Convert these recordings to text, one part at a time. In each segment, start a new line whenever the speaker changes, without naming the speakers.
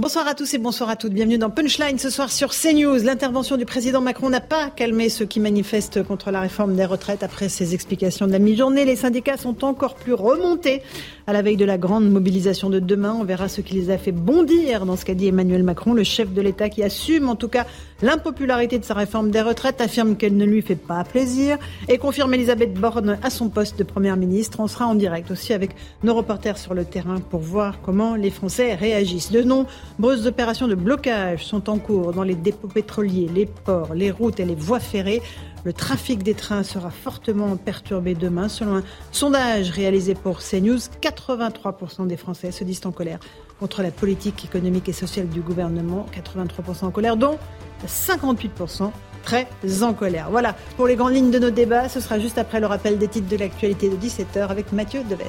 Bonsoir à tous et bonsoir à toutes. Bienvenue dans Punchline ce soir sur CNews. L'intervention du président Macron n'a pas calmé ceux qui manifestent contre la réforme des retraites. Après ses explications de la mi-journée, les syndicats sont encore plus remontés à la veille de la grande mobilisation de demain. On verra ce qui les a fait bondir dans ce qu'a dit Emmanuel Macron, le chef de l'État qui assume en tout cas l'impopularité de sa réforme des retraites, affirme qu'elle ne lui fait pas plaisir et confirme Elisabeth Borne à son poste de première ministre. On sera en direct aussi avec nos reporters sur le terrain pour voir comment les Français réagissent. De nombreuses opérations de blocage sont en cours dans les dépôts pétroliers, les ports, les routes et les voies ferrées. Le trafic des trains sera fortement perturbé demain. Selon un sondage réalisé pour CNews, 83% des Français se disent en colère contre la politique économique et sociale du gouvernement. 83% en colère, dont 58% très en colère. Voilà pour les grandes lignes de nos débats. Ce sera juste après le rappel des titres de l'actualité de 17h avec Mathieu Devez.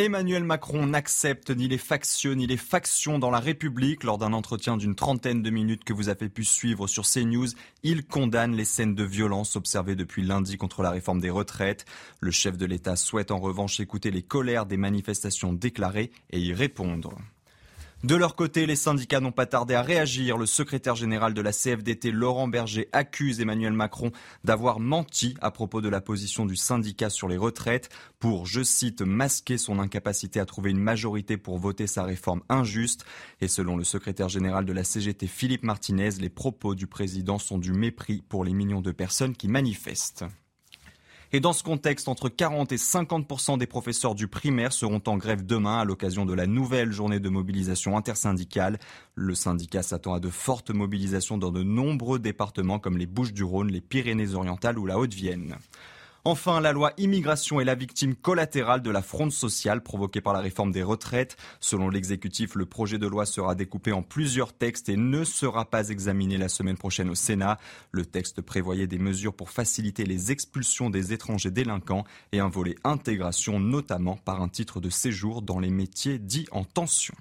Emmanuel Macron n'accepte ni les factieux ni les factions dans la République. Lors d'un entretien d'une trentaine de minutes que vous avez pu suivre sur CNews, il condamne les scènes de violence observées depuis lundi contre la réforme des retraites. Le chef de l'État souhaite en revanche écouter les colères des manifestations déclarées et y répondre. De leur côté, les syndicats n'ont pas tardé à réagir. Le secrétaire général de la CFDT, Laurent Berger, accuse Emmanuel Macron d'avoir menti à propos de la position du syndicat sur les retraites pour, je cite, masquer son incapacité à trouver une majorité pour voter sa réforme injuste. Et selon le secrétaire général de la CGT, Philippe Martinez, les propos du président sont du mépris pour les millions de personnes qui manifestent. Et dans ce contexte, entre 40 et 50% des professeurs du primaire seront en grève demain à l'occasion de la nouvelle journée de mobilisation intersyndicale. Le syndicat s'attend à de fortes mobilisations dans de nombreux départements comme les Bouches-du-Rhône, les Pyrénées-Orientales ou la Haute-Vienne. Enfin, la loi immigration est la victime collatérale de la fronde sociale provoquée par la réforme des retraites. Selon l'exécutif, le projet de loi sera découpé en plusieurs textes et ne sera pas examiné la semaine prochaine au Sénat. Le texte prévoyait des mesures pour faciliter les expulsions des étrangers délinquants et un volet intégration, notamment par un titre de séjour dans les métiers dits en tension.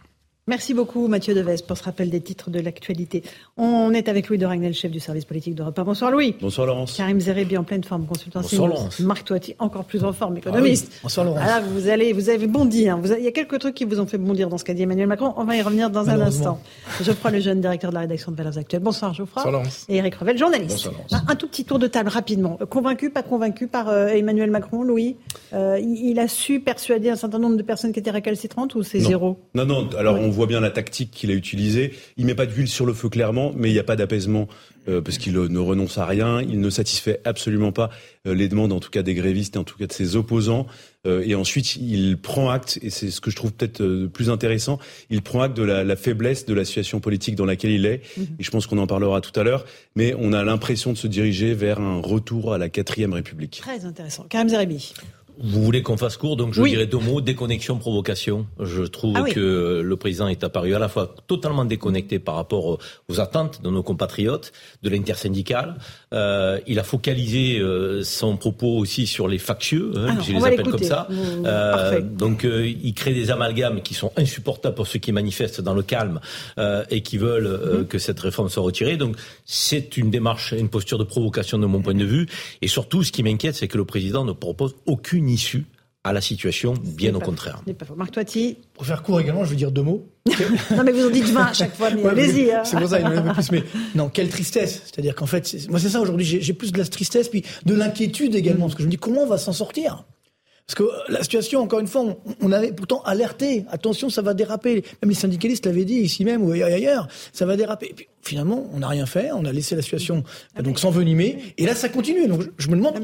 Merci beaucoup Mathieu Deves pour ce rappel des titres de l'actualité. On est avec Louis de Ragnel, chef du service politique d'Europe 1. Bonsoir Louis.
Bonsoir Laurence.
Karim Zerebi en pleine forme, consultant
Bonsoir Laurence.
Marc Toiti encore plus en forme, économiste.
Ah oui. Bonsoir Laurence.
Alors, vous, allez, vous avez bondi. Hein. Vous avez, il y a quelques trucs qui vous ont fait bondir dans ce qu'a dit Emmanuel Macron. On va y revenir dans un instant. Geoffroy Lejeune, directeur de la rédaction de Valeurs Actuelles. Bonsoir Geoffroy.
Bonsoir Laurence.
Et Eric Revel, journaliste.
Bonsoir Laurence.
Un, un, tout petit tour de table rapidement. Convaincu, pas convaincu par euh, Emmanuel Macron, Louis euh, il, il, a su persuader un certain nombre de personnes qui étaient récalcitrantes ou c'est zéro?
Non, non. Alors oui. on voit bien la tactique qu'il a utilisée. Il met pas d'huile sur le feu clairement, mais il n'y a pas d'apaisement euh, parce qu'il ne renonce à rien. Il ne satisfait absolument pas euh, les demandes, en tout cas des grévistes et en tout cas de ses opposants. Euh, et ensuite, il prend acte, et c'est ce que je trouve peut-être euh, plus intéressant, il prend acte de la, la, faiblesse de la situation politique dans laquelle il est. Mmh. Et je pense qu'on en parlera tout à l'heure. Mais on a l'impression de se diriger vers un retour à la quatrième République.
Très intéressant. Karim Zeribi.
Vous voulez qu'on fasse court, donc je oui. dirais deux mots. Déconnexion, provocation. Je trouve ah oui. que le président est apparu à la fois totalement déconnecté par rapport aux attentes de nos compatriotes, de l'intersyndicale. Euh, il a focalisé euh, son propos aussi sur les factieux, hein,
Alors,
je les appelle comme ça. Mmh, euh, donc euh, il crée des amalgames qui sont insupportables pour ceux qui manifestent dans le calme euh, et qui veulent mmh. que cette réforme soit retirée. Donc c'est une démarche, une posture de provocation de mon point de vue. Et surtout, ce qui m'inquiète, c'est que le président ne propose aucune issue à la situation, bien au contraire.
Pas. Marc Toiti
Pour faire court également, je veux dire deux mots.
non, mais vous en dites 20 à chaque fois, mais ouais, allez-y. Hein.
C'est pour ça, il y en a un peu plus. Mais non, quelle tristesse. C'est-à-dire qu'en fait, moi, c'est ça aujourd'hui. J'ai plus de la tristesse, puis de l'inquiétude également. Parce que je me dis, comment on va s'en sortir? Parce que la situation, encore une fois, on, avait pourtant alerté. Attention, ça va déraper. Même les syndicalistes l'avaient dit ici même ou ailleurs. Ça va déraper. Et puis, finalement, on n'a rien fait. On a laissé la situation donc s'envenimer. Et là, ça continue. Donc, je, me demande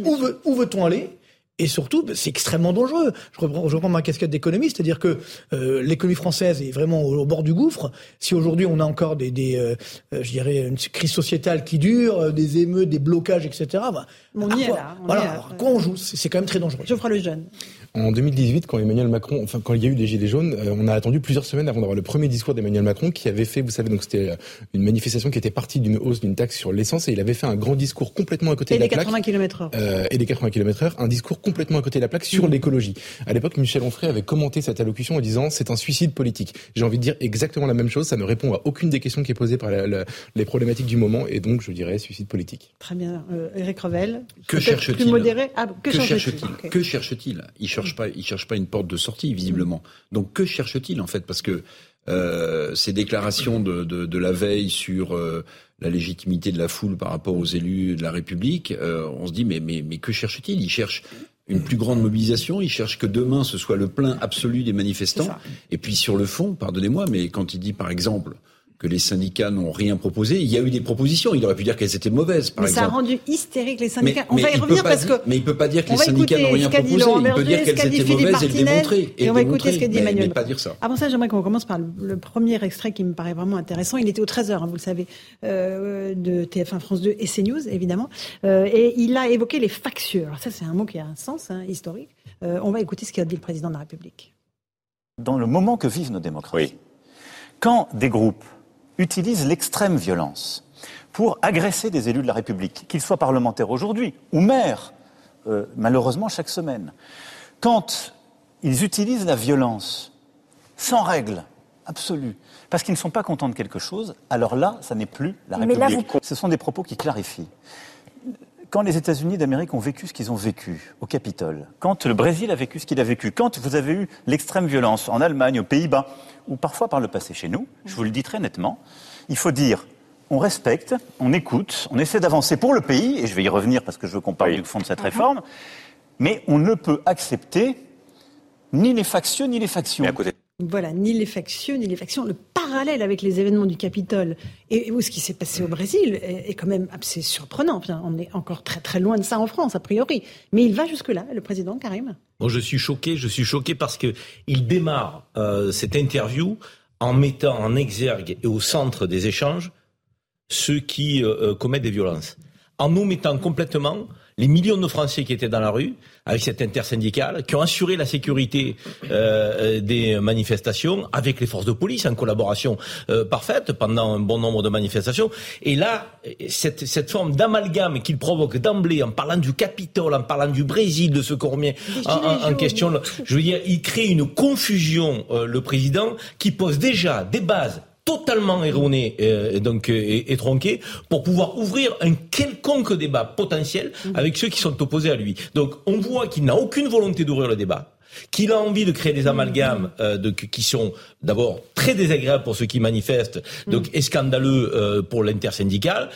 où veut-on veut aller? Et surtout, c'est extrêmement dangereux. Je reprends, je reprends ma casquette d'économiste, c'est-à-dire que euh, l'économie française est vraiment au, bord du gouffre. Si aujourd'hui on a encore des, des euh, euh, je dirais, une crise sociétale qui dure, des émeutes, des blocages, etc. Bah,
on y est là.
On voilà, quoi on joue C'est quand même très dangereux.
Je ferai le jeune.
En 2018, quand Emmanuel Macron, enfin quand il y a eu des gilets jaunes, euh, on a attendu plusieurs semaines avant d'avoir le premier discours d'Emmanuel Macron qui avait fait, vous savez, donc c'était euh, une manifestation qui était partie d'une hausse d'une taxe sur l'essence et il avait fait un grand discours complètement à côté
de
la plaque.
Et les 80 km/h.
Euh, et les 80 km/h, un discours complètement à côté de la plaque sur mmh. l'écologie. À l'époque, Michel Onfray avait commenté cette allocution en disant c'est un suicide politique. J'ai envie de dire exactement la même chose. Ça ne répond à aucune des questions qui est posée par les problématiques du moment et donc je dirais suicide politique.
Très bien, euh, Eric Revel.
Que cherche-t-il
modéré?
Ah, que, cherche-t-il? Que cherche-t-il? Il cherche pas. Il cherche pas une porte de sortie, visiblement. Donc que cherche-t-il en fait? Parce que euh, ces déclarations de, de, de, la veille sur euh, la légitimité de la foule par rapport aux élus de la République, euh, on se dit mais, mais, mais que cherche-t-il? Il cherche une plus grande mobilisation, il cherche que demain ce soit le plein absolu des manifestants. Et puis sur le fond, pardonnez-moi, mais quand il dit par exemple que les syndicats n'ont rien proposé. Il y a eu des propositions. Il aurait pu dire qu'elles étaient mauvaises, par
mais
exemple.
Ça a rendu hystérique les syndicats. on va y revenir parce que.
Mais il peut pas dire que les syndicats n'ont rien proposé. Il peut dire qu'elles étaient mauvaises et le démontrer.
Et, on va écouter ce qu'a dit Emmanuel.
Mais pas dire ça.
Avant ça, j'aimerais qu'on commence par le, premier extrait qui me paraît vraiment intéressant. Il était au 13h, hein, vous le savez, euh, de TF1 France 2 et CNews, évidemment. Euh, et il a évoqué les factieux. Alors ça, c'est un mot qui a un sens hein, historique. Euh, on va écouter ce qu'a dit le président de la République.
Dans le moment que vivent nos démocraties, quand des groupes utilise l'extrême violence pour agresser des élus de la République, qu'ils soient parlementaires aujourd'hui ou maires, euh, malheureusement chaque semaine. Quand ils utilisent la violence sans règle absolue, parce qu'ils ne sont pas contents de quelque chose, alors là, ça n'est plus la République. Ce sont des propos qui clarifient. Quand les États-Unis d'Amérique ont vécu ce qu'ils ont vécu au Capitole, quand le Brésil a vécu ce qu'il a vécu, quand vous avez eu l'extrême violence en Allemagne, aux Pays-Bas, ou parfois par le passé chez nous, je vous le dis très nettement, il faut dire on respecte, on écoute, on essaie d'avancer pour le pays, et je vais y revenir parce que je veux qu'on parle du fond de cette uh-huh. réforme, mais on ne peut accepter ni les factions ni les factions.
Voilà, ni les factions, ni les factions. Le parallèle avec les événements du Capitole et, ce qui s'est passé au Brésil est, quand même assez surprenant. on est encore très très loin de ça en France, a priori. Mais il va jusque-là, le président Karim.
Bon, je suis choqué, je suis choqué parce que il démarre euh, cette interview en mettant en exergue et au centre des échanges ceux qui euh, euh, commettent des violences. En nous mettant complètement les millions de Français qui étaient dans la rue avec cette intersyndicale, qui ont assuré la sécurité euh, des manifestations avec les forces de police en collaboration euh, parfaite pendant un bon nombre de manifestations. Et là, cette, cette forme d'amalgame qu'il provoque d'emblée en parlant du Capitole, en parlant du Brésil, de ce qu'on remet en, en, question, je veux dire, il crée une confusion, euh, le président, qui pose déjà des bases totalement erroné euh, donc euh, et, tronqué pour pouvoir ouvrir un quelconque débat potentiel mhm. avec ceux qui sont opposés à lui. Donc on voit qu'il n'a aucune volonté d'ouvrir le débat qu'il a envie de créer des amalgames euh, de, qui sont d'abord très désagréables pour ceux qui manifestent, donc et scandaleux euh, pour l'intersyndicale.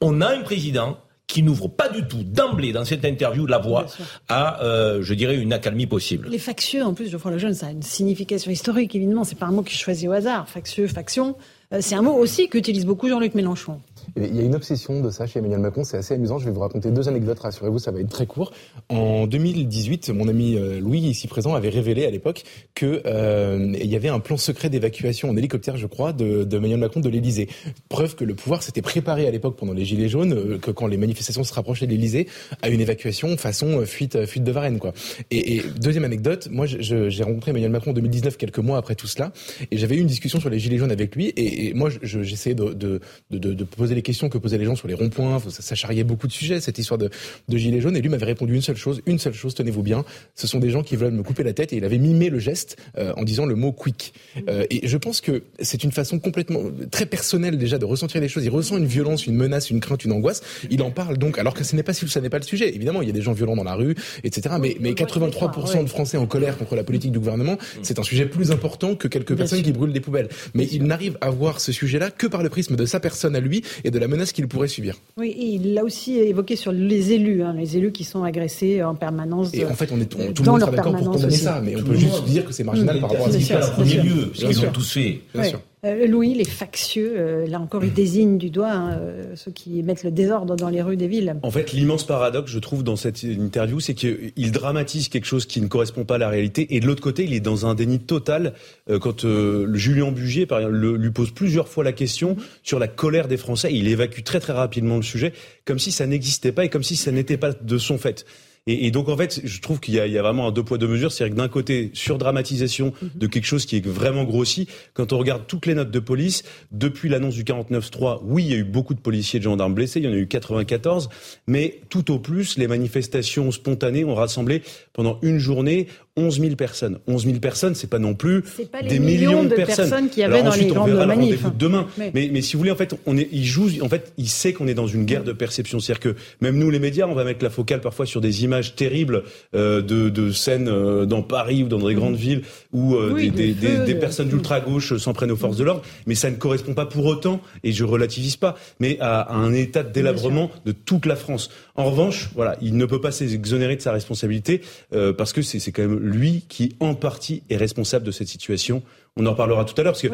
On a un président qui n'ouvre pas du tout d'emblée dans cette interview la voie à, euh, je dirais, une accalmie possible.
Les factieux, en plus, Geoffroy Lejeune, ça a une signification historique, évidemment. C'est pas un mot qui choisit au hasard. Factieux, faction. Euh, c'est un mot aussi qu'utilise beaucoup Jean-Luc Mélenchon.
Il y a une obsession de ça chez Emmanuel Macron, c'est assez amusant. Je vais vous raconter deux anecdotes, rassurez-vous, ça va être très court. En 2018, mon ami euh, Louis, ici présent, avait révélé à l'époque qu'il euh, y avait un plan secret d'évacuation en hélicoptère, je crois, de, Emmanuel Macron de l'Élysée. Preuve que le pouvoir s'était préparé à l'époque pendant les Gilets jaunes, euh, que quand les manifestations se rapprochaient de l'Élysée, à une évacuation façon fuite, fuite de Varennes, quoi. Et, deuxième anecdote, moi j'ai rencontré Emmanuel Macron en 2019, quelques mois après tout cela, et j'avais eu une discussion sur les Gilets jaunes avec lui, et, et moi j'essayais de, de, de, de poser les questions que posaient les gens sur les ronds-points. Ça, ça, charriait beaucoup de sujets, cette histoire de, de gilets jaunes. Et lui m'avait répondu une seule chose, une seule chose, tenez-vous bien. Ce sont des gens qui veulent me couper la tête. Et il avait mimé le geste euh, en disant le mot quick. Euh, et je pense que c'est une façon complètement très personnelle déjà de ressentir les choses. Il ressent une violence, une menace, une crainte, une angoisse. Il en parle donc, alors que ce n'est pas ce n'est pas le sujet. Évidemment, il y a des gens violents dans la rue, etc. Mais, mais 83% de Français en colère contre la politique du gouvernement, c'est un sujet plus important que quelques personnes qui brûlent des poubelles. Mais il n'arrive à voir ce sujet-là que par le prisme de sa personne à lui et de la menace qu'il pourrait subir.
Oui, il l'a aussi évoqué sur les élus, hein, les élus qui sont agressés en permanence.
Et en fait, on est tout le monde sera d'accord pour condamner ça, mais on peut juste dire que c'est marginal par rapport à ce qui se passe.
En premier lieu, ce qu'ils ont tous fait.
Bien sûr. Euh, Louis, les factieux, euh, là encore, ils désignent du doigt hein, euh, ceux qui mettent le désordre dans les rues des villes.
En fait, l'immense paradoxe, je trouve, dans cette interview, c'est qu'il dramatise quelque chose qui ne correspond pas à la réalité, et de l'autre côté, il est dans un déni total quand Julien Bugier, lui pose plusieurs fois la question sur la colère des Français. Il évacue très très rapidement le sujet, comme si ça n'existait pas et comme si ça n'était pas de son fait. Et, et, donc en fait, je trouve qu'il y, y, a vraiment un deux poids deux mesures, c'est-à-dire que d'un côté surdramatisation de quelque chose qui est vraiment grossi. Quand on regarde toutes les notes de police depuis l'annonce du 49.3, oui, il y a eu beaucoup de policiers et de gendarmes blessés, il y en a eu 94, mais tout au plus, les manifestations spontanées ont rassemblé pendant une journée 11 000 personnes. 11 000 personnes, c'est pas non plus
pas
des
millions,
de,
personnes. qui avaient dans les grandes manifs.
demain. Mais... mais, si vous voulez, en fait, on est, il joue, en fait, il sait qu'on est dans une guerre de perception. C'est-à-dire que même nous, les médias, on va mettre la focale parfois sur des images terribles euh, de, de, scènes euh, dans Paris ou dans des grandes villes où des, des, des, des, personnes d'ultra gauche s'en prennent aux forces de l'ordre. Mais ça ne correspond pas pour autant, et je relativise pas, mais à, à un état de délabrement de toute la France. En revanche, voilà, il ne peut pas s'exonérer de sa responsabilité euh, parce que c'est quand même lui qui, en partie, est responsable de cette situation. On en parlera tout à l'heure parce que,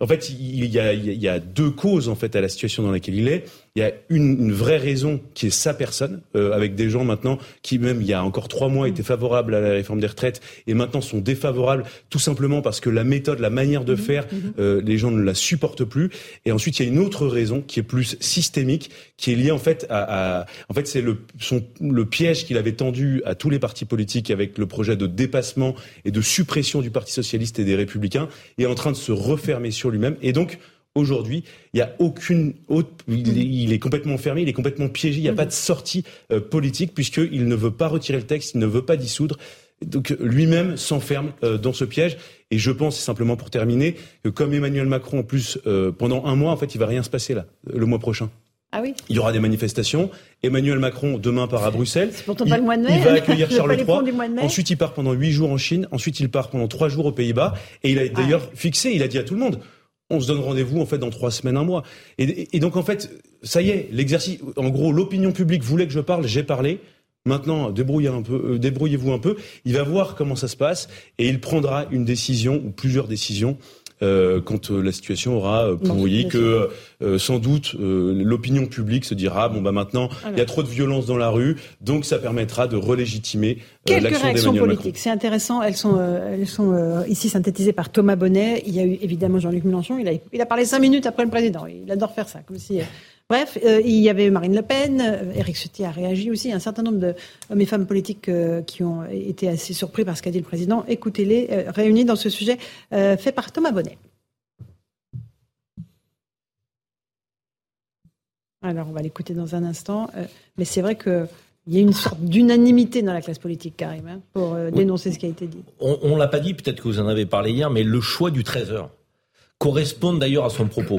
en fait, il y, a, il y, a, deux causes en fait à la situation dans laquelle il est. Il y a une, une vraie raison qui est sa personne, euh, avec des gens maintenant qui même il y a encore trois mois étaient favorables à la réforme des retraites et maintenant sont défavorables tout simplement parce que la méthode, la manière de mmh, faire, mmh. euh, les gens ne la supportent plus. Et ensuite il y a une autre raison qui est plus systémique, qui est liée en fait à, à en fait c'est le son, le piège qu'il avait tendu à tous les partis politiques avec le projet de dépassement et de suppression du Parti socialiste et des Républicains est en train de se refermer sur lui-même et donc Aujourd'hui, il n'y a aucune autre, il est, complètement fermé, il est complètement piégé, il n'y a pas de sortie euh, politique puisqu'il ne veut pas retirer le texte, il ne veut pas dissoudre. Donc lui-même s'enferme euh, dans ce piège. Et je pense, simplement pour terminer, que comme Emmanuel Macron, en plus, euh, pendant un mois, en fait, il va rien se passer là, le mois prochain.
Ah oui.
Il y aura des manifestations. Emmanuel Macron demain part à Bruxelles.
C'est pourtant pas le mois de mai.
Il va accueillir Charles III. Ensuite, il part pendant huit jours en Chine. Ensuite, il part pendant trois jours aux Pays-Bas. Et il a ah. d'ailleurs fixé, il a dit à tout le monde, on se donne rendez-vous en fait dans trois semaines, un mois. Et, donc en fait, ça y est, l'exercice. En gros, l'opinion publique voulait que je parle, j'ai parlé. Maintenant, débrouillez un peu, euh, débrouillez-vous un peu. Il va voir comment ça se passe et il prendra une décision ou plusieurs décisions euh, quand euh, la situation aura euh, pourri, que sans doute l'opinion publique se dira bon bah maintenant il y a trop de violence dans la rue, donc ça permettra de relégitimer
Quelques réactions politiques, c'est intéressant. Elles sont, elles sont ici synthétisées par Thomas Bonnet. Il y a eu évidemment Jean-Luc Mélenchon. Il a, il a parlé cinq minutes après le président. Il adore faire ça, comme si Bref, euh, il y avait Marine Le Pen, Eric euh, Ciotti a réagi aussi, un certain nombre d'hommes et femmes politiques euh, qui ont été assez surpris par ce qu'a dit le président. Écoutez-les, réunis dans ce sujet fait par Thomas Bonnet. Alors, on va l'écouter dans un instant, mais c'est vrai qu'il y a une sorte d'unanimité dans la classe politique, Karim, hein, pour dénoncer ce qui a été dit.
On ne l'a pas dit, peut-être que vous en avez parlé hier, mais le choix du 13h correspond d'ailleurs à son propos.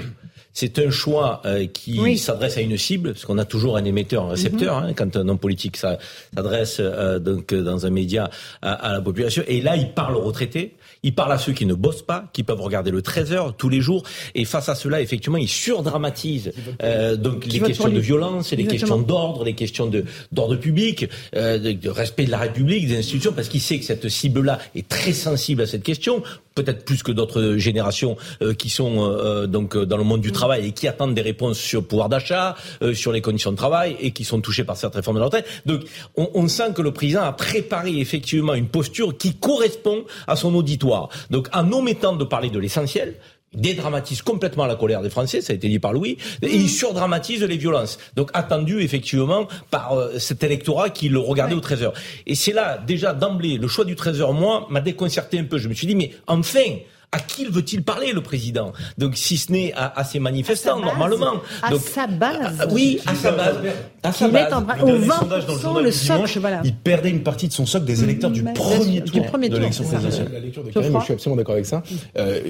C'est un choix euh, qui s'adresse à une cible, parce qu'on a toujours un émetteur, un récepteur, mhm. hein, quand un homme politique s'adresse euh, donc dans un média à, la population. Et là, il parle aux retraités, il parle à ceux qui ne bossent pas, qui peuvent regarder le 13 heures tous les jours. Et face à cela, effectivement, il surdramatise euh, donc les questions de violence, les questions d'ordre, les questions d'ordre public, de, de, respect de la République, des institutions, parce qu'il sait que cette cible-là est très sensible à cette question peut-être plus que d'autres générations euh, qui sont euh, donc dans le monde du mm. travail et qui attendent des réponses sur le pouvoir d'achat, euh, sur les conditions de travail et qui sont touchés par cette réforme de la retraite. Donc on, on, sent que le président a préparé effectivement une posture qui correspond à son auditoire. Donc en omettant de parler de l'essentiel, dédramatise complètement la colère des Français, ça a été dit par Louis, et il surdramatise les violences. Donc attendu effectivement par euh, cet électorat qui le regardait au 13h. Et c'est là, déjà d'emblée, le choix du 13h, moi, m'a déconcerté un peu. Je me suis dit, mais enfin, à qui veut-il parler, le président? Donc, si ce n'est à, à, ses manifestants, normalement.
À sa base.
oui, à sa base. À sa
base. au 20%, le, socle, voilà.
Il perdait une partie de son socle des électeurs du premier tour de l'élection présidentielle.
La lecture de Karim, je suis absolument d'accord avec ça. Euh,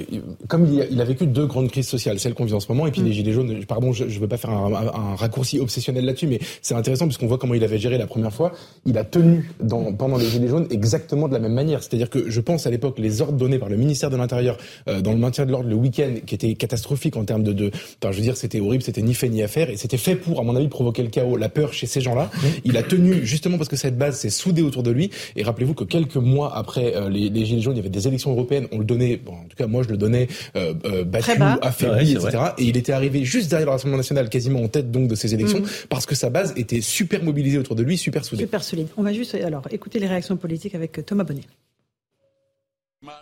comme il a, il a, vécu deux grandes crises sociales, celle qu'on vit en ce moment, et puis mm. les Gilets jaunes, pardon, je ne veux pas faire un, un, raccourci obsessionnel là-dessus, mais c'est intéressant puisqu'on voit comment il avait géré la première fois. Il a tenu dans, pendant les Gilets jaunes exactement de la même manière. C'est-à-dire que je pense à l'époque, les ordres donnés par le ministère de l'Intérieur Intérieur dans le maintien de l'ordre le week-end, qui était catastrophique en termes de, de enfin, je veux dire, c'était horrible, c'était ni fait ni à faire, et c'était fait pour, à mon avis, provoquer le chaos, la peur chez ces gens-là. Il a tenu justement parce que cette base s'est soudée autour de lui. Et rappelez-vous que quelques mois après les, les gilets jaunes, il y avait des élections européennes. On le donnait, bon, en tout cas moi je le donnais euh, battu, affaibli, etc. Et il était arrivé juste derrière le Rassemblement national, quasiment en tête donc de ces élections, mhm. parce que sa base était super mobilisée autour de lui, super soudée.
Super solide. On va juste alors écouter les réactions politiques avec Thomas Bonnet.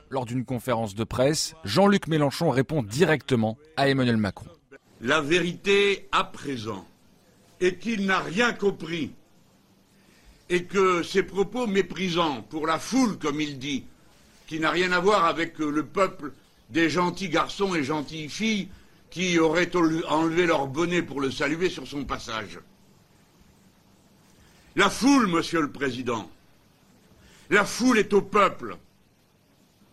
Lors d'une conférence de presse, Jean-Luc Mélenchon répond directement à Emmanuel Macron.
La vérité à présent est qu'il n'a rien compris et que ses propos méprisants pour la foule, comme il dit, qui n'a rien à voir avec le peuple des gentils garçons et gentilles filles qui auraient enlevé leur bonnet pour le saluer sur son passage. La foule, Monsieur le Président, la foule est au peuple.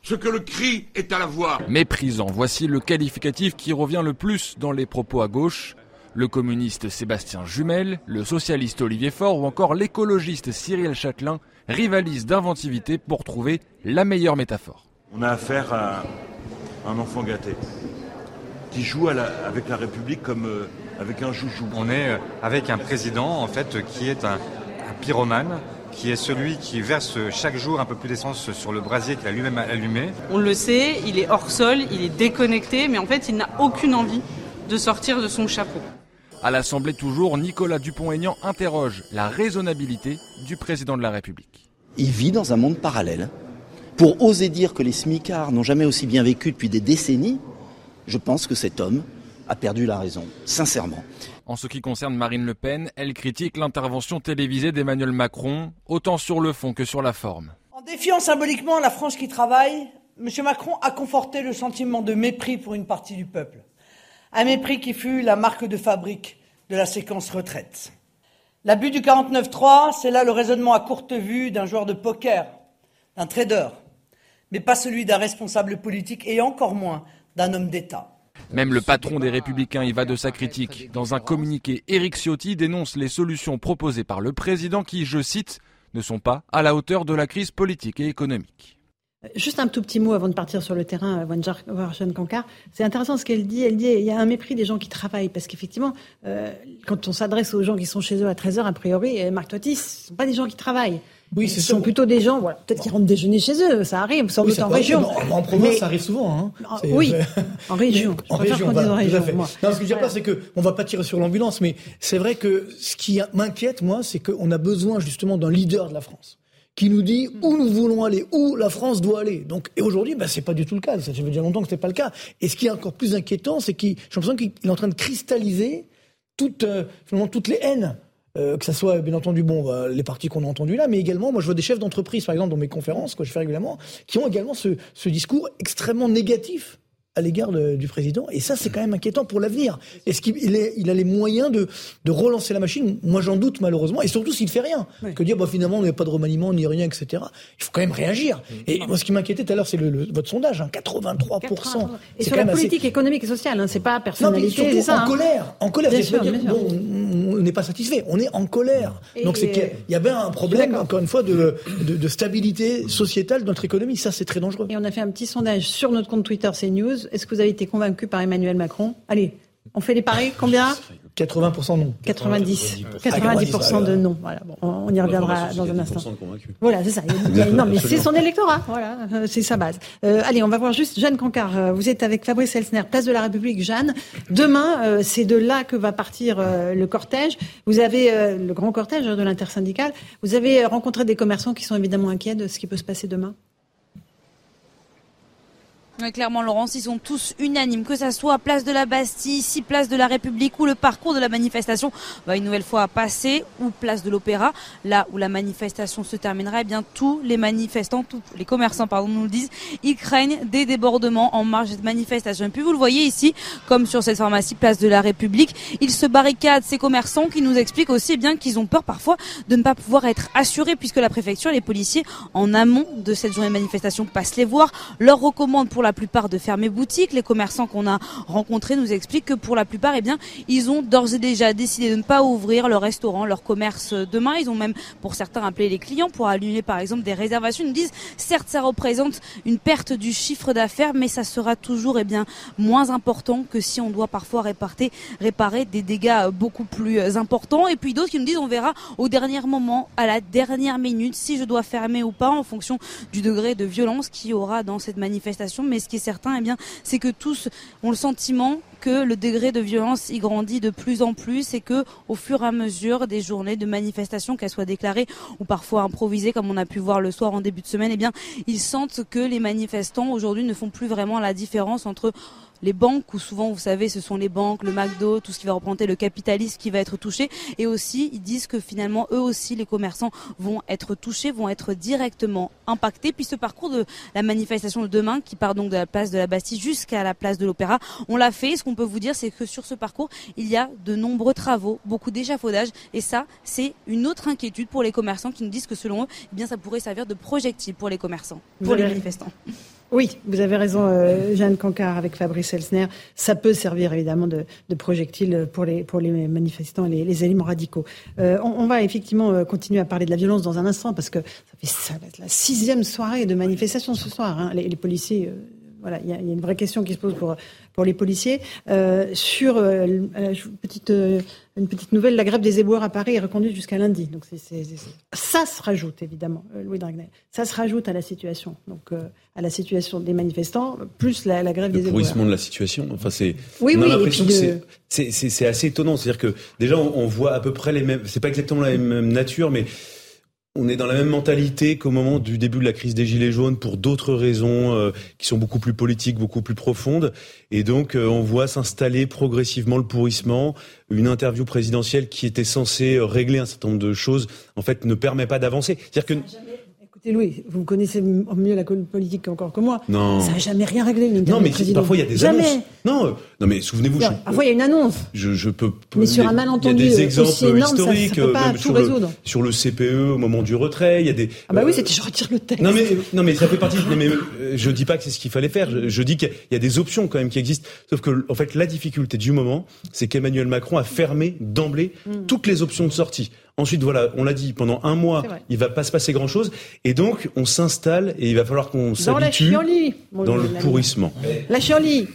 Ce que le cri est à la voix.
Méprisant, voici le qualificatif qui revient le plus dans les propos à gauche. Le communiste Sébastien Jumel, le socialiste Olivier Faure ou encore l'écologiste Cyril Châtelain rivalisent d'inventivité pour trouver la meilleure métaphore.
On a affaire à un enfant gâté qui joue avec la République comme euh, avec un joujou.
On est euh, avec un président en fait qui est un, pyromane, qui est celui qui verse chaque jour un peu plus d'essence sur le brasier qu'il a lui-même allumé.
On le sait, il est hors sol, il est déconnecté, mais en fait il n'a aucune envie de sortir de son chapeau.
À l'Assemblée toujours, Nicolas Dupont-Aignan interroge la raisonnabilité du président de la République.
Il vit dans un monde parallèle. Pour oser dire que les smicards n'ont jamais aussi bien vécu depuis des décennies, je pense que cet homme a perdu la raison, sincèrement.
En ce qui concerne Marine Le Pen, elle critique l'intervention télévisée d'Emmanuel Macron, autant sur le fond que sur la forme.
En défiant symboliquement la France qui travaille, M. Macron a conforté le sentiment de mépris pour une partie du peuple. Un mépris qui fut la marque de fabrique de la séquence retraite. L'abus du 49-3, c'est là le raisonnement à courte vue d'un joueur de poker, d'un trader, mais pas celui d'un responsable politique et encore moins d'un homme d'État.
Même le patron des Républicains y va de sa critique. Dans un communiqué, Éric Ciotti dénonce les solutions proposées par le président qui, je cite, ne sont pas à la hauteur de la crise politique et économique.
Juste un tout petit mot avant de partir sur le terrain, Wanjar Kankar. C'est intéressant ce qu'elle dit. Elle dit il y a un mépris des gens qui travaillent. Parce qu'effectivement, euh, quand on s'adresse aux gens qui sont chez eux à 13h, a priori, euh, Marc Totis, ce ne sont pas des gens qui travaillent. Oui, ce sont plutôt des gens, voilà, peut-être qui rentrent déjeuner chez eux, ça arrive, sans doute en région.
En, province, ça arrive souvent. Hein.
oui, en région.
en région, en région. Non, ce que je veux dire pas, c'est que on va pas tirer sur l'ambulance, mais c'est vrai que ce qui m'inquiète, moi, c'est qu'on a besoin justement d'un leader de la France qui nous dit où nous voulons aller, où la France doit aller. Donc, et aujourd'hui, bah, c'est pas du tout le cas. Ça fait déjà longtemps que c'est pas le cas. Et ce qui est encore plus inquiétant, c'est qu'il, j'ai l'impression qu'il est en train de cristalliser toutes, euh, finalement, toutes les haines euh, que ça soit bien entendu bon bah, les partis qu'on a entendus là, mais également moi je vois des chefs d'entreprise par exemple dans mes conférences que je fais régulièrement qui ont également ce, ce discours extrêmement négatif à l'égard du président. Et ça, c'est quand même inquiétant pour l'avenir. Est-ce qu'il il a les moyens de, de relancer la machine? Moi, j'en doute malheureusement. Et surtout s'il fait rien. Que dire, bah, finalement, on n'a pas de remaniement ni rien, etc. Il faut quand même réagir. Et moi, ce qui m'inquiétait tout à l'heure, c'est le, votre sondage, hein, 83%.
Et sur la politique économique et sociale, hein, c'est pas personnalité.
Non, mais
surtout
en hein. colère. En colère. On n'est pas satisfait. On est en colère. Donc, c'est qu'il y a bien un problème, encore une fois, de, de, de stabilité sociétale de notre économie. Ça, c'est très dangereux.
Et on a fait un petit sondage sur notre compte Twitter CNews est-ce que vous avez été convaincu par Emmanuel Macron? Allez, on fait les paris, combien?
80% non.
90. 90%, de non. Voilà. on y reviendra dans un instant. Voilà, c'est ça. non, mais c'est son électorat. Voilà, euh, c'est sa base. Euh, allez, on va voir juste Jeanne Cancard. Euh, vous êtes avec Fabrice Elsner, place de la République. Jeanne, demain, c'est de là que va partir le cortège. Vous avez le grand cortège de l'intersyndicale. Vous avez rencontré des commerçants qui sont évidemment inquiets de ce qui peut se passer demain?
Clairement, Laurence, ils sont tous unanimes, que ça soit place de la Bastille, ici place de la République ou le parcours de la manifestation va une nouvelle fois passer ou place de l'Opéra, là où la manifestation se terminera. Eh bien, tous les manifestants, tous les commerçants, pardon, nous le disent, ils craignent des débordements en marge de manifestation. Et puis vous le voyez ici, comme sur cette pharmacie place de la République, ils se barricadent ces commerçants qui nous expliquent aussi eh bien qu'ils ont peur parfois de ne pas pouvoir être assurés puisque la préfecture les policiers en amont de cette journée de manifestation passent les voir, leur recommandent pour la plupart de fermer boutique. Les commerçants qu'on a rencontrés nous expliquent que pour la plupart, eh bien, ils ont d'ores et déjà décidé de ne pas ouvrir leur restaurant, leur commerce demain. Ils ont même, pour certains, appelé les clients pour annuler par exemple des réservations. Ils nous disent, certes, ça représente une perte du chiffre d'affaires, mais ça sera toujours, eh bien, moins important que si on doit parfois réparer, des dégâts beaucoup plus importants. Et puis d'autres qui nous disent, on verra au dernier moment, à la dernière minute, si je dois fermer ou pas en fonction du degré de violence qu'il y aura dans cette manifestation. Mais ce qui est certain, eh bien, c'est que tous ont le sentiment que le degré de violence y grandit de plus en plus et que au fur et à mesure des journées de manifestation, qu'elles soient déclarées ou parfois improvisées, comme on a pu voir le soir en début de semaine, eh ils sentent que les manifestants aujourd'hui ne font plus vraiment la différence entre les banques, où souvent, vous savez, ce sont les banques, le McDo, tout ce qui va représenter le capitalisme qui va être touché. Et aussi, ils disent que finalement, eux aussi, les commerçants vont être touchés, vont être directement impactés. Puis ce parcours de la manifestation de demain, qui part donc de la place de la Bastille jusqu'à la place de l'Opéra, on l'a fait. Ce qu'on peut vous dire, c'est que sur ce parcours, il y a de nombreux travaux, beaucoup d'échafaudage. Et ça, c'est une autre inquiétude pour les commerçants qui nous disent que selon eux, eh bien, ça pourrait servir de projectile pour les commerçants, pour les manifestants.
Oui, vous avez raison, euh, Jeanne Cancard, avec Fabrice Elsner. Ça peut servir évidemment de, de projectile pour les, pour les manifestants et les, les éléments radicaux. Euh, on, on, va effectivement euh, continuer à parler de la violence dans un instant, parce que ça fait ça la sixième soirée de manifestation ce soir. Hein. Les, les, policiers, euh, voilà, il y, y, a une vraie question qui se pose pour, pour les policiers. Euh, sur euh, petite, euh, une petite nouvelle, la grève des éboueurs à Paris est reconduite jusqu'à lundi. Donc c'est, c'est, c'est, ça se rajoute évidemment, Louis Dragnel. Ça se rajoute à la situation, donc à la situation des manifestants, plus la, la grève
le
des
éboueurs. Le pourrissement de la situation. Enfin, c'est. Oui, on oui. A l'impression que de... c'est, c'est, c'est assez étonnant. C'est-à-dire que déjà on, on voit à peu près les mêmes. C'est pas exactement la même nature, mais on est dans la même mentalité qu'au moment du début de la crise des Gilets jaunes pour d'autres raisons euh, qui sont beaucoup plus politiques, beaucoup plus profondes. Et donc, euh, on voit s'installer progressivement le pourrissement. Une interview présidentielle qui était censée régler un certain nombre de choses, en fait, ne permet pas d'avancer. C'est-à-dire que...
Écoutez, Louis, vous connaissez mieux la politique encore que moi.
Non.
Ça n'a jamais rien réglé.
Non, mais parfois il y a des
jamais.
annonces. Non, non, mais souvenez-vous.
Je... Parfois il y a une annonce.
Je, je peux.
Mais sur un malentendu
il y a des exemples
énorme,
historiques,
ça, ça peut pas
même
tout
sur,
résoudre.
Le, sur le CPE au moment du retrait. Il y a des.
Ah bah oui, c'était je retire le texte.
Non mais non mais ça fait partie. non, mais je dis pas que c'est ce qu'il fallait faire. Je, je dis qu'il y a des options quand même qui existent. Sauf que en fait la difficulté du moment, c'est qu'Emmanuel Macron a fermé d'emblée mm. toutes les options de sortie. Ensuite, voilà, on l'a dit, pendant un mois, il va pas se passer grand-chose. Et donc, on s'installe et il va falloir qu'on s'habitue dans le pourrissement.
La chienlit.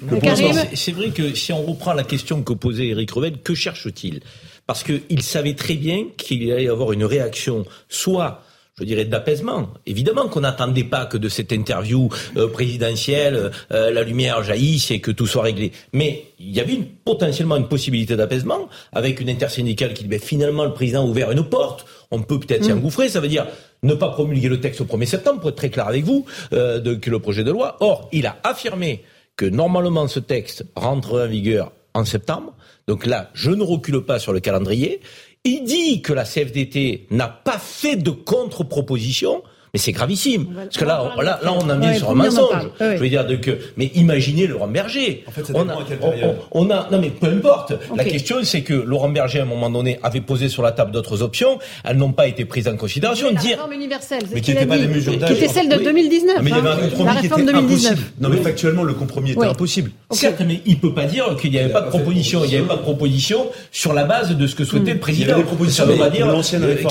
C'est vrai que si on reprend la question que posait Eric Revel, que cherche-t-il? Parce qu'il savait très bien qu'il allait y avoir une réaction, soit je dirais, d'apaisement. Évidemment qu'on n'attendait pas que de cette interview euh, présidentielle, euh, la lumière jaillisse et que tout soit réglé. Mais il y avait une, potentiellement une possibilité d'apaisement avec une intersyndicale qui dit, ben, finalement, le président a ouvert une porte, on peut peut-être s'y engouffrer, ça veut dire ne pas promulguer le texte au 1er septembre, pour être très clair avec vous, euh, de, que le projet de loi. Or, il a affirmé que normalement ce texte rentre en vigueur en septembre. Donc là, je ne recule pas sur le calendrier. Il dit que la CFDT n'a pas fait de contre-proposition. Mais c'est gravissime. Parce que là, là, là, on a mis ouais, sur un mensonge. Ouais. Je veux dire, donc, mais imaginez Laurent Berger.
En fait, ça
on a, on, on, a, non mais peu importe. Okay. La question, c'est que Laurent Berger, à un moment donné, avait posé sur la table d'autres options. Elles n'ont pas été prises en considération.
Mais la
dire...
réforme universelle,
mais qui n'était pas des mesures
d'âge. Qui était celle de 2019.
Mais il y avait un compromis qui était
2019.
impossible. Non, mais factuellement, le compromis était impossible.
Certes, mais il peut pas dire qu'il n'y avait pas de proposition. Il n'y avait pas de proposition sur la base de ce que souhaitait le président.
Il y avait des propositions.
Ça veut pas dire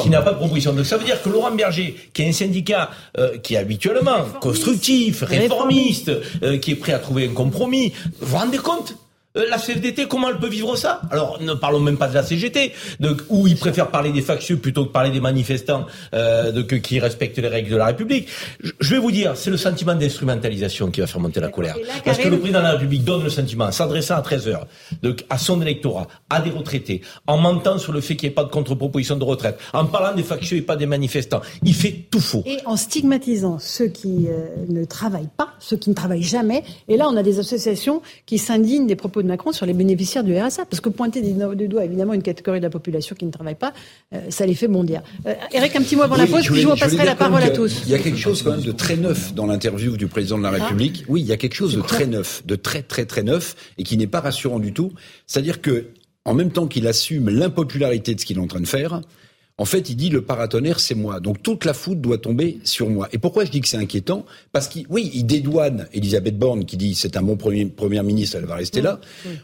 qu'il n'a pas de proposition. Donc ça veut dire que Laurent Berger, qui est un syndicat qui est habituellement constructif, réformiste, euh, qui est prêt à trouver un compromis. Vous vous rendez compte euh, la CFDT, comment elle peut vivre ça? Alors, ne parlons même pas de la CGT, où ils préfèrent parler des factieux plutôt que parler des manifestants euh, de, qui respectent les règles de la République. Je, je vais vous dire, c'est le sentiment d'instrumentalisation qui va faire monter la colère.
là,
Parce que le président de la République donne le sentiment, en s'adressant à 13 heures, donc, à son électorat, à des retraités, en mentant sur le fait qu'il n'y ait pas de contre-proposition de retraite, en parlant des factieux et pas des manifestants. Il fait tout faux.
Et en stigmatisant ceux qui euh, ne travaillent pas, ceux qui ne travaillent jamais. Et là, on a des associations qui s'indignent des propos de Macron sur les bénéficiaires du RSA. Parce que pointer du doigt, évidemment, une catégorie de la population qui ne travaille pas, euh, ça les fait bondir. Euh, Eric, un petit mot avant la pause, puis je vous passerai la parole à tous.
Il y a quelque chose quand même de très neuf dans l'interview du président de la République. Oui, il y a quelque chose de très neuf, de très très très neuf et qui n'est pas rassurant du tout. C'est-à-dire que en même temps qu'il assume l'impopularité de ce qu'il est en train de faire, En fait, il dit le paratonnerre, c'est moi. Donc toute la foudre doit tomber sur moi. Et pourquoi je dis que c'est inquiétant? Parce qu'il, oui, il dédouane Elisabeth Borne qui dit c'est un bon premier, premier ministre, elle va rester là.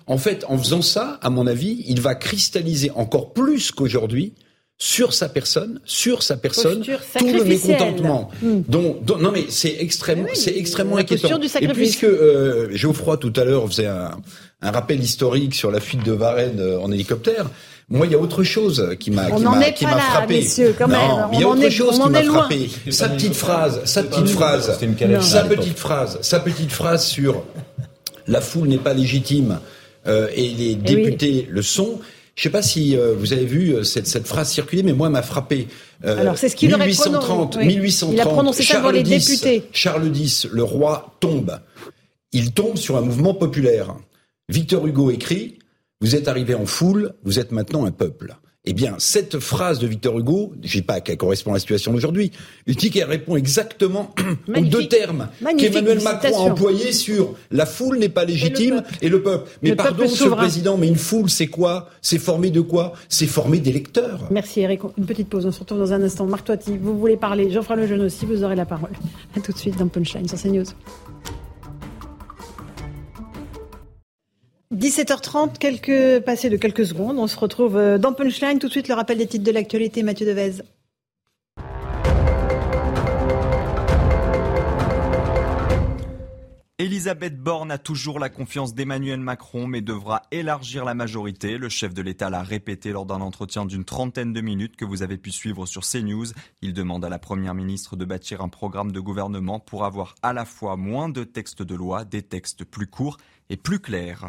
En fait, en faisant ça, à mon avis, il va cristalliser encore plus qu'aujourd'hui sur sa personne, sur sa personne, tout le mécontentement. Hmm. Donc, non mais c'est extrêmement, c'est extrêmement inquiétant. Et puisque euh, Geoffroy tout à l'heure faisait un, un, rappel historique sur la fuite de Varenne euh, en hélicoptère, moi, il y a autre chose qui m'a qui m'a qui m'a frappé.
Messieurs, quand même.
Non, il y a autre chose qui m'a frappé. Sa petite phrase, sa petite phrase, sa petite phrase, sa petite phrase sur la foule n'est pas légitime euh, et les eh députés le sont. Je ne sais pas si euh, vous avez vu euh, cette, cette, phrase circuler, mais moi, elle m'a frappé.
Euh, Alors, c'est ce qu'il
1830, 1830,
Il a prononcé ça
Charles
les députés.
Charles X, le roi tombe. Il tombe sur un mouvement populaire. Victor Hugo écrit Vous êtes arrivé en foule, vous êtes maintenant un peuple. Eh bien, cette phrase de Victor Hugo, je ne sais pas qu'elle correspond à la situation d'aujourd'hui, je dis qu'elle répond exactement aux deux termes qu'Emmanuel Macron a employés sur la foule n'est pas légitime et le peuple. Mais pardon, Monsieur le Président, mais une foule, c'est quoi? C'est formé de quoi? C'est formé d'électeurs.
Merci Eric. Une petite pause, on se retrouve dans un instant. Marc Toiti, vous voulez parler Geoffroy Lejeune aussi, vous aurez la parole. A tout de suite dans Punchline sur CNews. 17h30, quelques, passé de quelques secondes. On se retrouve euh, dans Punchline. Tout de suite, le rappel des titres de l'actualité. Mathieu Devez.
Elisabeth Borne a toujours la confiance d'Emmanuel Macron, mais devra élargir la majorité. Le chef de l'État l'a répété lors d'un entretien d'une trentaine de minutes que vous avez pu suivre sur CNews. Il demande à la Première ministre de bâtir un programme de gouvernement pour avoir à la fois moins de textes de loi, des textes plus courts et plus clairs.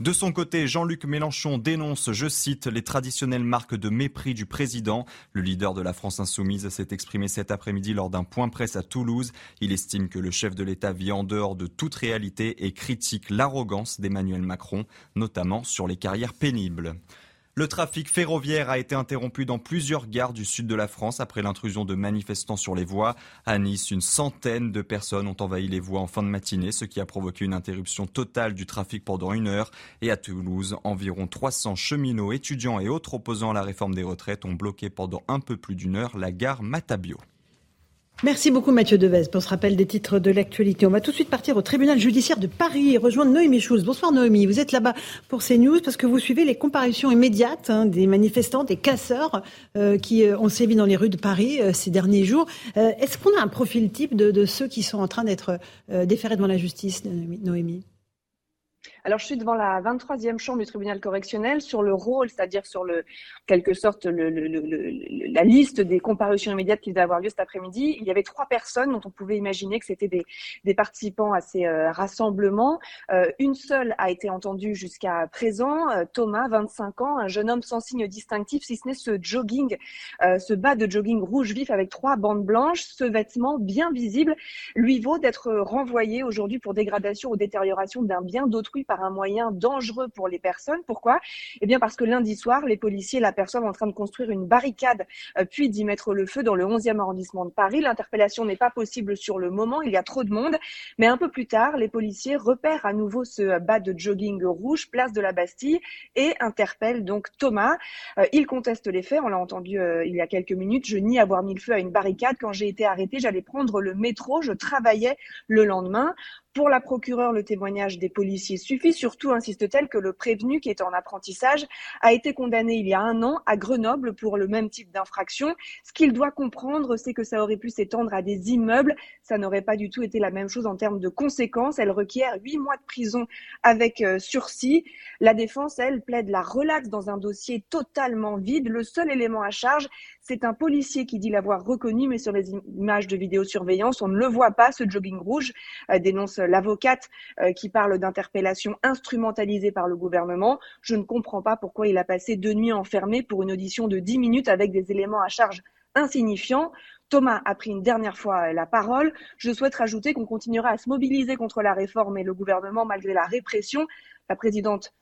De son côté, Jean-Luc Mélenchon dénonce, je cite, les traditionnelles marques de mépris du président. Le leader de la France insoumise s'est exprimé cet après-midi lors d'un point presse à Toulouse. Il estime que le chef de l'État vit en dehors de toute réalité et critique l'arrogance d'Emmanuel Macron, notamment sur les carrières pénibles. Le trafic ferroviaire a été interrompu dans plusieurs gares du sud de la France après l'intrusion de manifestants sur les voies. À Nice, une centaine de personnes ont envahi les voies en fin de matinée, ce qui a provoqué une interruption totale du trafic pendant une heure. Et à Toulouse, environ 300 cheminots, étudiants et autres opposants à la réforme des retraites ont bloqué pendant un peu plus d'une heure la gare Matabio.
Merci beaucoup Mathieu Devez pour ce rappel des titres de l'actualité. On va tout de suite partir au tribunal judiciaire de Paris et rejoindre Noémie Schulz. Bonsoir Noémie, vous êtes là-bas pour CNews parce que vous suivez les comparutions immédiates hein, des manifestants, des casseurs euh, qui euh, ont sévi dans les rues de Paris euh, ces derniers jours. Est-ce qu'on a un profil type de, de, ceux qui sont en train d'être déférés devant la justice, Noémie?
Alors, je suis devant la 23e chambre du tribunal correctionnel sur le rôle, c'est-à-dire sur le, quelque sorte, la liste des comparutions immédiates qui devaient avoir lieu cet après-midi. Il y avait trois personnes dont on pouvait imaginer que c'était des, des, participants à ces euh, rassemblements. Euh, une seule a été entendue jusqu'à présent, euh, Thomas, 25 ans, un jeune homme sans signe distinctif, si ce n'est ce jogging, ce bas de jogging rouge vif avec trois bandes blanches. Ce vêtement bien visible lui vaut d'être renvoyé aujourd'hui pour dégradation ou détérioration d'un bien d'autrui par un moyen dangereux pour les personnes. Pourquoi? Eh bien parce que lundi soir, les policiers l'aperçoivent en train de construire une barricade euh, puis d'y mettre le feu dans le 11e arrondissement de Paris. L'interpellation n'est pas possible sur le moment, il y a trop de monde. Mais un peu plus tard, les policiers repèrent à nouveau ce bas de jogging rouge, place de la Bastille, et interpellent donc Thomas. Euh, il conteste les faits, on l'a entendu euh, il y a quelques minutes. Je nie avoir mis le feu à une barricade. Quand j'ai été arrêté, j'allais prendre le métro, je travaillais le lendemain. Pour la procureure, le témoignage des policiers suffit, surtout insiste-t-elle que le prévenu qui est en apprentissage a été condamné il y a un an à Grenoble pour le même type d'infraction. Ce qu'il doit comprendre, c'est que ça aurait pu s'étendre à des immeubles. Ça n'aurait pas du tout été la même chose en termes de conséquences. Elle requiert huit mois de prison avec euh, sursis. La défense, elle, plaide la relaxe dans un dossier totalement vide. Le seul élément à charge, c'est un policier qui dit l'avoir reconnu, mais sur les images de vidéosurveillance, on ne le voit pas, ce jogging rouge, euh, dénonce l'avocate euh, qui parle d'interpellation instrumentalisée par le gouvernement. Je ne comprends pas pourquoi il a passé deux nuits enfermé pour une audition de dix minutes avec des éléments à charge insignifiants. Thomas a pris une dernière fois la parole. Je souhaite rajouter qu'on continuera à se mobiliser contre la réforme et le gouvernement malgré la répression. La présidente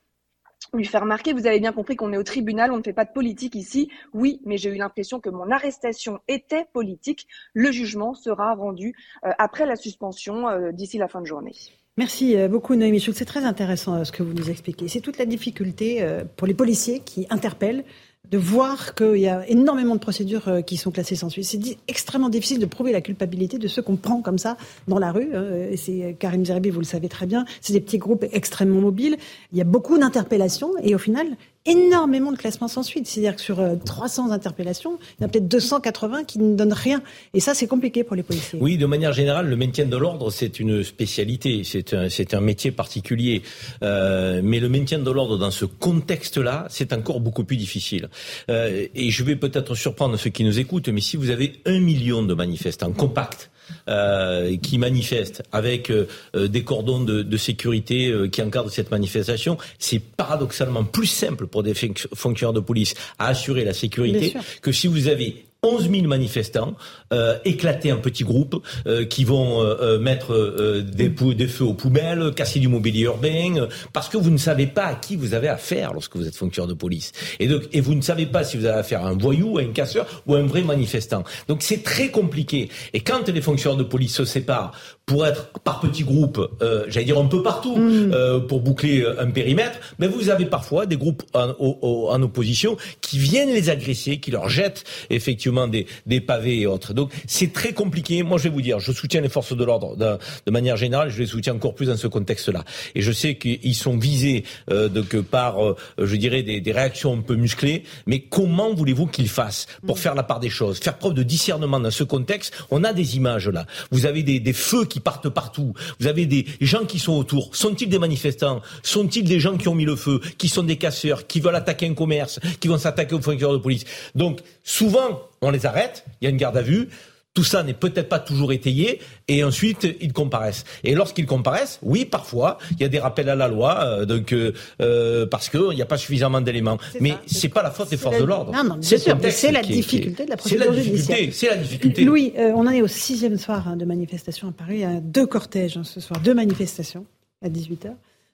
lui faire remarquer, vous avez bien compris qu'on est au tribunal, on ne fait pas de politique ici. Oui, mais j'ai eu l'impression que mon arrestation était politique. Le jugement sera rendu euh, après la suspension euh, d'ici la fin de journée.
Merci euh, beaucoup Noémie Schultz. C'est très intéressant ce que vous nous expliquez. C'est toute la difficulté pour les policiers qui interpellent de voir qu'il y a énormément de procédures euh, qui sont classées sans suite. C'est extrêmement difficile de prouver la culpabilité de ceux qu'on prend comme ça dans la rue. Hein. C'est Karim Zerbi, vous le savez très bien. C'est des petits groupes extrêmement mobiles. Il y a beaucoup d'interpellations et au final, énormément de classements sans suite. C'est-à-dire que sur 300 euh, interpellations, il y en a peut-être 280 qui ne donnent rien. Et ça, c'est compliqué pour les policiers.
Oui, de manière générale, le maintien de l'ordre, c'est une spécialité, c'est un, un, métier particulier. Euh, mais le maintien de l'ordre dans ce contexte-là, c'est encore beaucoup plus difficile. Euh, et je vais peut-être surprendre ceux qui nous écoutent, mais si vous avez un million de manifestants compacts, euh, qui manifestent avec euh, euh, des cordons de, de sécurité qui encadrent cette manifestation, c'est paradoxalement plus simple pour des fonctionnaires de police à assurer la sécurité que si vous avez 11 000 manifestants euh, éclatés en petits groupes euh, qui vont euh, euh mettre des, des, feux aux poubelles, casser du mobilier urbain, parce que vous ne savez pas à qui vous avez affaire lorsque vous êtes fonctionnaire de police. Et, donc, et vous ne savez pas si vous avez affaire à un voyou, à un casseur ou à un vrai manifestant. Donc c'est très compliqué. Et quand les fonctionnaires de police se séparent pour être par petits groupes, j'allais dire un peu partout, mm. pour boucler un périmètre, mais vous avez parfois des groupes en, en, opposition qui viennent les agresser, qui leur jettent effectivement des, des pavés et autres. Donc c'est très compliqué. Moi, je vais vous dire, je soutiens les forces de l'ordre de, de, manière générale, je les soutiens encore plus dans ce contexte-là. Et je sais qu'ils sont visés euh, donc, par, euh, je dirais, des, des, réactions un peu musclées, mais comment voulez-vous qu'ils fassent pour mm. faire la part des choses, faire preuve de discernement dans ce contexte? On a des images là. Vous avez des, des feux qui partent partout. Vous avez des gens qui sont autour. Sont-ils des manifestants? Sont-ils des gens qui ont mis le feu Qui sont des casseurs Qui veulent attaquer un commerce Qui vont s'attaquer aux fonctionnaires de police? Donc, souvent, on les arrête. Il y a une garde à vue. Tout ça n'est peut-être pas toujours étayé, et ensuite ils comparaissent. Et lorsqu'ils comparaissent, oui, parfois il y a des rappels à la loi, euh, donc euh, euh parce qu'il n'y a pas suffisamment d'éléments. Mais c'est pas la faute des forces de l'ordre.
Non, non, c'est la difficulté de la procédure judiciaire.
C'est la difficulté.
Louis, euh, on en est au sixième soir hein, de manifestation à Paris. Il y a deux cortèges hein, ce soir, deux manifestations à 18 h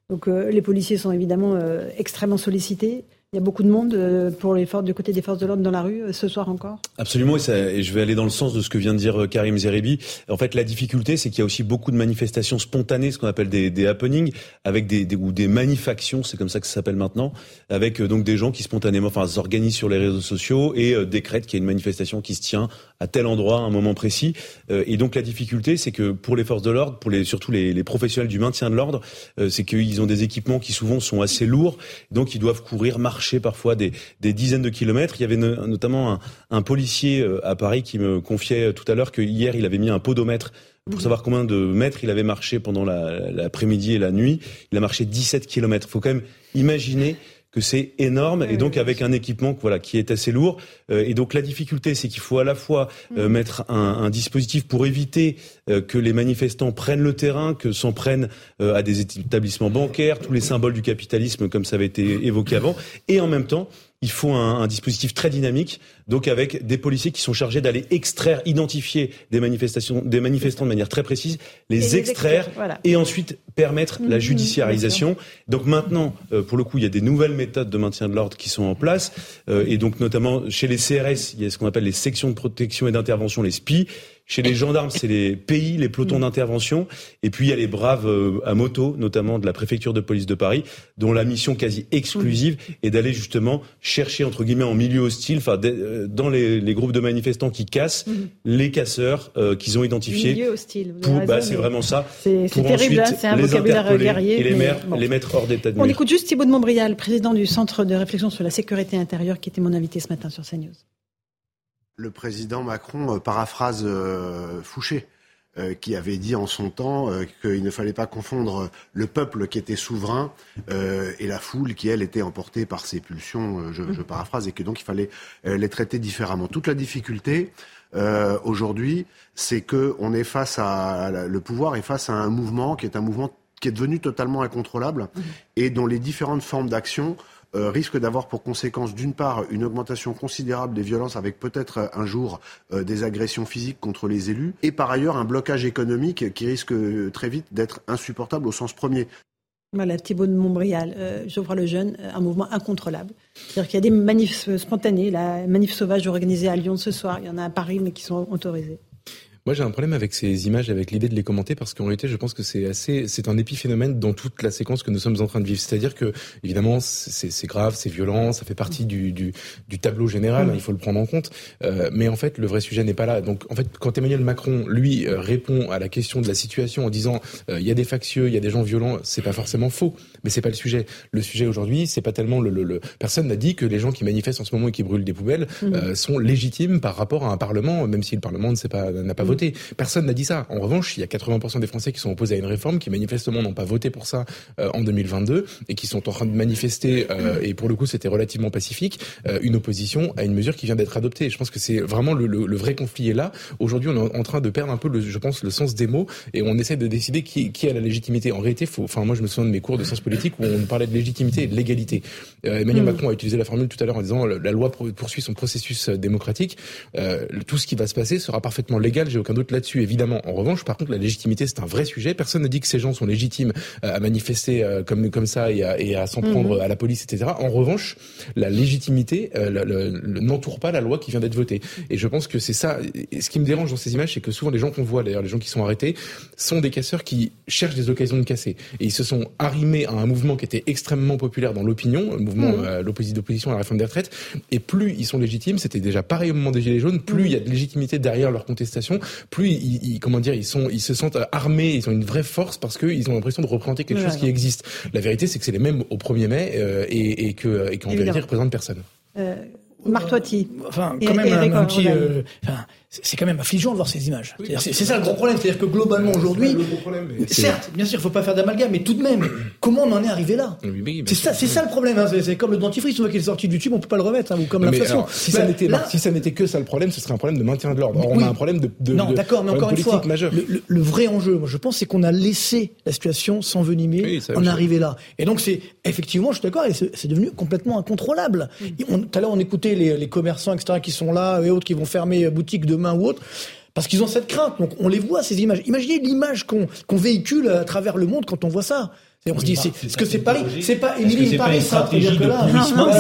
Donc les policiers sont évidemment extrêmement sollicités. Il y a beaucoup de monde euh, pour les forces, du côté des forces de l'ordre dans la rue euh, ce soir encore?
Absolument, et, je vais aller dans le sens de ce que vient de dire euh, Karim Zerebi. En fait, la difficulté, c'est qu'il y a aussi beaucoup de manifestations spontanées, ce qu'on appelle des, happenings, avec des, des, ou des manifactions, c'est comme ça que ça s'appelle maintenant, avec donc des gens qui spontanément enfin, s'organisent sur les réseaux sociaux et décrètent qu'il y a une manifestation qui se tient à tel endroit, à un moment précis. et donc la difficulté, c'est que pour les forces de l'ordre, pour les, surtout les, les professionnels du maintien de l'ordre, c'est qu'ils ont des équipements qui souvent sont assez lourds, donc ils doivent courir, marcher parfois des, dizaines de kilomètres. Il y avait notamment un, policier euh, à Paris qui me confiait tout à l'heure que hier il avait mis un podomètre pour savoir combien de mètres il avait marché pendant l'après-midi et la nuit. Il a marché 17 kilomètres. Il faut quand même imaginer que c'est énorme et donc avec un équipement voilà qui est assez lourd euh, et donc la difficulté c'est qu'il faut à la fois euh, mm. mettre un, dispositif pour éviter euh, que les manifestants prennent le terrain, que s'en prennent à des établissements bancaires, tous les symboles du capitalisme comme ça avait été évoqué avant et en même temps il faut un, un, dispositif très dynamique, donc avec des policiers qui sont chargés d'aller extraire, identifier des manifestations, des manifestants de manière très précise, les, extraire et ensuite permettre la mmh, judiciarisation. Donc maintenant, euh, pour le coup, il y a des nouvelles méthodes de maintien de l'ordre qui sont en place, euh, et donc notamment chez les CRS, il y a ce qu'on appelle les sections de protection et d'intervention, les SPI. Chez les gendarmes, c'est les pays, les pelotons mm. d'intervention. Et puis, il y a les braves euh, à moto, notamment de la préfecture de police de Paris, dont la mission quasi exclusive est d'aller justement chercher, entre guillemets, en milieu hostile, enfin, euh, dans les, les, groupes de manifestants qui cassent, mm. les casseurs euh, qu'ils ont identifiés.
Milieu hostile.
Bah, c'est vraiment ça.
C'est terrible, hein, c'est un vocabulaire guerrier.
Et les, les mettre hors d'état de
On écoute juste Thibault de Montbrial, président du Centre de réflexion sur la sécurité intérieure, qui était mon invité ce matin sur CNews
le président Macron euh, paraphrase euh, Fouché. Euh, qui avait dit en son temps qu'il ne fallait pas confondre le peuple qui était souverain et la foule qui, elle, était emportée par ses pulsions, je, je, paraphrase, et que donc il fallait les traiter différemment. Toute la difficulté aujourd'hui, c'est que on est face à le pouvoir est face à un mouvement qui est un mouvement qui est devenu totalement incontrôlable mmh. et dont les différentes formes d'action euh, risque d'avoir pour conséquence, d'une part, une augmentation considérable des violences avec peut-être euh, un jour euh, des agressions physiques contre les élus, et par ailleurs un blocage économique qui risque très vite d'être insupportable au sens premier.
Voilà, Thibault de Montbrial, euh, le Jeune, un mouvement incontrôlable. C'est-à-dire qu'il y a des manifs spontanés, la manif sauvage organisée à Lyon ce soir, il y en a à Paris, mais qui sont autorisés.
Moi, j'ai un problème avec ces images, avec l'idée de les commenter, parce qu'en réalité, je pense que c'est assez, c'est un épiphénomène dans toute la séquence que nous sommes en train de vivre. C'est-à-dire que, évidemment, c'est grave, c'est violent, ça fait partie du, du, du tableau général, il faut le prendre en compte. Euh, mais en fait, le vrai sujet n'est pas là. Donc, en fait, quand Emmanuel Macron, lui, euh, répond à la question de la situation en disant, euh, il y a des factieux, il y a des gens violents, c'est pas forcément faux, mais c'est pas le sujet. Le sujet aujourd'hui, c'est pas tellement le, le, personne n'a dit que les gens qui manifestent en ce moment et qui brûlent des poubelles mmh. sont légitimes par rapport à un parlement, même si le parlement ne sait pas, n'a pas mmh. voté. Personne n'a dit ça. En revanche, il y a 80% des Français qui sont opposés à une réforme, qui manifestement n'ont pas voté pour ça euh, en 2022 et qui sont en train de manifester, euh, et pour le coup c'était relativement pacifique, euh, une opposition à une mesure qui vient d'être adoptée. Je pense que c'est vraiment le, le, le, vrai conflit est là. Aujourd'hui, on est en train de perdre un peu, le, je pense, le sens des mots et on essaie de décider qui, qui a la légitimité. En réalité, faut, enfin moi je me souviens de mes cours de sciences politiques où on parlait de légitimité et de légalité. Emmanuel mmh. Macron a utilisé la formule tout à l'heure en disant la loi poursuit son processus démocratique. tout ce qui va se passer sera parfaitement légal. Aucun doute là-dessus, évidemment. En revanche, par contre, la légitimité, c'est un vrai sujet. Personne ne dit que ces gens sont légitimes euh, à manifester euh, comme comme ça et à, et à s'en mhm. prendre à la police, etc. En revanche, la légitimité euh, n'entoure pas la loi qui vient d'être votée. Et je pense que c'est ça. Et ce qui me dérange dans ces images, c'est que souvent les gens qu'on voit, d'ailleurs les gens qui sont arrêtés, sont des casseurs qui cherchent des occasions de casser. Et ils se sont arrimés à un mouvement qui était extrêmement populaire dans l'opinion, le mouvement mmh. l'opposition à la réforme des retraites. Et plus ils sont légitimes, c'était déjà pareil au moment des gilets jaunes, plus mhm. il y a de légitimité derrière leur contestation, plus ils, comment dire, ils sont, ils se sentent armés, ils ont une vraie force parce qu'ils ont l'impression de représenter quelque chose qui existe. La vérité, c'est que c'est les mêmes au 1er mai euh, et, et que et qu'en vérité, ils représentent personne.
Euh, Marc Toiti.
Enfin, quand même un, petit. Euh, enfin, c'est quand même affligeant de voir ces images. c'est ça le gros problème. C'est-à-dire que globalement aujourd'hui, certes, bien sûr, il faut pas faire d'amalgame, mais tout de même, comment on en est arrivé là? C'est ça, c'est ça le problème. Hein. C'est comme le dentifrice, une fois qu'il est sorti du tube, on peut pas le remettre, hein, ou comme l'inflation.
Si ça n'était si ça n'était que ça le problème, ce serait un problème de maintien de l'ordre. On a un problème de, de
non, d'accord, mais encore une fois, le, le, vrai enjeu, moi, je pense, c'est qu'on a laissé la situation s'envenimer, en arriver là. Et donc c'est effectivement, je suis d'accord, c'est devenu complètement incontrôlable. Tout à l'heure, on écoutait les, les commerçants, etc., qui sont là et autres qui vont fermer boutique demain ou autre, parce qu'ils ont cette crainte. Donc on les voit ces images. Imaginez l'image qu'on véhicule à travers le monde quand on voit ça. Et on se dit, est-ce que c'est Paris C'est pas Émilie Paris, ça dire que là,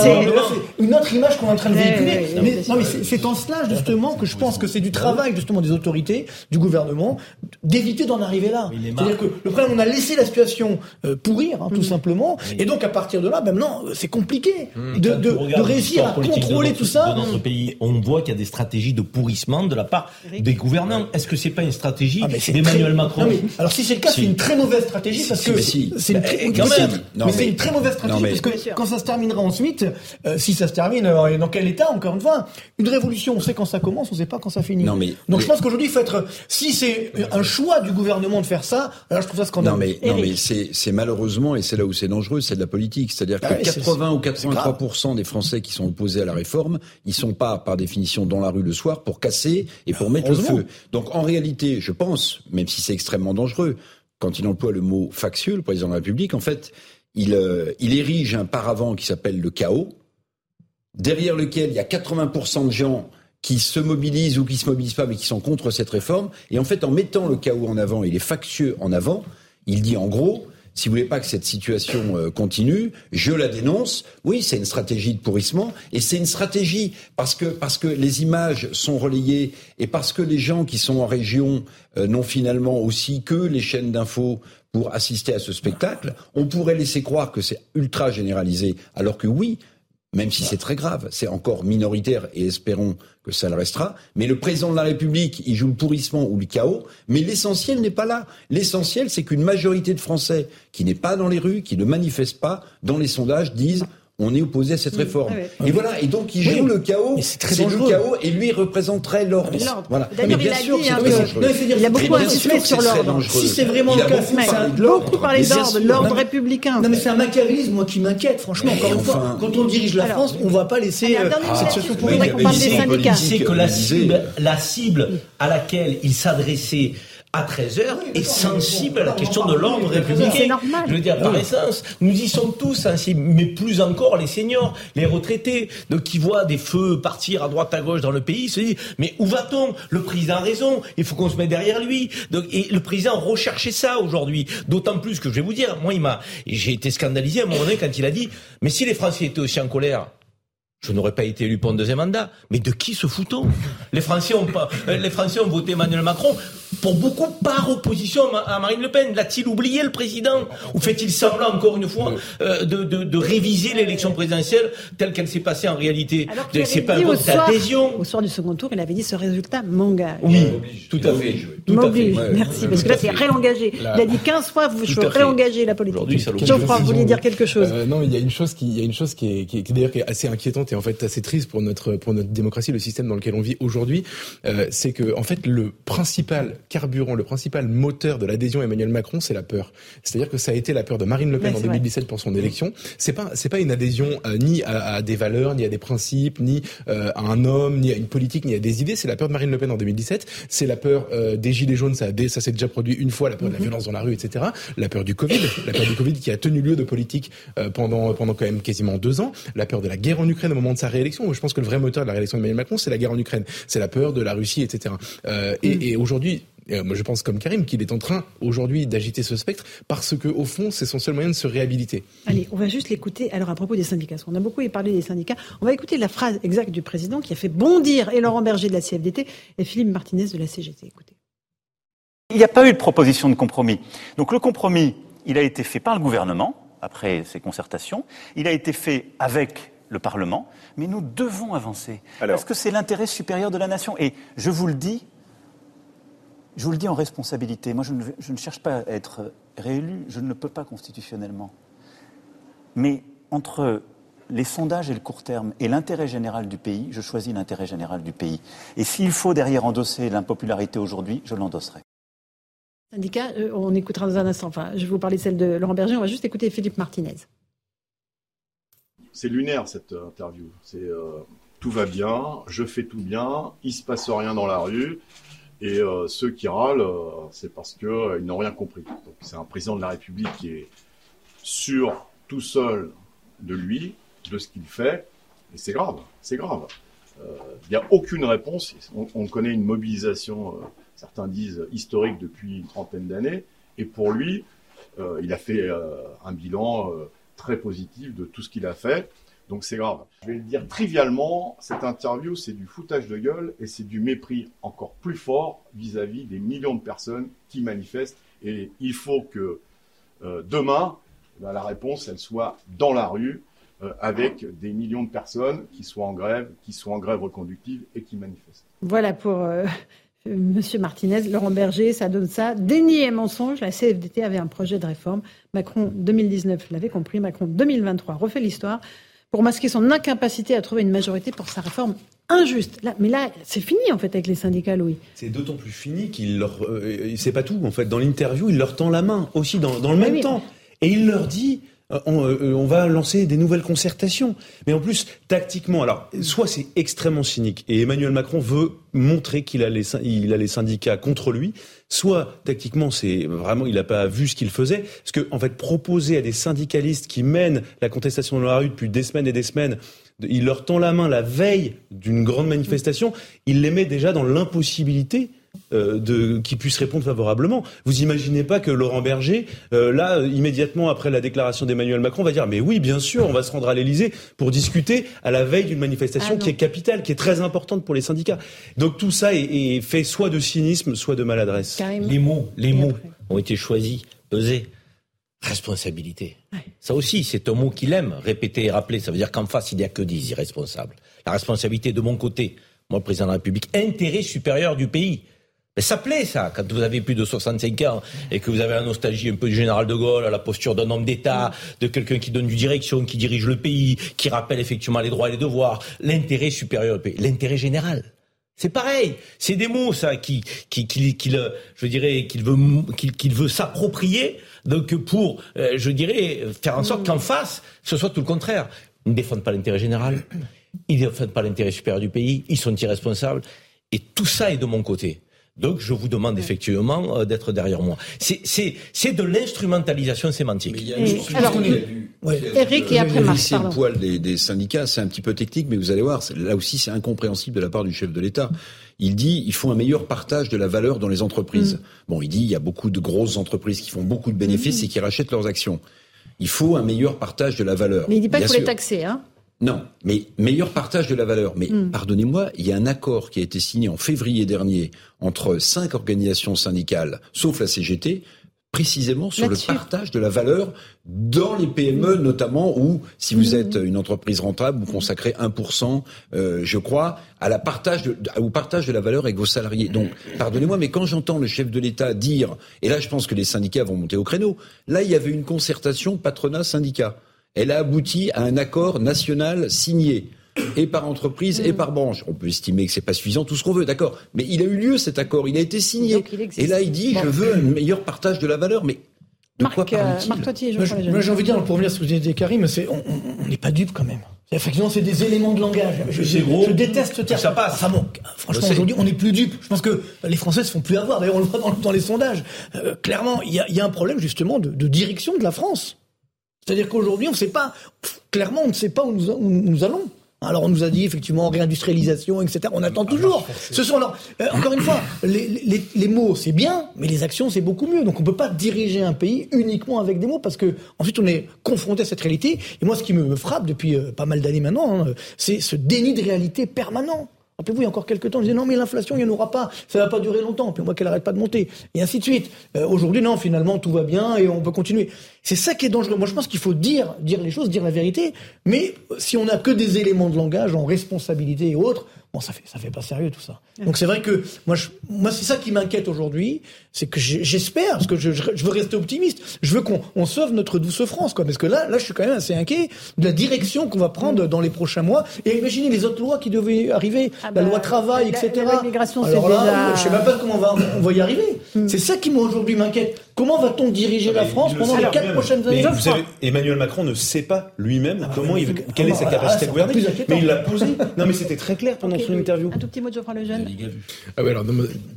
c'est une autre image qu'on est en train de véhiculer. mais, non, mais c'est en cela justement que je pense que c'est du travail justement des autorités, du gouvernement, d'éviter d'en arriver là. C'est-à-dire que le problème, on a laissé la situation euh, pourrir, hein, tout mm. simplement, et donc à partir de là, ben maintenant, c'est compliqué mm. de, de, de réussir à contrôler tout ça.
Dans notre pays, on voit qu'il y a des stratégies de pourrissement de la part des gouvernants. Est-ce que c'est pas une stratégie ah, d'Emmanuel Macron
Alors si c'est le cas, c'est une très mauvaise stratégie parce que c'est mais, c'est une très mauvaise stratégie, parce que quand ça se terminera ensuite, euh, si ça se termine, euh, dans quel état, encore une fois Une révolution, on sait quand ça commence, on sait pas quand ça finit. Non, mais, Donc je pense qu'aujourd'hui, il faut être... Si c'est un choix du gouvernement de faire ça, alors je trouve ça scandaleux.
Non mais, non, mais c'est malheureusement, et c'est là où c'est dangereux, c'est de la politique. C'est-à-dire que 80 ou 83% des Français qui sont opposés à la réforme, ils sont pas, par définition, dans la rue le soir pour casser et pour mettre le feu. Donc en réalité, je pense, même si c'est extrêmement dangereux, quand il emploie le mot factieux, le président de la République, en fait, il, euh, érige un paravent qui s'appelle le chaos, derrière lequel il y a 80% de gens qui se mobilisent ou qui se mobilisent pas, mais qui sont contre cette réforme. Et en fait, en mettant le chaos en avant et les factieux en avant, il dit en gros, si vous voulez pas que cette situation euh, continue, je la dénonce. Oui, c'est une stratégie de pourrissement et c'est une stratégie parce que parce que les images sont relayées et parce que les gens qui sont en région euh, n'ont finalement aussi que les chaînes d'infos pour assister à ce spectacle. On pourrait laisser croire que c'est ultra généralisé, alors que oui, même si c'est très grave, c'est encore minoritaire et espérons que ça le restera. Mais le président de la République, il joue le pourrissement ou le chaos, mais l'essentiel n'est pas là. L'essentiel, c'est qu'une majorité de Français qui n'est pas dans les rues, qui ne manifestent pas, dans les sondages, disent on est opposé à cette réforme. Et voilà, et donc il joue le chaos, c'est le chaos, et lui représenterait l'ordre.
Voilà. D'ailleurs, il a sûr, dit, hein, il, il a beaucoup insisté sur l'ordre.
Si c'est vraiment le cas,
beaucoup parlé d'ordre, l'ordre républicain.
Non, mais c'est un machiavélisme, moi, qui m'inquiète, franchement. Encore une fois, quand on dirige la France, on ne va pas laisser euh, cette situation pour
qu'on parle des syndicats. C'est que cible, la cible à laquelle il s'adressait à 13 heures est sensible à la question de l'ordre républicain. Normal. Je veux dire, par essence, nous y sommes tous sensibles, mais plus encore les seniors, les retraités, donc qui voient des feux partir à droite à gauche dans le pays, se disent mais où va-t-on? Le président a raison, il faut qu'on se mette derrière lui. Donc, et le président recherchait ça aujourd'hui, d'autant plus que je vais vous dire, moi il m'a, j'ai été scandalisé à un moment donné quand il a dit mais si les Français étaient aussi en colère, je n'aurais pas été élu pour un deuxième mandat. Mais de qui se fout-on? Les Français ont pas, euh, les Français ont voté Emmanuel Macron pour beaucoup par opposition à Marine Le Pen. L'a-t-il oublié le président? Ou fait-il semblant encore une fois euh, de, de, de, réviser l'élection présidentielle telle qu'elle s'est passée en réalité?
C'est pas un vote d'adhésion. Au soir du second tour, il avait dit ce résultat m'engage.
Oui, tout à fait.
Tout à fait. Merci. Parce que là, c'est réengagé. Il a dit 15 fois, vous je réengager la politique. Geoffroy, vous vouliez dire quelque chose
euh, Non, il y a une chose qui, il y a une chose qui est, qui est, d'ailleurs assez inquiétante en fait assez triste pour notre pour notre démocratie, le système dans lequel on vit aujourd'hui, euh, c'est que en fait le principal carburant, le principal moteur de l'adhésion à Emmanuel Macron, c'est la peur. C'est-à-dire que ça a été la peur de Marine Le Pen en 2017 pour son élection. C'est pas c'est pas une adhésion euh, ni à, à, des valeurs, ni à des principes, ni euh, à un homme, ni à une politique, ni à des idées. C'est la peur de Marine Le Pen en 2017. C'est la peur des gilets jaunes. Ça ça s'est déjà produit une fois. La peur de la mhm. violence dans la rue, etc. La peur du Covid, la peur du Covid qui a tenu lieu de politique pendant pendant quand même quasiment deux ans. La peur de la guerre en Ukraine au moment de sa réélection. Je pense que le vrai moteur de la réélection d'Emmanuel Macron, c'est la guerre en Ukraine, c'est la peur de la Russie, etc. Euh, et, mm. et aujourd'hui, euh, moi je pense comme Karim qu'il est en train aujourd'hui d'agiter ce spectre parce que au fond c'est son seul moyen de se réhabiliter.
Allez, on va juste l'écouter. Alors à propos des syndicats, on a beaucoup parlé des syndicats. On va écouter la phrase exacte du président qui a fait bondir et Laurent Berger de la CFDT et Philippe Martinez de la CGT. Écoutez.
Il n'y a pas eu de proposition de compromis. Donc le compromis, il a été fait par le gouvernement après ces concertations. Il a été fait avec le Parlement, mais nous devons avancer. parce que c'est l'intérêt supérieur de la nation. Et je vous le dis, je vous le dis en responsabilité. Moi, je ne, je ne cherche pas à être réélu, je ne le peux pas constitutionnellement. Mais entre les sondages et le court terme et l'intérêt général du pays, je choisis l'intérêt général du pays. Et s'il faut derrière endosser l'impopularité aujourd'hui, je l'endosserai.
Syndicat, euh, on écoutera dans un instant. Enfin, je vais vous parler de celle de Laurent Berger. On va juste écouter Philippe Martinez
c'est lunaire cette euh, interview. C'est euh, tout va bien, je fais tout bien, il se passe rien dans la rue. Et euh, ceux qui râlent, c'est parce qu'ils n'ont rien compris. C'est un président de la République qui est sûr tout seul de lui, de ce qu'il fait. Et c'est grave, c'est grave. Il n'y a aucune réponse. On, on connaît une mobilisation, certains disent historique depuis une trentaine d'années. Et pour lui, il a fait un bilan très positif de tout ce qu'il a fait. Donc c'est grave. Je vais le dire trivialement, cette interview, c'est du foutage de gueule et c'est du mépris encore plus fort vis-à-vis des millions de personnes qui manifestent. Et il faut que euh, demain, bah, la réponse, elle soit dans la rue, euh, avec des millions de personnes qui soient en grève, qui soient en grève reconductive et qui manifestent.
Voilà pour euh, Monsieur Martinez, Laurent Berger, ça donne ça. Déni et mensonge, la CFDT avait un projet de réforme. Macron 2019 l'avait compris, Macron 2023 refait l'histoire pour masquer son incapacité à trouver une majorité pour sa réforme injuste. Là, mais là, c'est fini en fait avec les syndicats, Louis.
C'est d'autant plus fini qu'il leur, euh, c'est pas tout en fait. Dans l'interview, il leur tend la main aussi dans, dans le même temps, et il leur dit euh, euh, on, va lancer des nouvelles concertations. Mais en plus, tactiquement, alors, soit c'est extrêmement cynique et Emmanuel Macron veut montrer qu'il a les, syndicats contre lui, soit tactiquement, c'est vraiment, il n'a pas vu ce qu'il faisait. Parce que, en fait, proposer à des syndicalistes qui mènent la contestation dans la rue depuis des semaines et des semaines, il leur tend la main la veille d'une grande manifestation, il les met déjà dans l'impossibilité euh, de, qui puisse répondre favorablement. Vous imaginez pas que Laurent Berger, euh, là, immédiatement après la déclaration d'Emmanuel Macron, va dire mais oui, bien sûr, on va se rendre à l'Élysée pour discuter à la veille d'une manifestation ah qui est capitale, qui est très importante pour les syndicats. Donc tout ça est, fait soit de cynisme, soit de maladresse.
Les mots, les mots ont été choisis, pesés. Responsabilité. Ça aussi, c'est un mot qu'il aime, répéter et rappeler. Ça veut dire qu'en face, il n'y a que des irresponsables. La responsabilité de mon côté, moi, le président de la République, intérêt supérieur du pays. Mais ça plaît, ça, quand vous avez plus de 65 ans et que vous avez la nostalgie un peu du général de Gaulle, la posture d'un homme d'État, de quelqu'un qui donne du direction, qui dirige le pays, qui rappelle effectivement les droits et les devoirs, l'intérêt supérieur du pays, l'intérêt général. C'est pareil, c'est des mots ça qui, qui, qui, qui je dirais, qu'il veut, qu'il veut s'approprier, donc pour, euh, je dirais, faire en sorte qu'en face, ce soit tout le contraire. Ils ne défendent pas l'intérêt général, ils ne défendent pas l'intérêt supérieur du pays, ils sont irresponsables, et tout ça est de mon côté. Donc je vous demande effectivement euh, d'être derrière moi. C'est de l'instrumentalisation sémantique.
il y a alors, Eric et après Marc,
le poil des, des syndicats, c'est un petit peu technique, mais vous allez voir, là aussi c'est incompréhensible de la part du chef de l'État. Il dit il faut un meilleur partage de la valeur dans les entreprises. Mm. Bon, il dit il y a beaucoup de grosses entreprises qui font beaucoup de bénéfices mm. et qui rachètent leurs actions. Il faut un meilleur partage de la valeur.
Mais il dit pas qu'il faut les taxer, hein
Non, mais meilleur partage de la valeur. Mais
Hmm.
pardonnez-moi, il y a un accord qui a été signé en février dernier entre cinq organisations syndicales, sauf la CGT, précisément sur le partage de la valeur dans les PME, notamment où, si vous êtes une entreprise rentable, vous consacrez 1%, euh, je crois, à la partage de, au partage de la valeur avec vos salariés. Donc, pardonnez-moi, mais quand j'entends le chef de l'État dire, et là, je pense que les syndicats vont monter au créneau, là, il y avait une concertation patronat-syndicat. Elle a abouti à un accord national signé et par entreprise et par branche. On peut estimer que c'est pas suffisant, tout ce qu'on veut, d'accord. Mais il a eu lieu cet accord, il a été signé.
Donc, il existe.
et là, il dit,
Bon.
je veux un meilleur partage de la valeur. Mais de quoi
Marc, euh,
parle-t-il
Marc Toitier, je
Moi, j'ai envie de dire, pour revenir sur ce que disait Karim, c'est, on on- on n'est pas dupe quand même. C'est- Effectivement, c'est des éléments de langage. Je,
gros,
je déteste ce terme.
ça passe.
Enfin bon, franchement, aujourd'hui, on n'est plus dupe. Je pense que les Français se font plus avoir. D'ailleurs, on le voit dans, dans les sondages. Euh, clairement, il y a, il y a un problème justement de, de direction de la France. C'est-à-dire qu'aujourd'hui, on ne sait pas, pff, clairement, on ne sait pas où nous, où nous allons. Alors on nous a dit effectivement réindustrialisation, etc. On attend toujours. Ce sont alors euh, encore une fois les, les, les mots c'est bien, mais les actions c'est beaucoup mieux. Donc on peut pas diriger un pays uniquement avec des mots parce que ensuite on est confronté à cette réalité. Et moi ce qui me, me frappe depuis euh, pas mal d'années maintenant, hein, c'est ce déni de réalité permanent. Rappelez-vous, il y a encore quelques temps, on disait non, mais l'inflation, il n'y en aura pas, ça va pas durer longtemps, puis on voit qu'elle arrête pas de monter, et ainsi de suite. Euh, Aujourd'hui, non, finalement, tout va bien et on peut continuer. C'est ça qui est dangereux. Moi, je pense qu'il faut dire, dire les choses, dire la vérité, mais si on n'a que des éléments de langage en responsabilité et autres, bon, ça fait, ça fait pas sérieux tout ça. Donc c'est vrai que moi, je, moi, c'est ça qui m'inquiète aujourd'hui, c'est que j'espère, parce que je, je, veux rester optimiste, je veux qu'on on sauve notre douce France, quoi, parce que là, là, je suis quand même assez inquiet de la direction qu'on va prendre dans les prochains mois. Et imaginez les autres lois qui devaient arriver, la
bah,
loi travail,
la-
etc.
la loi immigration, c'est
Alors là,
déjà- Hmm.
je sais même pas comment on va, on va y arriver. C'est ça qui moi aujourd'hui m'inquiète. Comment va-t-on diriger la France pendant les quatre prochaines années
Mais vous savez, Emmanuel Macron ne sait pas lui-même comment il, quelle est sa
ah,
capacité
ça
à gouverner. Mais il l'a posé. Non, mais c'était très clair pendant son interview.
Un tout petit mot de Geoffroy Lejeune.
Ah ouais, alors,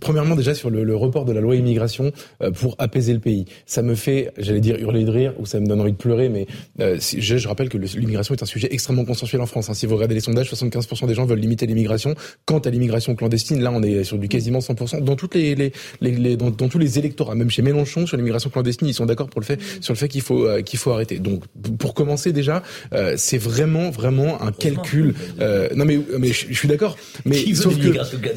premièrement, déjà sur le, le report de la loi immigration euh, pour apaiser le pays, ça me fait, j'allais dire hurler de rire ou ça me donne envie de pleurer, mais euh, si- je, je rappelle que l'immigration est un sujet extrêmement consensuel en France. hein. Si vous regardez les sondages, 75% des gens veulent limiter l'immigration. Quant à l'immigration clandestine, là, on est sur du quasiment 100%. Dans toutes les, les, les, les- dans, dans tous les électorats, même chez Mélenchon, sur l'immigration clandestine, ils sont d'accord pour le fait, sur le fait qu'il faut euh, qu'il faut arrêter. Donc, pour commencer déjà, euh, c'est vraiment vraiment un calcul. euh, non mais mais je, je suis d'accord, mais sauf que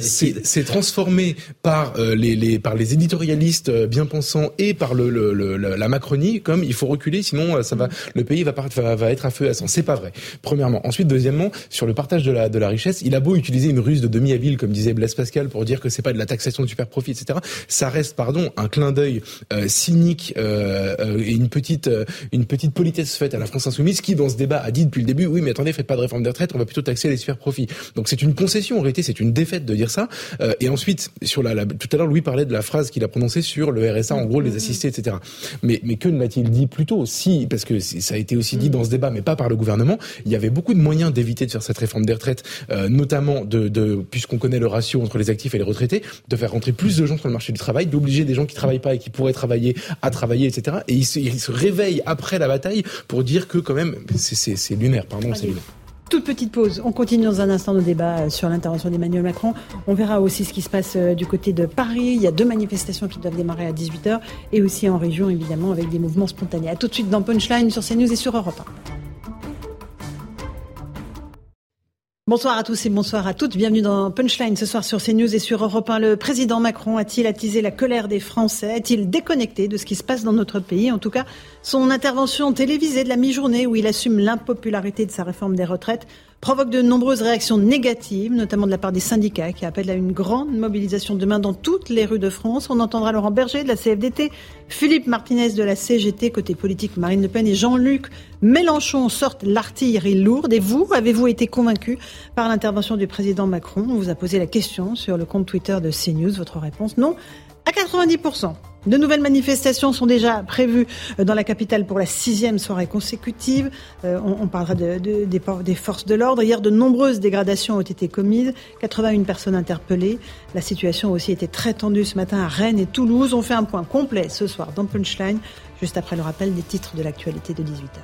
c'est transformé par euh, les, les par les éditorialistes euh, bien pensants et par le, le, le- la Macronie comme il faut reculer sinon euh, ça va le pays va, va va être à feu et à sang c'est pas vrai premièrement ensuite deuxièmement sur le partage de la de la richesse il a beau utiliser une ruse de demi habile comme disait Blaise Pascal pour dire que c'est pas de la taxation de super profit etc ça reste pardon un clin d'œil euh, cynique euh, euh, et une petite euh, une petite politesse faite à la France insoumise qui dans ce débat a dit depuis le début oui mais attendez faites pas de réforme des retraites on va plutôt taxer les super profits donc c'est une concession en réalité c'est une défaite de dire ça. Euh, et ensuite sur la, la- tout à l'heure Louis parlait de la phrase qu'il a prononcée sur le RSA en gros les assistés etc mais mais que ne l'a-t-il dit plus tôt? Si parce que ça a été aussi dit dans ce débat mais pas par le gouvernement il y avait beaucoup de moyens d'éviter de faire cette réforme des retraites euh, notamment de, de puisqu'on connaît le ratio entre les actifs et les retraités de faire rentrer plus de gens sur le marché du travail d'obliger des gens qui travaillent pas et qui pourraient travailler à travailler etc et il se, il se réveille après la bataille pour dire que quand même c'est lunaire pardon c'est lunaire
Toute petite pause. On continue dans un instant nos débats euh, sur l'intervention d'Emmanuel Macron. On verra aussi ce qui se passe euh, du côté de Paris. Il y a deux manifestations qui doivent démarrer à 18h et aussi en région, évidemment, avec des mouvements spontanés. À tout de suite dans Punchline sur CNews et sur Europe Bonsoir à tous et bonsoir à toutes. Bienvenue dans Punchline ce soir sur CNews et sur Europe 1. Le président Macron a-t-il attisé la colère des Français? Est-il déconnecté de ce qui se passe dans notre pays? En tout cas, son intervention télévisée de la mi-journée où il assume l'impopularité de sa réforme des retraites provoque de nombreuses réactions négatives, notamment de la part des syndicats qui appellent à une grande mobilisation demain dans toutes les rues de France. On entendra Laurent Berger de la CFDT, Philippe Martinez de la CGT, côté politique Marine Le Pen et Jean-Luc Mélenchon sortent l'artillerie lourde. Et vous, avez-vous été convaincu par l'intervention du président Macron? On vous a posé la question sur le compte Twitter de CNews. Votre réponse, non à 90%. De nouvelles manifestations sont déjà prévues dans la capitale pour la sixième soirée consécutive. Euh, on, parlera de, de, des, des, forces de l'ordre. Hier, de nombreuses dégradations ont été commises, 81 personnes interpellées. La situation a aussi été très tendue ce matin à Rennes et Toulouse. On fait un point complet ce soir dans Punchline, juste après le rappel des titres de l'actualité de 18h.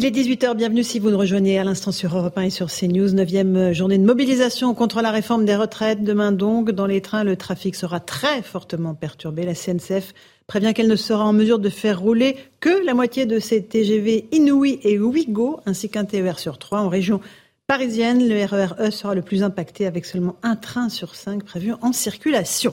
Il est 18h, bienvenue si vous nous rejoignez à l'instant sur Europe 1 et sur CNews. Neuvième journée de mobilisation contre la réforme des retraites. Demain donc, dans les trains, le trafic sera très fortement perturbé. La CNCF prévient qu'elle ne sera en mesure de faire rouler que la moitié de ses TGV Inouï et Ouigo, ainsi qu'un TER sur trois en région parisienne. Le RER E sera le plus impacté avec seulement un train sur cinq prévu en circulation.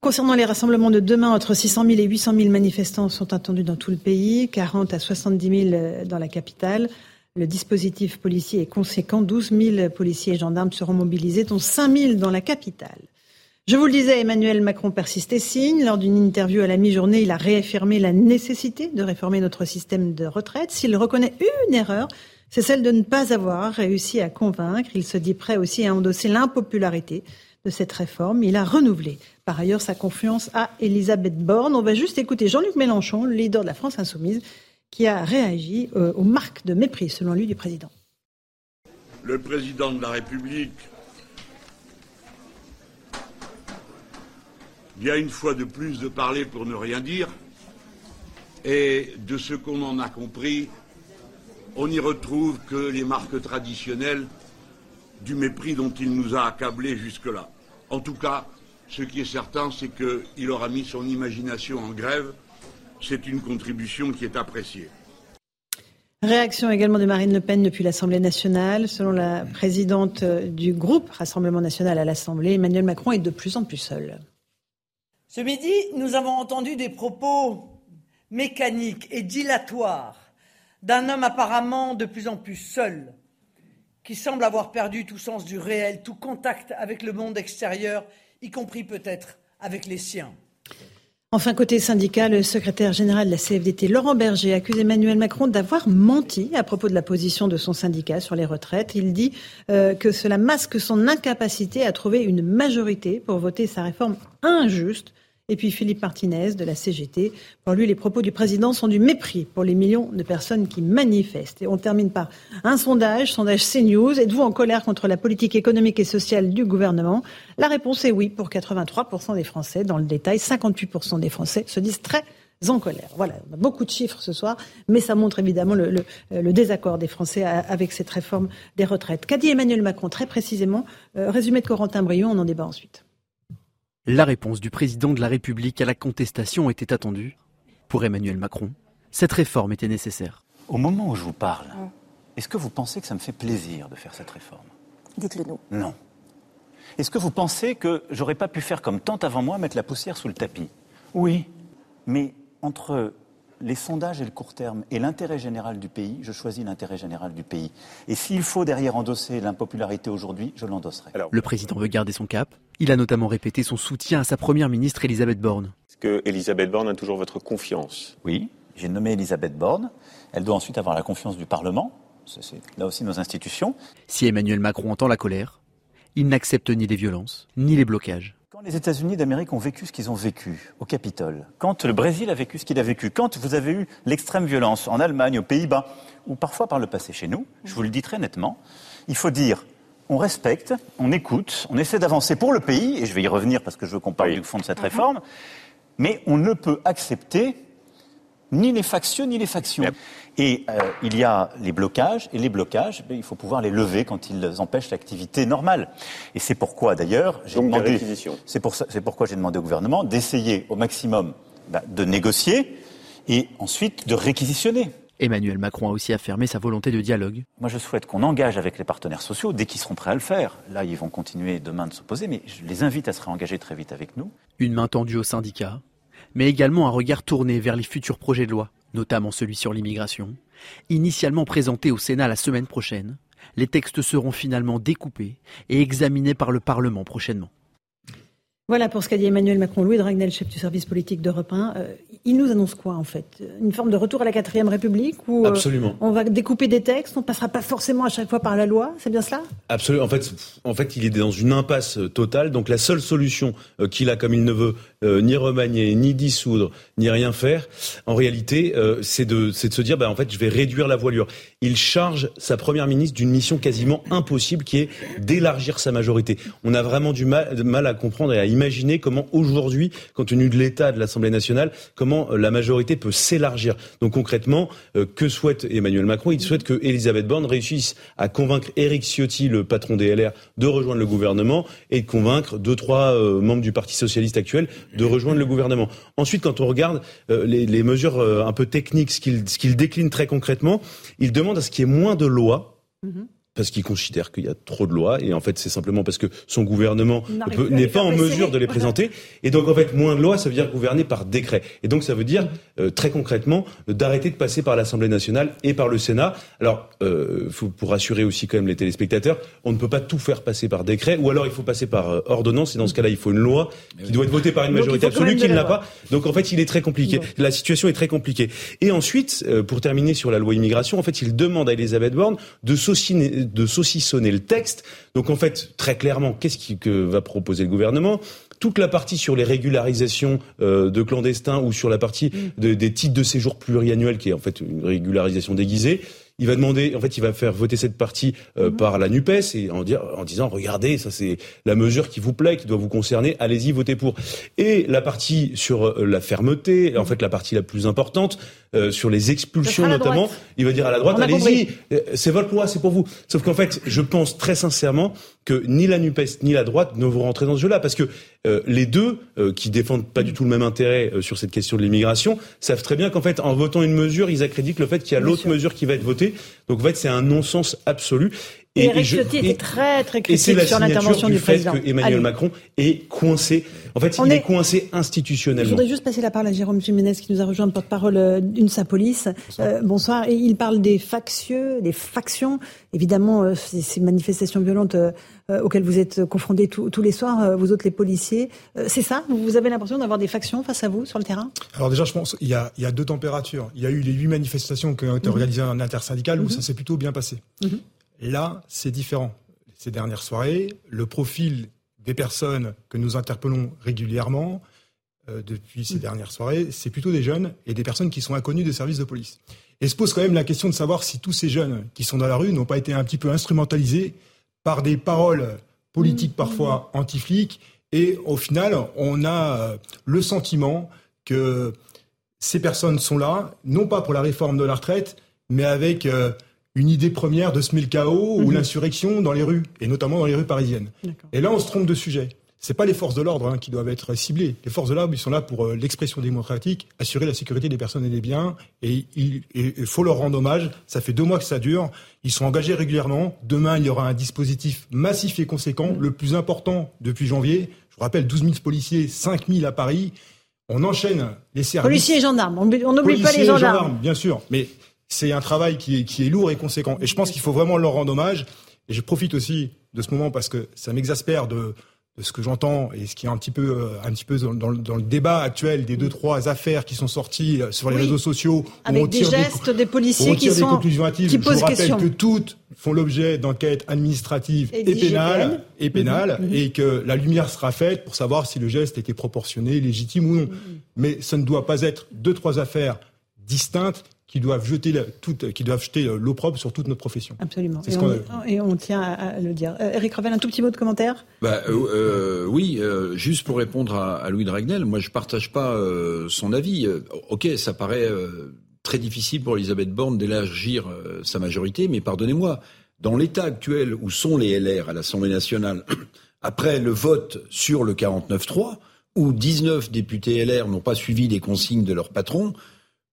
Concernant les rassemblements de demain, entre 600 000 et 800 000 manifestants sont attendus dans tout le pays, 40 à 70 000 dans la capitale. Le dispositif policier est conséquent. 12 000 policiers et gendarmes seront mobilisés, dont 5 000 dans la capitale. Je vous le disais, Emmanuel Macron persiste et signe. Lors d'une interview à la mi-journée, il a réaffirmé la nécessité de réformer notre système de retraite. S'il reconnaît une erreur, c'est celle de ne pas avoir réussi à convaincre. Il se dit prêt aussi à endosser l'impopularité de cette réforme. Il a renouvelé par ailleurs sa confiance à Elisabeth Borne. On va juste écouter Jean-Luc Mélenchon, le leader de la France insoumise, qui a réagi euh, aux marques de mépris, selon lui, du président.
Le président de la République vient une fois de plus de parler pour ne rien dire. Et de ce qu'on en a compris, on n'y retrouve que les marques traditionnelles du mépris dont il nous a accablés jusque-là. En tout cas, ce qui est certain, c'est qu'il aura mis son imagination en grève. C'est une contribution qui est appréciée.
Réaction également de Marine Le Pen depuis l'Assemblée nationale. Selon la présidente du groupe Rassemblement national à l'Assemblée, Emmanuel Macron est de plus en plus seul.
Ce midi, nous avons entendu des propos mécaniques et dilatoires d'un homme apparemment de plus en plus seul, qui semble avoir perdu tout sens du réel, tout contact avec le monde extérieur y compris peut-être avec les siens.
Enfin, côté syndicat, le secrétaire général de la CFDT, Laurent Berger, accuse Emmanuel Macron d'avoir menti à propos de la position de son syndicat sur les retraites. Il dit euh, que cela masque son incapacité à trouver une majorité pour voter sa réforme injuste et puis Philippe Martinez de la CGT. Pour lui, les propos du président sont du mépris pour les millions de personnes qui manifestent. Et on termine par un sondage, sondage CNews. Êtes-vous en colère contre la politique économique et sociale du gouvernement? La réponse est oui pour 83% des Français. Dans le détail, 58% des Français se disent très en colère. Voilà, on a beaucoup de chiffres ce soir, mais ça montre évidemment le, désaccord des Français avec cette réforme des retraites. Qu'a dit Emmanuel Macron très précisément euh, Résumé de Corentin Brion, on en débat ensuite.
La réponse du président de la République à la contestation était attendue. Pour Emmanuel Macron, cette réforme était nécessaire.
Au moment où je vous parle, est-ce que vous pensez que ça me fait plaisir de faire cette réforme?
Dites-le nous.
Non. Est-ce que vous pensez que j'aurais pas pu faire comme tant avant moi, mettre la poussière sous le tapis? Oui. Mais entre les sondages et le court terme et l'intérêt général du pays, je choisis l'intérêt général du pays. Et s'il faut derrière endosser l'impopularité aujourd'hui, je l'endosserai.
Le président veut garder son cap. Il a notamment répété son soutien à sa première ministre Elisabeth Borne.
Est-ce que Elisabeth Borne a toujours votre confiance?
Oui, j'ai nommé Elisabeth Borne. Elle doit ensuite avoir la confiance du Parlement. C'est là aussi nos institutions.
Si Emmanuel Macron entend la colère, il n'accepte ni les violences, ni les blocages.
Quand les États-Unis d'Amérique ont vécu ce qu'ils ont vécu au Capitole, quand le Brésil a vécu ce qu'il a vécu, quand vous avez eu l'extrême violence en Allemagne, aux Pays-Bas, ou parfois par le passé chez nous, je vous le dis très nettement, il faut dire on respecte, on écoute, on essaie d'avancer pour le pays, et je vais y revenir parce que je veux qu'on parle du fond de cette réforme, mais on ne peut accepter ni les factions ni les factions. Et euh, il y a les blocages, et les blocages, ben, il faut pouvoir les lever quand ils empêchent l'activité normale. Et c'est pourquoi d'ailleurs j'ai demandé, c'est pour pourquoi j'ai demandé au gouvernement d'essayer au maximum ben, de négocier et ensuite de réquisitionner.
Emmanuel Macron a aussi affirmé sa volonté de dialogue.
Moi, je souhaite qu'on engage avec les partenaires sociaux dès qu'ils seront prêts à le faire. Là, ils vont continuer demain de s'opposer, mais je les invite à se réengager très vite avec nous.
Une main tendue aux syndicats, mais également un regard tourné vers les futurs projets de loi, notamment celui sur l'immigration. Initialement présenté au Sénat la semaine prochaine, les textes seront finalement découpés et examinés par le Parlement prochainement.
Voilà pour ce qu'a dit Emmanuel Macron. Louis Dragnel, chef du service politique d'Europe 1. Euh, il nous annonce quoi en fait? Une forme de retour à la quatrième République où
euh, Absolument.
on va découper des textes, on ne passera pas forcément à chaque fois par la loi, c'est bien cela?
Absolument. En fait, en fait, il est dans une impasse totale. Donc la seule solution euh, qu'il a, comme il ne veut ni remanier, ni dissoudre, ni rien faire. En réalité, c'est de, de se dire, bah, en fait, je vais réduire la voilure. Il charge sa première ministre d'une mission quasiment impossible, qui est d'élargir sa majorité. On a vraiment du mal, mal à comprendre et à imaginer comment aujourd'hui, compte tenu de l'état de l'Assemblée nationale, comment la majorité peut s'élargir. Donc concrètement, que souhaite Emmanuel Macron? Il souhaite que Elisabeth Borne réussisse à convaincre Éric Ciotti, le patron des LR, de rejoindre le gouvernement et de convaincre deux, trois euh, membres du Parti socialiste actuel de rejoindre le gouvernement. Ensuite, quand on regarde euh, les, les, mesures euh, un peu techniques, ce qu'il qu décline très concrètement, il demande à ce qu'il y ait moins de lois. Mm-hmm parce qu'il considère qu'il y a trop de lois et en fait c'est simplement parce que son gouvernement n'est pas en mesure de les présenter et donc en fait moins de lois ça veut dire gouverner par décret et donc ça veut dire euh, très concrètement d'arrêter de passer par l'Assemblée nationale et par le Sénat. Alors euh, faut, pour rassurer aussi quand même les téléspectateurs, on ne peut pas tout faire passer par décret ou alors il faut passer par euh, ordonnance et dans ce cas-là il faut une loi qui doit être votée par une majorité absolue qui ne l'a pas. Donc en fait il est très compliqué. La situation est très compliquée. Et ensuite euh, pour terminer sur la loi immigration, en fait il demande à Elisabeth Borne de sauciner de saucissonner le texte. Donc en fait, très clairement, qu'est-ce qui, que va proposer le gouvernement? Toute la partie sur les régularisations euh, de clandestins ou sur la partie mm. de, des titres de séjour pluriannuels, qui est en fait une régularisation déguisée, il va demander, en fait, il va faire voter cette partie euh, mhm. par la Nupes et en, dire, en disant, regardez, ça c'est la mesure qui vous plaît, qui doit vous concerner, allez-y, votez pour. Et la partie sur euh, la fermeté, en mhm. fait, la partie la plus importante, euh, sur les expulsions notamment, il va dire à la droite, allez-y, c'est votre loi, c'est pour vous. Sauf qu'en fait, je pense très sincèrement que ni la Nupes ni la droite ne vont rentrer dans ce jeu-là, parce que les deux, qui défendent pas du tout le même intérêt sur cette question de l'immigration, savent très bien qu'en fait, en votant une mesure, ils accréditent le fait qu'il y a l'autre mesure qui va être votée. Donc en fait, c'est un non-sens absolu.
Et, Eric Ciotti était très très critique sur l'intervention du, président.
que Emmanuel Macron est coincé. En fait, il est... coincé institutionnellement. Je
voudrais juste passer la parole à Jérôme Jiménez qui nous a rejoint, porte-parole euh, d'une Sapolis. Bonsoir. Euh, bonsoir. Et il parle des factieux, des factions. Évidemment, euh, ces, manifestations violentes euh, euh, auxquelles vous êtes confrontés tous les soirs, vous autres les policiers. c'est ça? Vous avez l'impression d'avoir des factions face à vous sur le terrain?
Alors déjà, je pense qu'il y a, il y a deux températures. Il y a eu les huit manifestations qui ont été mhm. organisées en intersyndical où mhm. ça s'est plutôt bien passé. Mhm. Là, c'est différent. Ces dernières soirées, le profil des personnes que nous interpellons régulièrement euh, depuis ces mm. dernières soirées, c'est plutôt des jeunes et des personnes qui sont inconnues des services de police. Et se pose quand même la question de savoir si tous ces jeunes qui sont dans la rue n'ont pas été un petit peu instrumentalisés par des paroles politiques mm. parfois anti-flics. Et au final, on a euh, le sentiment que ces personnes sont là, non pas pour la réforme de la retraite, mais avec euh, une idée première de semer le chaos ou mhm. l'insurrection dans les rues, et notamment dans les rues parisiennes. Et là, on se trompe de sujet. C'est pas les forces de l'ordre hein, qui doivent être ciblées. Les forces de l'ordre, ils sont là pour euh, l'expression démocratique, assurer la sécurité des personnes et des biens, et il faut leur rendre hommage. Ça fait deux mois que ça dure. Ils sont engagés régulièrement. Demain, il y aura un dispositif massif et conséquent, le plus important depuis janvier. Je vous rappelle, 12 000 policiers, 5 000 à Paris. On enchaîne les services.
Policiers et gendarmes. On n'oublie pas les gendarmes. gendarmes.
Bien sûr, mais c'est un travail qui est, qui est lourd et conséquent. Et je pense qu'il faut vraiment leur rendre hommage. Et je profite aussi de ce moment parce que ça m'exaspère de, de ce que j'entends et ce qui est un petit peu, euh, un petit peu dans, dans, le débat actuel des deux trois affaires qui sont sorties euh, sur les réseaux sociaux.
Avec on des gestes des, policiers qui sont
conclusions hâtives. Qui je vous rappelle que toutes font l'objet d'enquêtes administratives et, pénales et pénales mhm. et que la lumière sera faite pour savoir si le geste était proportionné, légitime ou non. Mhm. Mais ça ne doit pas être deux trois affaires distinctes qui doivent jeter toute, qui doivent jeter l'opprobre sur toute notre profession.
Absolument. Et on, tient à, le dire. Euh, Eric Revel, un tout petit mot de commentaire?
Bah, euh, euh, oui, juste pour répondre à, Louis Dragnel, moi je partage pas son avis. ok, ça paraît très difficile pour Elisabeth Borne d'élargir sa majorité, mais pardonnez-moi, dans l'état actuel où sont les LR à l'Assemblée nationale, après le vote sur le 49-3, où 19 députés LR n'ont pas suivi des consignes de leur patron,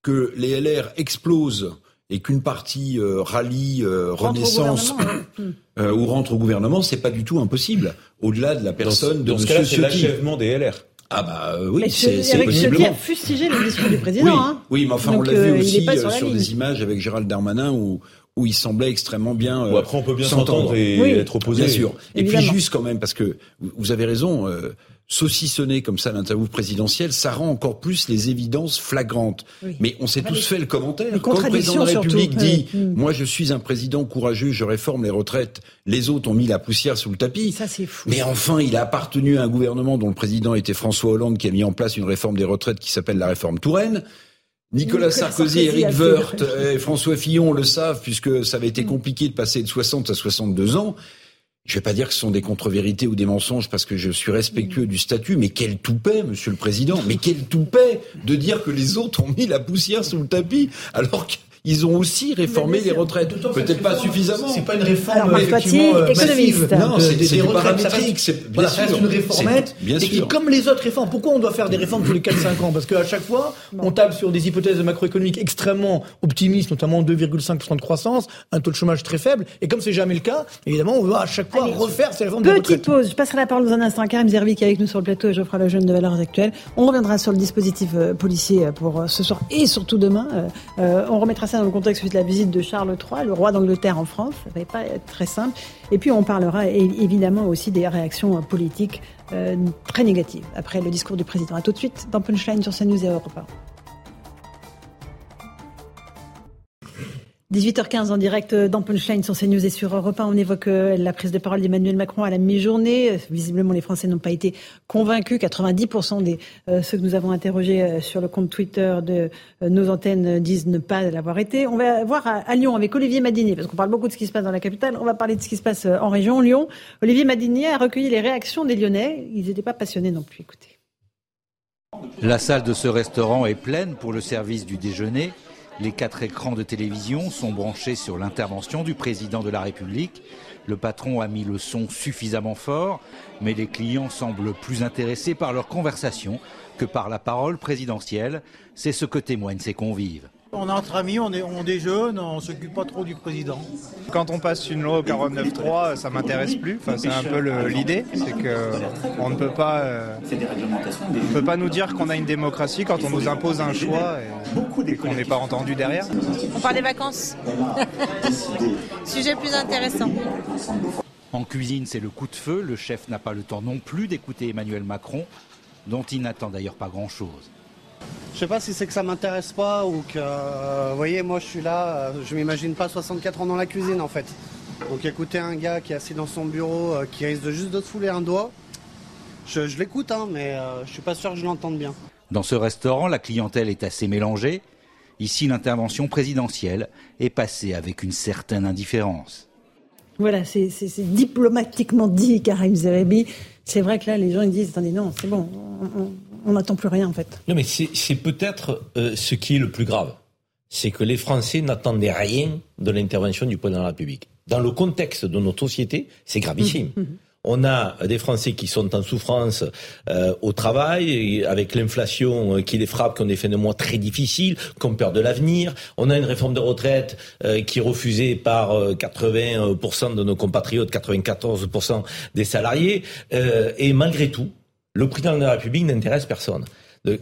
que les LR explosent et qu'une partie euh, rallie euh, Renaissance euh, ou rentre au gouvernement, c'est pas du tout impossible. Au-delà de la personne
dans
de
M. C'est l'achèvement des LR.
Ah bah oui, c'est possiblement.
a fustigé le discours du président. Oui,
hein. oui mais enfin on l'a vu aussi sur, des images avec Gérald Darmanin où où il semblait extrêmement bien.
après on peut bien s'entendre et être opposé.
Bien sûr. Et puis juste quand même parce que vous avez raison. Saucissonner comme ça l'interview présidentielle, ça rend encore plus les évidences flagrantes. Mais on s'est tous fait le commentaire. Quand le président de la République dit. Moi, je suis un président courageux, je réforme les retraites, les autres ont mis la poussière sous le tapis.
Ça, c'est fou.
Mais enfin, il a appartenu à un gouvernement dont le président était François Hollande, qui a mis en place une réforme des retraites qui s'appelle la réforme Touraine. Nicolas, Sarkozy, Éric Woerth et François Fillon le savent, puisque ça avait été compliqué de passer de 60 à 62 ans. Je vais pas dire que ce sont des contre-vérités ou des mensonges parce que je suis respectueux du statut, mais quel toupet, Monsieur le Président, mais quel toupet de dire que les autres ont mis la poussière sous le tapis alors que ils ont aussi réformé les retraites. Peut-être pas suffisamment.
C'est pas une réforme effectivement euh, massive.
Non, c'est des, des paramétriques. C'est
bien sûr. une réformette. Bien et sûr. comme les autres réformes, pourquoi on doit faire des réformes tous les 4-5 ans Parce qu'à chaque fois, on table sur des hypothèses macroéconomiques extrêmement optimistes, notamment 2,5% de croissance, un taux de chômage très faible. Et comme c'est jamais le cas, évidemment, on va à chaque fois refaire ces réformes.
Petite pause. Je passerai la parole dans un instant à Karim Zervi qui est avec nous sur le plateau et Geoffroy Lejeune de Valeurs Actuelles. On reviendra sur le dispositif euh, policier pour euh, ce soir et surtout demain. On remettra dans le contexte de la visite de Charles III, le roi d'Angleterre en France. Ça ne va pas être très simple. Et puis on parlera évidemment aussi des réactions politiques euh, très négatives après le discours du président. A tout de suite dans Punchline sur CNews et Europe 18h15 en direct dans Punchline sur CNews et sur Europe 1. On évoque euh, la prise de parole d'Emmanuel Macron à la mi-journée. Visiblement, les Français n'ont pas été convaincus. 90% des euh, ceux que nous avons interrogés euh, sur le compte Twitter de nos antennes disent ne pas l'avoir été. On va voir à, Lyon avec Olivier Madinier, parce qu'on parle beaucoup de ce qui se passe dans la capitale. On va parler de ce qui se passe en région. Lyon, Olivier Madinier a recueilli les réactions des Lyonnais. Ils n'étaient pas passionnés non plus. Écoutez.
La salle de ce restaurant est pleine pour le service du déjeuner. Les quatre écrans de télévision sont branchés sur l'intervention du président de la République. Le patron a mis le son suffisamment fort, mais les clients semblent plus intéressés par leur conversation que par la parole présidentielle. C'est ce que témoignent ces convives.
On est entre amis, on, est, on déjeune, on s'occupe pas trop du président.
Quand on passe une loi au 49.3, ça m'intéresse plus. Enfin, c'est un peu l'idée, c'est que on ne peut pas, euh, on peut pas nous dire qu'on a une démocratie quand on nous impose un choix et, qu'on n'est pas entendu derrière.
On parle des vacances. Sujet plus intéressant.
En cuisine, c'est le coup de feu. Le chef n'a pas le temps non plus d'écouter Emmanuel Macron, dont il n'attend d'ailleurs pas grand-chose.
Je sais pas si c'est que ça m'intéresse pas ou que, euh, vous voyez, moi je suis là, euh, je m'imagine pas 64 ans dans la cuisine en fait. Donc écouter un gars qui est assis dans son bureau, euh, qui risque juste de te fouler un doigt, je, l'écoute, hein, mais je suis pas sûr que je l'entende bien.
Dans ce restaurant, la clientèle est assez mélangée. Ici, l'intervention présidentielle est passée avec une certaine indifférence.
Voilà, c'est diplomatiquement dit, Karim Zerebi. C'est vrai que là, les gens ils disent, attendez, non, c'est bon, on n'attend plus rien en fait.
Non, mais c'est peut-être euh, ce qui est le plus grave. C'est que les Français n'attendaient rien de l'intervention du président de la République. Dans le contexte de notre société, c'est gravissime. Mmh, mmh. On a des Français qui sont en souffrance euh, au travail, avec l'inflation euh, qui les frappe, qui ont des fins de mois très difficiles, qui ont peur de l'avenir. On a une réforme de retraite qui est refusée par 80% de nos compatriotes, 94% des salariés. et malgré tout, le président de la République n'intéresse personne.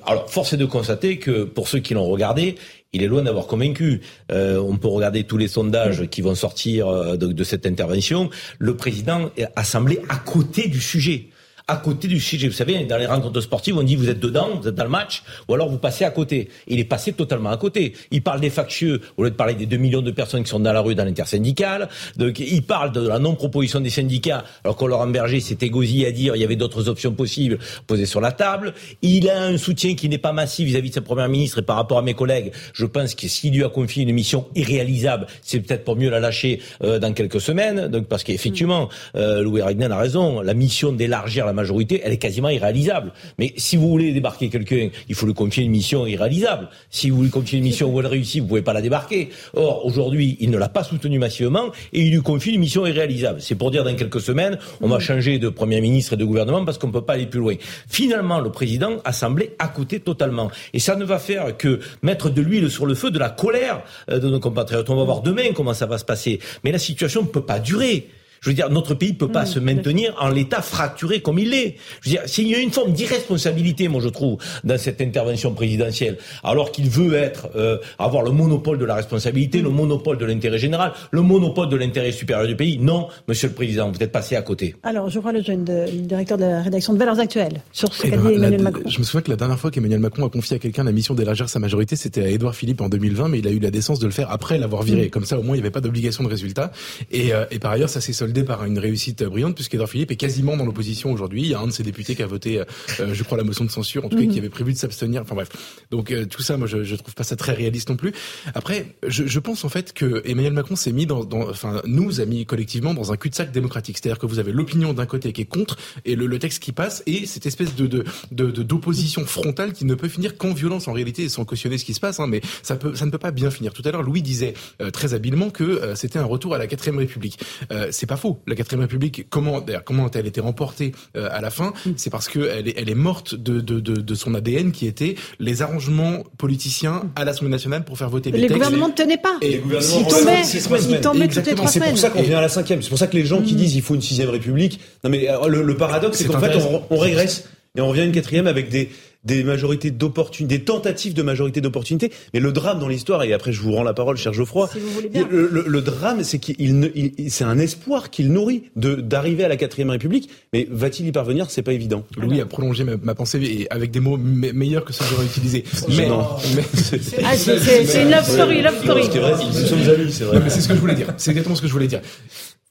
Alors, force est de constater que pour ceux qui l'ont regardé, il est loin d'avoir convaincu. Euh, on peut regarder tous les sondages qui vont sortir euh, de, de cette intervention. Le président a semblé à côté du sujet à côté du sujet. Vous savez, dans les rencontres sportives, on dit vous êtes dedans, vous êtes dans le match, ou alors vous passez à côté. Il est passé totalement à côté. Il parle des factieux au lieu de parler des 2 millions de personnes qui sont dans la rue dans l'intersyndicale. Il parle de la non-proposition des syndicats, alors qu'on leur Berger s'est égosillé à dire il y avait d'autres options possibles posées sur la table. Il a un soutien qui n'est pas massif vis-à-vis de sa première ministre et par rapport à mes collègues, je pense que s'il lui a confié une mission irréalisable, c'est peut-être pour mieux la lâcher euh, dans quelques semaines. Donc, parce qu'effectivement, euh, Louis Regnen a raison, la mission d'élargir la majorité, elle est quasiment irréalisable. Mais si vous voulez débarquer quelqu'un, il faut lui confier une mission irréalisable. Si vous lui confiez une mission où elle réussit, vous pouvez pas la débarquer. Or, aujourd'hui, il ne l'a pas soutenu massivement et il lui confie une mission irréalisable. C'est pour dire dans quelques semaines, on va changer de Premier ministre et de gouvernement parce qu'on ne peut pas aller plus loin. Finalement, le président a semblé à côté totalement. Et ça ne va faire que mettre de l'huile sur le feu de la colère euh, de nos compatriotes. On va voir demain comment ça va se passer. Mais la situation ne peut pas durer. Je veux dire, notre pays peut pas mmh, se maintenir en l'état fracturé comme il est. Je veux dire, s'il y a une forme d'irresponsabilité, moi je trouve, dans cette intervention présidentielle, alors qu'il veut être euh, avoir le monopole de la responsabilité, le monopole de l'intérêt général, le monopole de l'intérêt supérieur du pays. Non, Monsieur le Président, vous êtes passé à côté.
Alors, je vois le jeune directeur de la rédaction de Valeurs Actuelles sur ce qu'a dit Emmanuel Macron.
Je me souviens que la dernière fois qu'Emmanuel Macron a confié à quelqu'un la mission d'élargir sa majorité, c'était à Édouard Philippe en 2020, mais il a eu la décence de le faire après l'avoir viré. Mm. Comme ça, au moins, il n'y avait pas d'obligation de résultat. Et, euh, et, par ailleurs, ça s'est soldé par une réussite brillante, puisqu'Édouard Philippe est quasiment dans l'opposition aujourd'hui. Il y a un de ses députés qui a voté, euh, euh, je crois, la motion de censure, en tout cas, qui mm. avait prévu de s'abstenir. Enfin bref. Donc tout ça, moi, je, je trouve pas ça très réaliste non plus. Après, je, je pense en fait que Emmanuel Macron s'est mis dans, dans, enfin, nous a mis collectivement dans un cul-de-sac démocratique. C'est-à-dire que vous avez l'opinion d'un côté qui est contre et le, le texte qui passe et cette espèce de d'opposition de, frontale qui ne peut finir qu'en violence en réalité, sans cautionner ce qui se passe. Hein, mais ça peut, ça ne peut pas bien finir. Tout à l'heure, Louis disait euh, très habilement que euh, c'était un retour à la quatrième République. Euh, c'est pas faux. La quatrième République, comment, comment a-t-elle été remportée à la fin C'est parce que elle est, elle est morte de, de, de, de, son ADN qui était les arrangements politiciens à l'Assemblée nationale pour faire voter des
les
textes.
Gouvernements ne tenaient pas.
Et les
gouvernements tombaient, ils tombaient toutes les trois
semaines. C'est pour ça qu'on vient à la cinquième. C'est pour ça que les gens qui disent il faut une sixième République. Non mais le, le paradoxe, c'est qu'en fait on, on régresse et on revient à une quatrième avec des des majorités d'opportunités, des tentatives de majorité d'opportunités. Mais le drame dans l'histoire, et après je vous rends la parole, cher Geoffroy, le, le, le, drame, c'est qu'il c'est un espoir qu'il nourrit de d'arriver à la quatrième République. Mais va-t-il y parvenir? C'est pas évident.
Louis a prolongé ma, pensée et avec des mots meilleurs que ceux que j'aurais utilisés. Mais,
mais ah, c'est une love story, love story.
Nous sommes amis, c'est vrai. C'est ce que je voulais dire. C'est exactement ce que je voulais dire.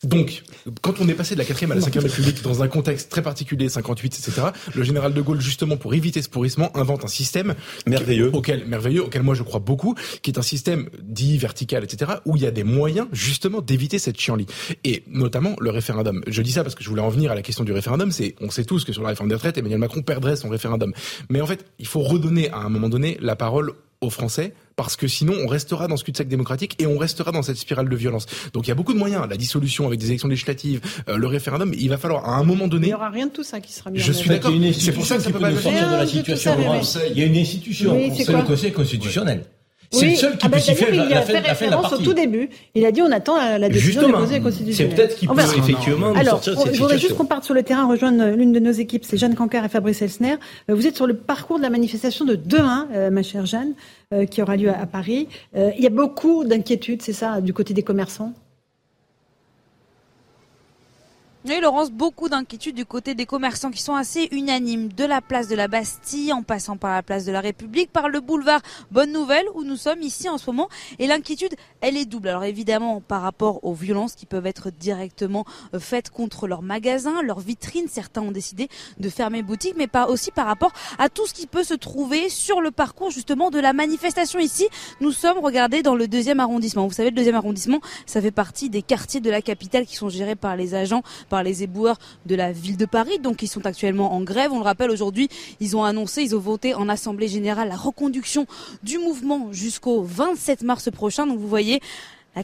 Donc, quand on est passé de la quatrième à la cinquième République dans un contexte très particulier, 58, etc., le général de Gaulle, justement, pour éviter ce pourrissement, invente un système
merveilleux,
auquel, merveilleux, auquel moi je crois beaucoup, qui est un système dit vertical, etc., où il y a des moyens, justement, d'éviter cette chienlit. Et notamment le référendum. Je dis ça parce que je voulais en venir à la question du référendum. C'est, on sait tous que sur la réforme des retraites, Emmanuel Macron perdrait son référendum. Mais en fait, il faut redonner à un moment donné la parole aux Français parce que sinon on restera dans ce cul-de-sac démocratique et on restera dans cette spirale de violence. Donc il y a beaucoup de moyens, la dissolution avec des élections législatives, euh, le référendum, il va falloir à un moment donné. Il
n'y aura rien de tout ça qui sera mis
Je suis d'accord.
C'est pour ça que ça peut pas sortir de la situation. Il y a une institution, c'est le Conseil constitutionnel. C'est le seul qui ah peut s'y faire
il a fait référence au tout début. Il a dit on attend la décision du Conseil constitutionnel.
C'est peut-être qu'il peut effectivement
Alors, sortir de cette je voudrais juste qu'on parte sur le terrain, rejoindre l'une de nos équipes, c'est Jeanne Cancar et Fabrice Elsner. Euh, vous êtes sur le parcours de la manifestation de demain, euh, ma chère Jeanne, euh, qui aura lieu à Paris. Il y a beaucoup d'inquiétudes, c'est ça, du côté des commerçants?
Oui, Laurence, beaucoup d'inquiétudes du côté des commerçants qui sont assez unanimes, de la place de la Bastille en passant par la place de la République, par le boulevard Bonne Nouvelle où nous sommes ici en ce moment. Et l'inquiétude, elle est double. Alors évidemment, par rapport aux violences qui peuvent être directement euh, faites contre leurs magasins, leurs vitrines. Certains ont décidé de fermer boutique, mais pas aussi par rapport à tout ce qui peut se trouver sur le parcours justement de la manifestation ici. Nous sommes, regardez, dans le deuxième arrondissement. Vous savez, le deuxième arrondissement, ça fait partie des quartiers de la capitale qui sont gérés par les agents par les éboueurs de la ville de Paris, donc ils sont actuellement en grève. On le rappelle aujourd'hui, ils ont annoncé, ils ont voté en assemblée générale la reconduction du mouvement jusqu'au 27 mars prochain. Donc vous voyez,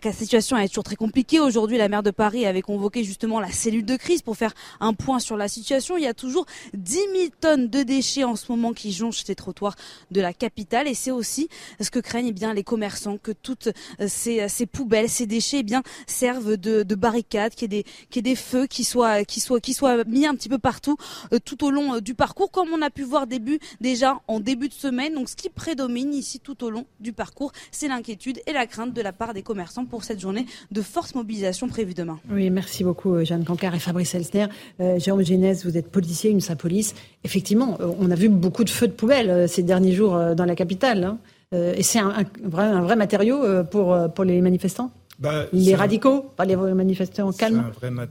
la situation est toujours très compliquée. Aujourd'hui, la maire de Paris avait convoqué justement la cellule de crise pour faire un point sur la situation. Il y a toujours 10 000 tonnes de déchets en ce moment qui jonchent ces trottoirs de la capitale. Et c'est aussi ce que craignent eh bien, les commerçants, que toutes ces, ces poubelles, ces déchets eh bien, servent de, de barricades, qu'il y, ait des, qu'il y ait des feux qui soient, qui, soient, qui soient mis un petit peu partout euh, tout au long euh, du parcours, comme on a pu voir début, déjà en début de semaine. Donc ce qui prédomine ici tout au long du parcours, c'est l'inquiétude et la crainte de la part des commerçants pour cette journée de forte mobilisation prévue demain.
Oui, merci beaucoup euh, Jeanne Cancar et Fabrice Elsner. Euh, Jérôme Génès, vous êtes policier, une police. Effectivement, euh, on a vu beaucoup de feux de poubelle ces derniers jours dans la capitale. Hein. et c'est un, vrai, un, vrai, matériau pour, pour les manifestants bah, Les radicaux, pas les manifestants calmes
un vrai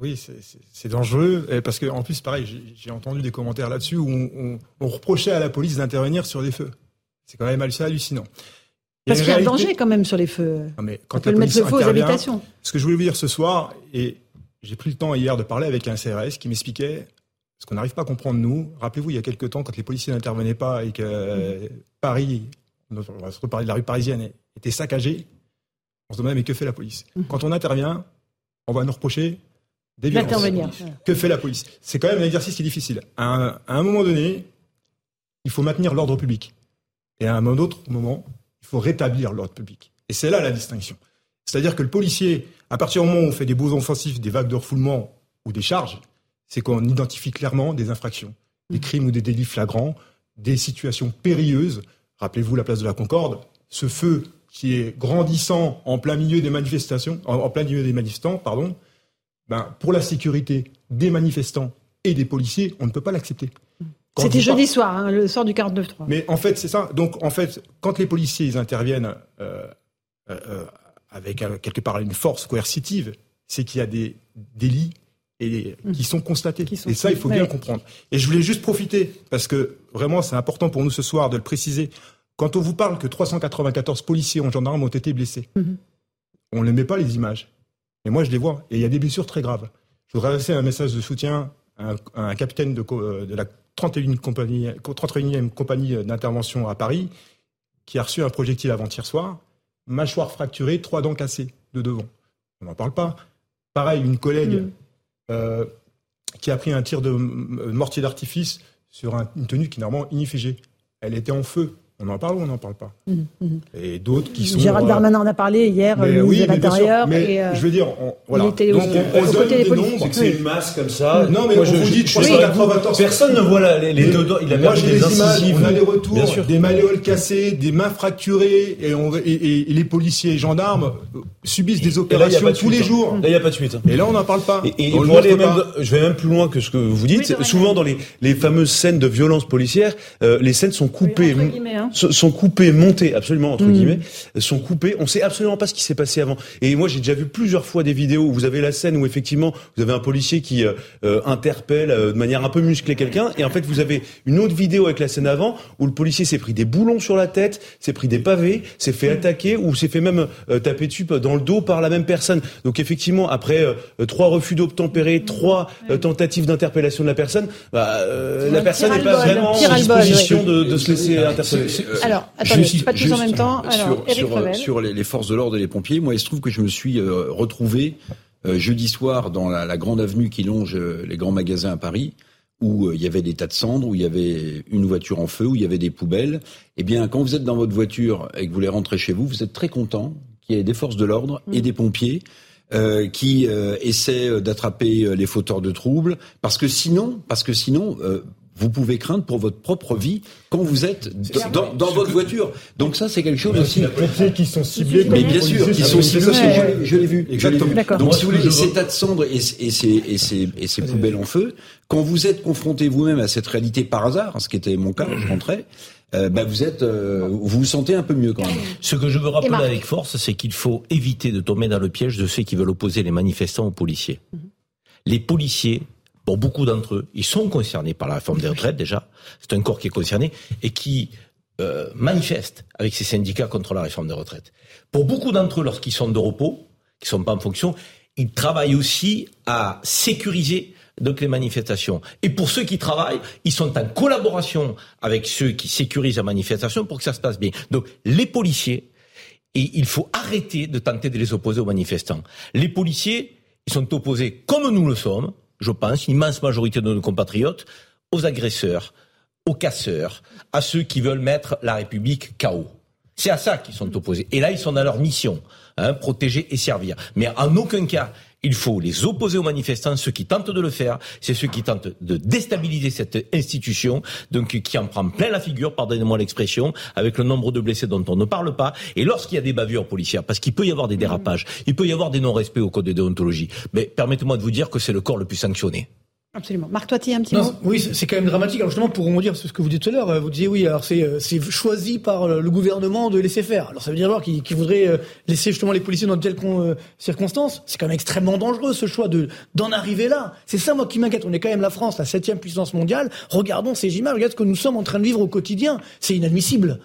oui, c'est dangereux parce qu'en plus, pareil, j'ai entendu des commentaires là-dessus où on, on, reprochait à la police d'intervenir sur des feux. C'est quand même assez hallucinant.
Parce qu'il y a un danger quand même sur les feux. mais quand On peut mettre le feu aux habitations.
Ce que je voulais vous dire ce soir, et j'ai pris le temps hier de parler avec un CRS qui m'expliquait ce qu'on n'arrive pas à comprendre nous. Rappelez-vous, il y a quelques temps, quand les policiers n'intervenaient pas et que euh, Paris, on va se reparler de la rue parisienne, était saccagée, on se demandait mais que fait la police? Mmh. Quand on intervient, on va nous reprocher des violences. Que fait la police? C'est quand même un exercice qui est difficile. À un, moment donné, il faut maintenir l'ordre public. Et à un autre moment, il faut rétablir l'ordre public. Et c'est là la distinction. C'est-à-dire que le policier, à partir du moment où on fait des beaux offensifs, des vagues de refoulement ou des charges, c'est qu'on identifie clairement des infractions, des crimes ou des délits flagrants, des situations périlleuses. Rappelez-vous la place de la Concorde, ce feu qui est grandissant en plein milieu des manifestations, en, plein milieu des manifestants, pardon, ben, pour la sécurité des manifestants et des policiers, on ne peut pas l'accepter.
C'était jeudi soir, hein, le soir du 49-3.
Mais en fait, c'est ça. Donc, en fait, quand les policiers ils interviennent euh, euh, euh avec quelque part une force coercitive, c'est qu'il y a des délits et, mmh. qui sont constatés. et ça, il faut bien comprendre. Et je voulais juste profiter, parce que vraiment, c'est important pour nous ce soir de le préciser. Quand on vous parle que 394 policiers ou gendarmes ont été blessés, mmh. on ne met pas les images. Mais moi, je les vois. Et il y a des blessures très graves. Je voudrais adresser un message de soutien à un, capitaine de, de, la 31e compagnie, 31e compagnie d'intervention à Paris qui a reçu un projectile avant-hier soir, mâchoire fracturée, trois dents cassées de devant. On n'en parle pas. Pareil, une collègue mmh. Euh, qui a pris un tir de mortier d'artifice sur une tenue qui est normalement inifigée. Elle était en feu. On en parle ou on n'en parle pas mmh, mmh. Et d'autres qui sont.
Gérald euh, Darmanin en a parlé hier, le ministre de l'Intérieur.
Mais euh, je veux dire, on, voilà.
Donc on, on donne des
nombres. C'est que c'est une masse comme ça.
Non, mais moi, je vous dis 394.
Personne ne voit la, les, les deux Il a
moi, j'ai des images. On a des retours, des malléoles cassées, des mains fracturées, et, on, et, les policiers et gendarmes subissent des opérations tous les
hein.
jours.
Là, il n'y a pas de suite.
Et là, on n'en parle pas.
Et, je vais même plus loin que ce que vous dites. Souvent, dans les fameuses scènes de violence policière, les scènes sont coupées, hein. sont coupées montés, absolument entre mm. guillemets, sont coupés. On sait absolument pas ce qui s'est passé avant. Et moi, j'ai déjà vu plusieurs fois des vidéos où vous avez la scène où effectivement vous avez un policier qui euh, euh, interpelle euh, de manière un peu musclée quelqu'un, et en fait vous avez une autre vidéo avec la scène avant où le policier s'est pris des boulons sur la tête, s'est pris des pavés, s'est fait attaquer ou s'est fait même taper dessus dans le dos par la même personne. Donc effectivement, après trois refus d'obtempérer, trois tentatives d'interpellation de la personne, bah, la personne n'est pas vraiment en disposition de, de, se laisser interpeller.
Alors, pas tous en même temps. Alors,
sur, sur, les, forces de l'ordre et les pompiers, moi, il se trouve que je me suis euh, retrouvé euh, jeudi soir dans la, grande avenue qui longe euh, les grands magasins à Paris, où il y avait des tas de cendres, où il y avait une voiture en feu, où il y avait des poubelles. Eh bien, quand vous êtes dans votre voiture et que vous voulez rentrer chez vous, vous êtes très content qu'il y ait des forces de l'ordre et mm. des pompiers. qui essaient d'attraper les fauteurs de troubles, parce que sinon, parce que sinon, vous pouvez craindre pour votre propre vie quand vous êtes dans, dans votre voiture. Donc ça, c'est quelque chose aussi.
Les qui sont ciblés.
Mais bien sûr, qui sont ciblés. Je l'ai vu. Exactement. Donc si vous voulez, ces tas de cendres et, et, ces, et, ces, et ces poubelles en feu, quand vous êtes confronté vous-même à cette réalité par hasard, ce qui était mon cas, je rentrais. Euh, bah vous êtes, euh, vous vous sentez un peu mieux quand même.
Ce que je veux rappeler avec force, c'est qu'il faut éviter de tomber dans le piège de ceux qui veulent opposer les manifestants aux policiers. Mhm. Les policiers pour beaucoup d'entre eux, ils sont concernés par la réforme des retraites déjà. C'est un corps qui est concerné et qui euh, manifeste avec ses syndicats contre la réforme des retraites. Pour beaucoup d'entre eux, lorsqu'ils sont de repos, qui sont pas en fonction, ils travaillent aussi à sécuriser donc les manifestations. Et pour ceux qui travaillent, ils sont en collaboration avec ceux qui sécurisent la manifestation pour que ça se passe bien. Donc les policiers, et il faut arrêter de tenter de les opposer aux manifestants. Les policiers, ils sont opposés comme nous le sommes je pense, l'immense majorité de nos compatriotes, aux agresseurs, aux casseurs, à ceux qui veulent mettre la République KO. C'est à ça qu'ils sont opposés. Et là, ils sont dans leur mission, hein, protéger et servir. Mais en aucun cas, il faut les opposer aux manifestants. Ceux qui tentent de le faire, c'est ceux qui tentent de déstabiliser cette institution, donc qui en prend plein la figure, pardonnez-moi l'expression, avec le nombre de blessés dont on ne parle pas. Et lorsqu'il y a des bavures policières, parce qu'il peut y avoir des dérapages, il peut y avoir des non-respects au code de déontologie, mais permettez-moi de vous dire que c'est le corps le plus sanctionné.
Absolument. Marc Toiti, un petit mot?
Oui, c'est quand même dramatique. Alors justement, pour dire ce que vous dites tout à l'heure, vous disiez oui, alors c'est euh, choisi par le gouvernement de laisser faire. Alors ça veut dire alors qu'il voudrait euh, laisser justement les policiers dans de telles euh, circonstances? C'est quand même extrêmement dangereux ce choix de d'en arriver là. C'est ça moi qui m'inquiète. On est quand même la France, la septième puissance mondiale. Regardons ces images, regardez ce que nous sommes en train de vivre au quotidien. C'est inadmissible.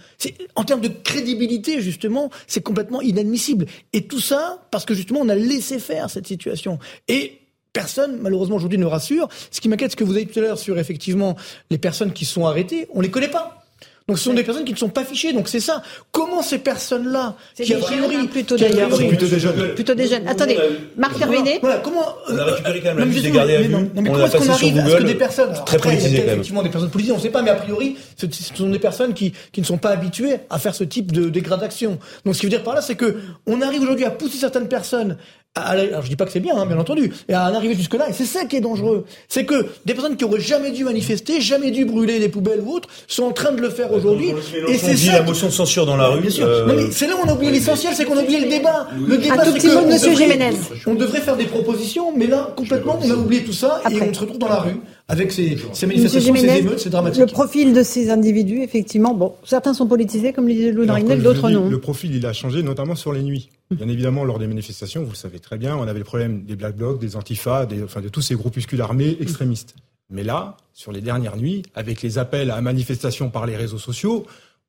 En termes de crédibilité, justement, c'est complètement inadmissible. Et tout ça parce que justement on a laissé faire cette situation. Et personne, malheureusement, aujourd'hui ne rassure. Ce qui m'inquiète, ce que vous avez dit tout à l'heure sur effectivement les personnes qui sont arrêtées, on les connaît pas. Donc ce sont des personnes qui ne sont pas fichées. Donc c'est ça. Comment ces personnes-là,
qui a priori plutôt d'ailleurs,
plutôt des jeunes,
plutôt des jeunes. Attendez, Marc Hervéné.
Voilà, comment
on a récupéré quand même la liste des gardés à vue.
on a passé sur Google. que des personnes,
très politisées quand même.
Effectivement, des personnes politisées, on ne sait pas, mais a priori, ce sont des personnes qui qui ne sont pas habituées à faire ce type de dégradation. Donc ce qui veut dire par là, c'est que on arrive aujourd'hui à pousser certaines personnes alors je dis pas que c'est bien, hein, bien entendu, et à en arriver jusque-là, et c'est ça qui est dangereux, c'est que des personnes qui auraient jamais dû manifester, jamais dû brûler des poubelles ou autres, sont en train de le faire aujourd'hui.
Et c'est ça. la motion de censure dans la rue.
Bien sûr. Euh, non, mais c'est là où on a oublié l'essentiel, c'est qu'on a oublié le débat. Le
débat, c'est que Monsieur devrait,
on devrait faire des propositions, mais là complètement, on a oublié tout ça et on se retrouve dans la rue avec ces, ces manifestations, ces émeutes, c'est dramatique.
Le profil de ces individus, effectivement, bon, certains sont politisés, comme le disait Louis d'autres non.
Le profil, il a changé, notamment sur les nuits. Bien évidemment, lors des manifestations, vous le savez très bien, on avait le problème des Black Blocs, des Antifa, des, enfin, de tous ces groupuscules armés extrémistes. Mais là, sur les dernières nuits, avec les appels à manifestation par les réseaux sociaux,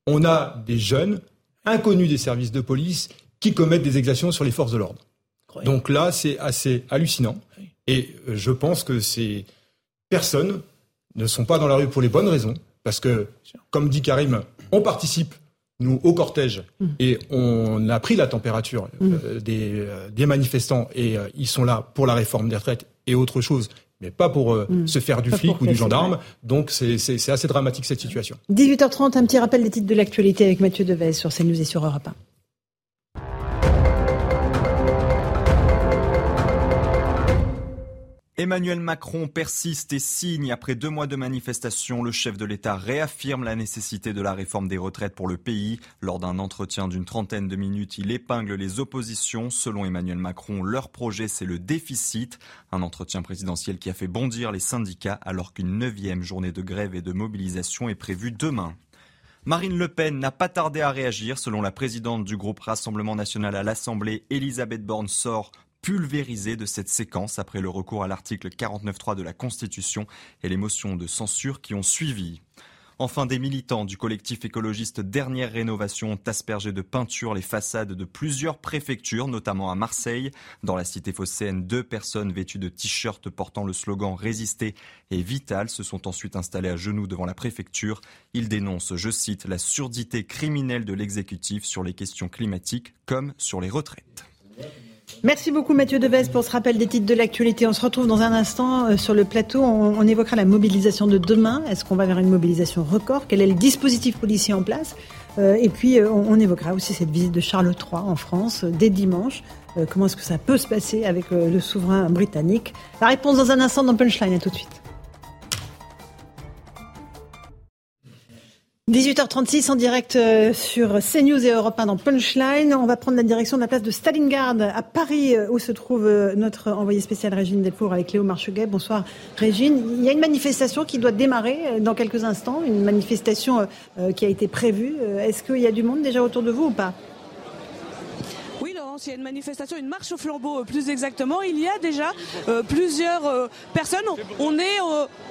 on a des jeunes inconnus des services de police qui commettent des exactions sur les forces de l'ordre. Donc là, c'est assez hallucinant. Et euh, je pense que ces personnes ne sont pas dans la rue pour les bonnes raisons. Parce que, comme dit Karim, on participe nous, au cortège, mm. et on a pris la température euh, mm. des, euh, des, manifestants, et euh, ils sont là pour la réforme des retraites et autre chose, mais pas pour mm. se faire du flic ou du gendarme. Donc c'est assez dramatique cette situation.
18h30, un petit rappel des titres de l'actualité avec Mathieu Devez sur CNews et sur Europe 1.
Emmanuel Macron persiste et signe. Après deux mois de manifestation, le chef de l'État réaffirme la nécessité de la réforme des retraites pour le pays. Lors d'un entretien d'une trentaine de minutes, il épingle les oppositions. Selon Emmanuel Macron, leur projet, c'est le déficit. Un entretien présidentiel qui a fait bondir les syndicats alors qu'une neuvième journée de grève et de mobilisation est prévue demain. Marine Le Pen n'a pas tardé à réagir. Selon la présidente du groupe Rassemblement national à l'Assemblée, Elisabeth Borne sort pulvérisé de cette séquence après le recours à l'article 49.3 de la Constitution et les motions de censure qui ont suivi. Enfin, des militants du collectif écologiste Dernière Rénovation ont aspergé de peinture les façades de plusieurs préfectures, notamment à Marseille. Dans la cité phocéenne, deux personnes vêtues de t-shirts portant le slogan Résister et Vital se sont ensuite installées à genoux devant la préfecture. Ils dénoncent, je cite, la surdité criminelle de l'exécutif sur les questions climatiques comme sur les retraites.
Merci beaucoup Mathieu Deves pour ce rappel des titres de l'actualité. On se retrouve dans un instant euh, sur le plateau. On, évoquera la mobilisation de demain. Est-ce qu'on va vers une mobilisation record? Quel est le dispositif policier en place? Euh, Et puis euh, on, évoquera aussi cette visite de Charles III en France dès dimanche. comment est-ce que ça peut se passer avec le souverain britannique? La réponse dans un instant dans Punchline. À tout de suite. 18h36 en direct euh, sur CNews et Europe 1 dans Punchline. On va prendre la direction de la place de Stalingrad à Paris euh, où se trouve euh, notre envoyé spécial Régine Delfour avec Léo Marcheguet. Bonsoir Régine. Il y a une manifestation qui doit démarrer dans quelques instants, une manifestation qui a été prévue. Est-ce qu'il y a du monde déjà autour de vous ou pas?
Il y a une manifestation, une marche au flambeau euh, plus exactement. Il y a déjà euh, plusieurs euh, personnes. On est,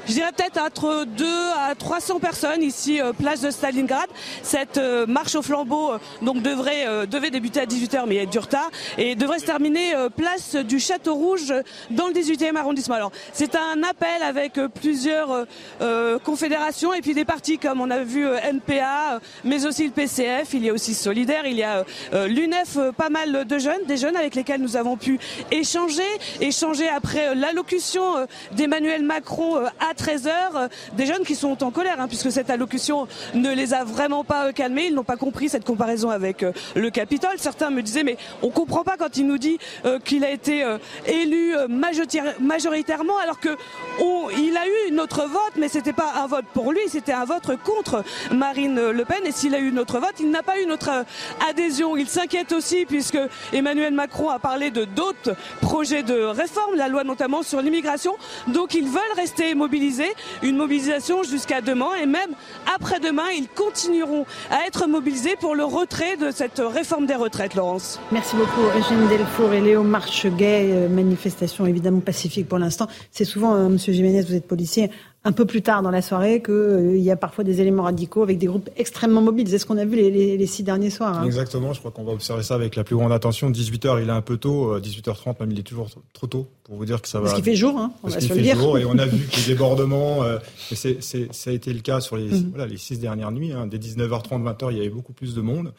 je dirais peut-être entre 2 à 300 personnes ici, place de Stalingrad. Cette marche au flambeau donc devrait, devait débuter à 18h, mais il y a du retard, et devrait se terminer place du Château Rouge dans le 18e arrondissement. Alors c'est un appel avec plusieurs confédérations et puis des partis comme on a vu NPA, mais aussi le PCF, il y a aussi Solidaire, il y a l'UNEF, pas mal de jeunes, des jeunes avec lesquels nous avons pu échanger, échanger après euh, l'allocution euh, d'Emmanuel Macron euh, à 13h, des jeunes qui sont en colère, hein, puisque cette allocution ne les a vraiment pas calmés, ils n'ont pas compris cette comparaison avec le Capitole. Certains me disaient, mais on comprend pas quand il nous dit qu'il a été élu majoritairement, alors que il a eu notre vote, mais c'était pas un vote pour lui, c'était un vote contre Marine Le Pen, et s'il a eu notre vote, il n'a pas eu notre adhésion. Il s'inquiète aussi, puisque Emmanuel Macron a parlé de d'autres projets de réforme, la loi notamment sur l'immigration. Donc ils veulent rester mobilisés, une mobilisation jusqu'à demain et même après-demain, ils continueront à être mobilisés pour le retrait de cette réforme des retraites, Laurence.
Merci beaucoup, Eugène Delfour et Léo Marcheguet. Euh, manifestation évidemment pacifique pour l'instant. C'est souvent. Euh, Monsieur Jiménez, vous êtes policier, un peu plus tard dans la soirée qu'il euh, y a parfois des éléments radicaux avec des groupes extrêmement mobiles. C'est ce qu'on a vu les, six derniers soirs.
Hein. Exactement, je crois qu'on va observer ça avec la plus grande attention. 18h, il est un peu tôt, 18h30 euh, même, il est toujours trop tôt pour vous dire que ça va...
Parce qu'il fait jour, hein,
on Parce va se le dire. Jour, et on a vu que les débordements, euh, c'est, ça a été le cas sur les, mm. voilà, les six dernières nuits. Hein. Dès 19h30, 20h, il y avait beaucoup plus de monde.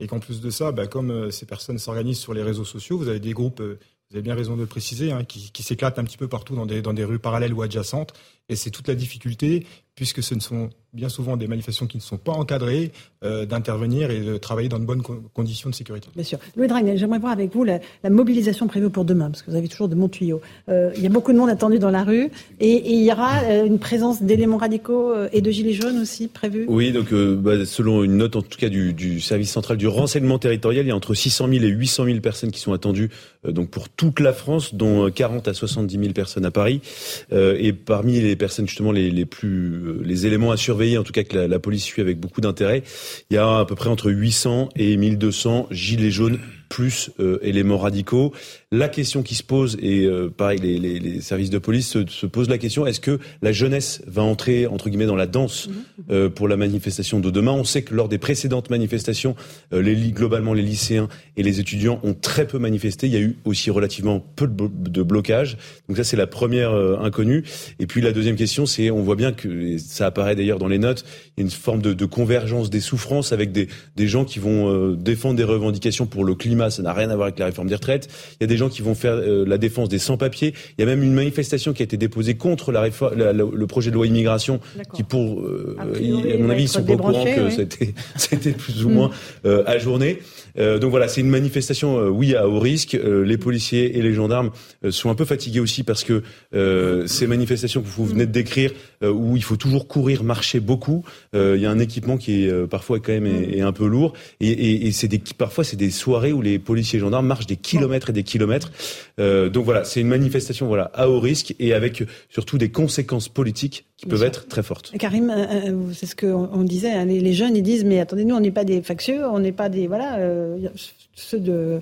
Et qu'en plus de ça, bah, comme ces personnes s'organisent sur les réseaux sociaux, vous avez des groupes vous avez bien raison de le préciser, hein, qui, qui s'éclatent un petit peu partout dans des, dans des rues parallèles ou adjacentes. Et c'est toute la difficulté, puisque ce ne sont bien souvent des manifestations qui ne sont pas encadrées, euh, d'intervenir et de travailler dans de bonnes conditions de sécurité.
Bien sûr. Louis Dragne, j'aimerais voir avec vous la, mobilisation prévue pour demain, parce que vous avez toujours de bons tuyaux. Euh, il y a beaucoup de monde attendu dans la rue, et, il y aura euh, une présence d'éléments radicaux et de gilets jaunes aussi prévue?
Oui, donc bah, selon une note en tout cas du, du, service central du renseignement territorial, il y a entre 600 000 et 800 000 personnes qui sont attendues donc pour toute la France, dont 40 à 70 000 personnes à Paris. et parmi les personnes justement les, les plus les éléments à surveiller, en tout cas que la, la police suit avec beaucoup d'intérêt, il y a à peu près entre 800 et 1200 gilets jaunes plus euh, éléments radicaux. La question qui se pose, et euh, pareil, les, les, les, services de police se, se posent la question, est-ce que la jeunesse va entrer, entre guillemets, dans la danse mhm. euh, pour la manifestation de demain? On sait que lors des précédentes manifestations, euh, les, globalement, les lycéens et les étudiants ont très peu manifesté. Il y a eu aussi relativement peu de, de blocage. Donc ça, c'est la première inconnue. Et puis la deuxième question, c'est, on voit bien que, ça apparaît d'ailleurs dans les notes, il y a une forme de, de convergence des souffrances avec des, des gens qui vont défendre des revendications pour le climat ça n'a rien à voir avec la réforme des retraites. Il y a des gens qui vont faire euh, la défense des sans-papiers. Il y a même une manifestation qui a été déposée contre la réforme, le projet de loi immigration, qui pour, euh, à mon avis, ils sont pas au courant que c'était plus ou moins euh, ajourné. Donc voilà, c'est une manifestation, oui, à haut risque. Les policiers et les gendarmes sont un peu fatigués aussi parce que ces manifestations que vous venez de décrire, où il faut toujours courir, marcher beaucoup, il y a un équipement qui est parfois quand même est, un peu lourd. Et, et, et c'est des, parfois c'est des soirées où les policiers et gendarmes marchent des kilomètres et des kilomètres. donc voilà, c'est une manifestation voilà à haut risque et avec surtout des conséquences politiques qui peuvent être très fortes.
Karim, c'est ce qu'on disait, hein, les, jeunes ils disent mais attendez nous on n'est pas des factieux, on n'est pas des voilà ceux de euh,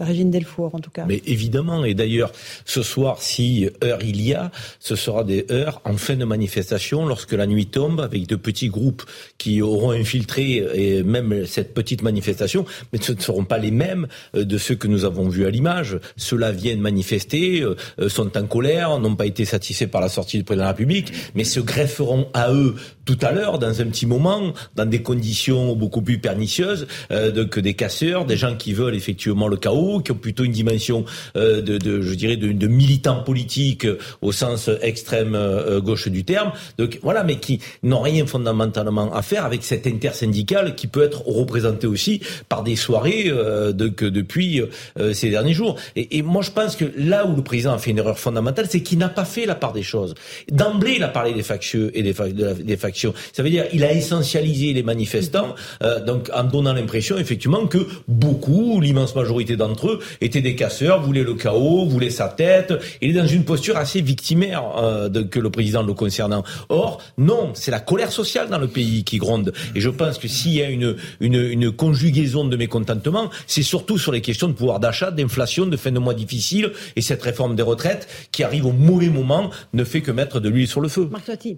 Régine Delfour, en tout cas.
Mais évidemment, et d'ailleurs, ce soir, si heure il y a, ce sera des heures en fin de manifestation, lorsque la nuit tombe, avec de petits groupes qui auront infiltré et même cette petite manifestation, mais ce ne seront pas les mêmes euh, de ceux que nous avons vus à l'image. Ceux-là viennent manifester, euh, sont en colère, n'ont pas été satisfaits par la sortie du président de la République, mais se grefferont à eux tout à l'heure, dans un petit moment, dans des conditions beaucoup plus pernicieuses que des casseurs, des gens qui veulent effectivement le chaos qui ont plutôt une dimension euh, de, de, je dirais, de, de militants politiques euh, au sens extrême euh, gauche du terme. Donc voilà, mais qui n'ont rien fondamentalement à faire avec cette intersyndicale qui peut être représentée aussi par des soirées de, que depuis ces derniers jours. Et, et, moi, je pense que là où le président a fait une erreur fondamentale, c'est qu'il n'a pas fait la part des choses. D'emblée, il a parlé des factieux et des, des Ça veut dire il a essentialisé les manifestants, donc en donnant l'impression effectivement que beaucoup, l'immense majorité d'entre eux étaient des casseurs, voulaient le chaos, voulaient sa tête. Il est dans une posture assez victimaire euh, de, que le président le concernant. Or, non, c'est la colère sociale dans le pays qui gronde. Et je pense que s'il y a une, une, une conjugaison de mécontentement, c'est surtout sur les questions de pouvoir d'achat, d'inflation, de fin de mois difficiles, et cette réforme des retraites qui arrive au mauvais moment ne fait que mettre de l'huile sur le feu.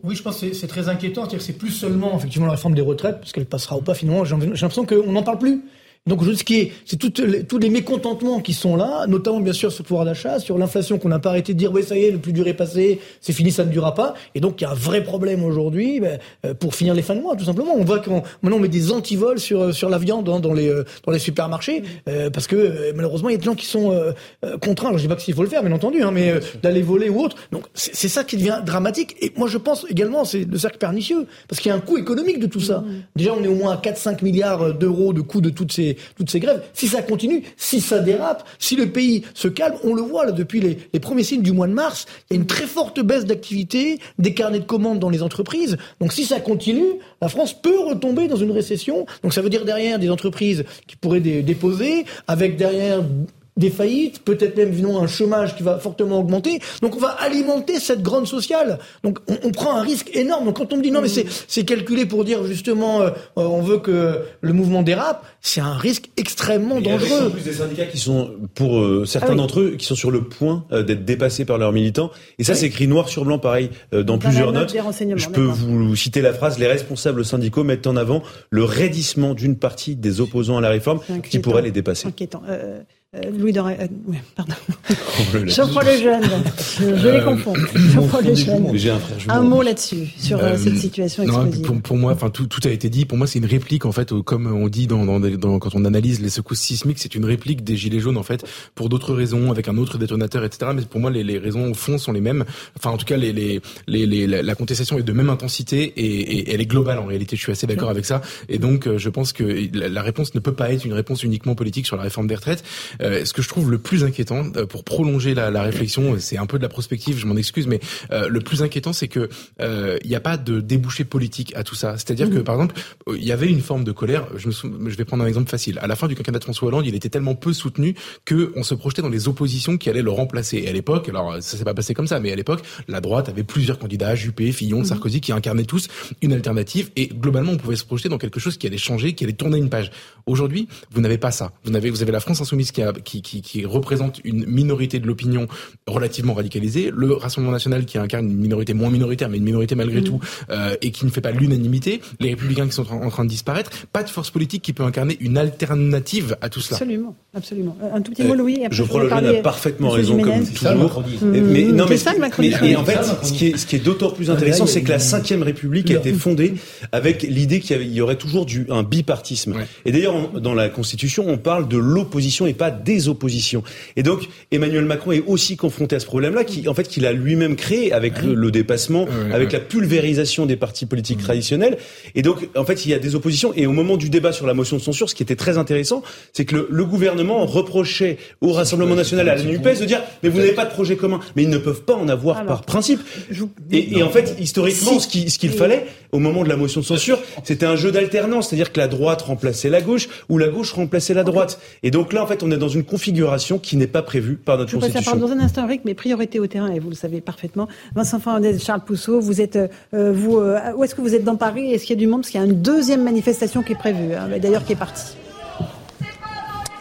Oui, je pense que c'est très inquiétant. C'est plus seulement effectivement la réforme des retraites, parce qu'elle passera ou pas finalement. J'ai l'impression qu'on n'en parle plus. Donc ce qui est, c'est tous les mécontentements qui sont là, notamment bien sûr sur le pouvoir d'achat, sur l'inflation qu'on n'a pas arrêté de dire oui ça y est, le plus dur est passé, c'est fini, ça ne durera pas. Et donc il y a un vrai problème aujourd'hui ben, euh, pour finir les fins de mois, tout simplement. On voit qu'on maintenant on met des antivols sur euh, sur la viande hein, dans les euh, dans les supermarchés parce que malheureusement il y a des gens qui sont contraints. Alors, je dis pas qu'il faut le faire, bien entendu, hein, mais d'aller voler ou autre. Donc c'est ça qui devient dramatique. Et moi je pense également c'est le cercle pernicieux parce qu'il y a un coût économique de tout ça. Mmh. Déjà on est au moins à 4-5 milliards d'euros de coût de toutes ces toutes ces grèves. Si ça continue, si ça dérape, si le pays se calme, on le voit depuis les, premiers signes du mois de mars, il y a une très forte baisse d'activité, des carnets de commandes dans les entreprises. Donc si ça continue, la France peut retomber dans une récession. Donc ça veut dire derrière des entreprises qui pourraient déposer, avec derrière des faillites, peut-être même évidemment un chômage qui va fortement augmenter. Donc on va alimenter cette grande sociale. Donc on, on prend un risque énorme. Donc quand on me dit non mais c'est c'est calculé pour dire justement euh, on veut que le mouvement dérape, c'est un risque extrêmement dangereux. Il y a
plus des syndicats qui sont pour euh, certains ah d'entre eux qui sont sur le point euh, d'être dépassés par leurs militants. Et ça c'est écrit noir sur blanc pareil dans, plusieurs notes. Je peux vous citer la phrase les responsables syndicaux mettent en avant le raidissement d'une partie des opposants à la réforme qui pourrait les dépasser.
Inquiétant. Euh, Louis Doré, euh, pardon. Jean-Paul Lejeune, je, je les euh, confonds. Jean-Paul Lejeune. Un, un mot là-dessus, sur cette situation explosive.
pour, pour, moi, enfin tout, tout a été dit. Pour moi, c'est une réplique en fait, comme on dit dans, dans, dans quand on analyse les secousses sismiques, c'est une réplique des gilets jaunes en fait, pour d'autres raisons, avec un autre détonateur, etc. Mais pour moi, les, les, raisons au fond sont les mêmes. Enfin, en tout cas, les, les, les, la contestation est de même intensité et, et, elle est globale en réalité. Je suis assez d'accord avec ça. Et donc, je pense que la, la réponse ne peut pas être une réponse uniquement politique sur la réforme des retraites. Euh, ce que je trouve le plus inquiétant, euh, pour prolonger la, la réflexion, c'est un peu de la prospective, je m'en excuse, mais euh, le plus inquiétant, c'est que il n'y a pas de débouché politique à tout ça. C'est-à-dire que, mhm. par exemple, il y avait une forme de colère. Je, me je vais prendre un exemple facile. À la fin du quinquennat de François Hollande, il était tellement peu soutenu que on se projetait dans les oppositions qui allaient le remplacer. Et à l'époque, alors ça s'est pas passé comme ça, mais à l'époque, la droite avait plusieurs candidats, Juppé, Fillon, mhm. Sarkozy, qui incarnaient tous une alternative. Et globalement, on pouvait se projeter dans quelque chose qui allait changer, qui allait tourner une page. Aujourd'hui, vous n'avez pas ça. Vous avez, vous avez la France insoumise qui, a, qui, qui, qui représente une minorité de l'opinion relativement radicalisée, le Rassemblement national qui incarne une minorité moins minoritaire, mais une minorité malgré mmh. tout, euh, et qui ne fait pas l'unanimité, les républicains qui sont en, train de disparaître, pas de force politique qui peut incarner une alternative à tout cela.
Absolument, absolument. Un tout petit mot, Louis.
je crois le jeune a parfaitement raison, comme toujours. Mais, mais, non, mais, mais, en fait, ce qui est, ce qui est d'autant plus intéressant, c'est que la Ve République a été fondée avec l'idée qu'il y, aurait toujours du, un bipartisme. Et d'ailleurs, dans la Constitution, on parle de l'opposition et pas des oppositions. Et donc, Emmanuel Macron est aussi confronté à ce problème-là, qui, en fait, qu'il a lui-même créé avec le, dépassement, avec la pulvérisation des partis politiques traditionnels. Et donc, en fait, il y a des oppositions. Et au moment du débat sur la motion de censure, ce qui était très intéressant, c'est que le, gouvernement reprochait au Rassemblement national, à la NUPES, de dire, mais vous n'avez pas de projet commun. Mais ils ne peuvent pas en avoir par principe. Et, en fait, historiquement, ce qu'il ce qu'il fallait, au moment de la motion de censure, c'était un jeu d'alternance, c'est-à-dire que la droite remplaçait la gauche ou la gauche remplaçait la droite. Et donc là, en fait, on est dans une configuration qui n'est pas prévue par notre
Je
Constitution.
dans un instant, Eric, mais priorité au terrain, et vous le savez parfaitement. Vincent Fernandez, Charles Pousseau, vous êtes, euh, vous, euh, où est-ce que vous êtes dans Paris? Est-ce qu'il y a du monde? Parce qu'il y a une deuxième manifestation qui est prévue, hein, d'ailleurs qui est partie.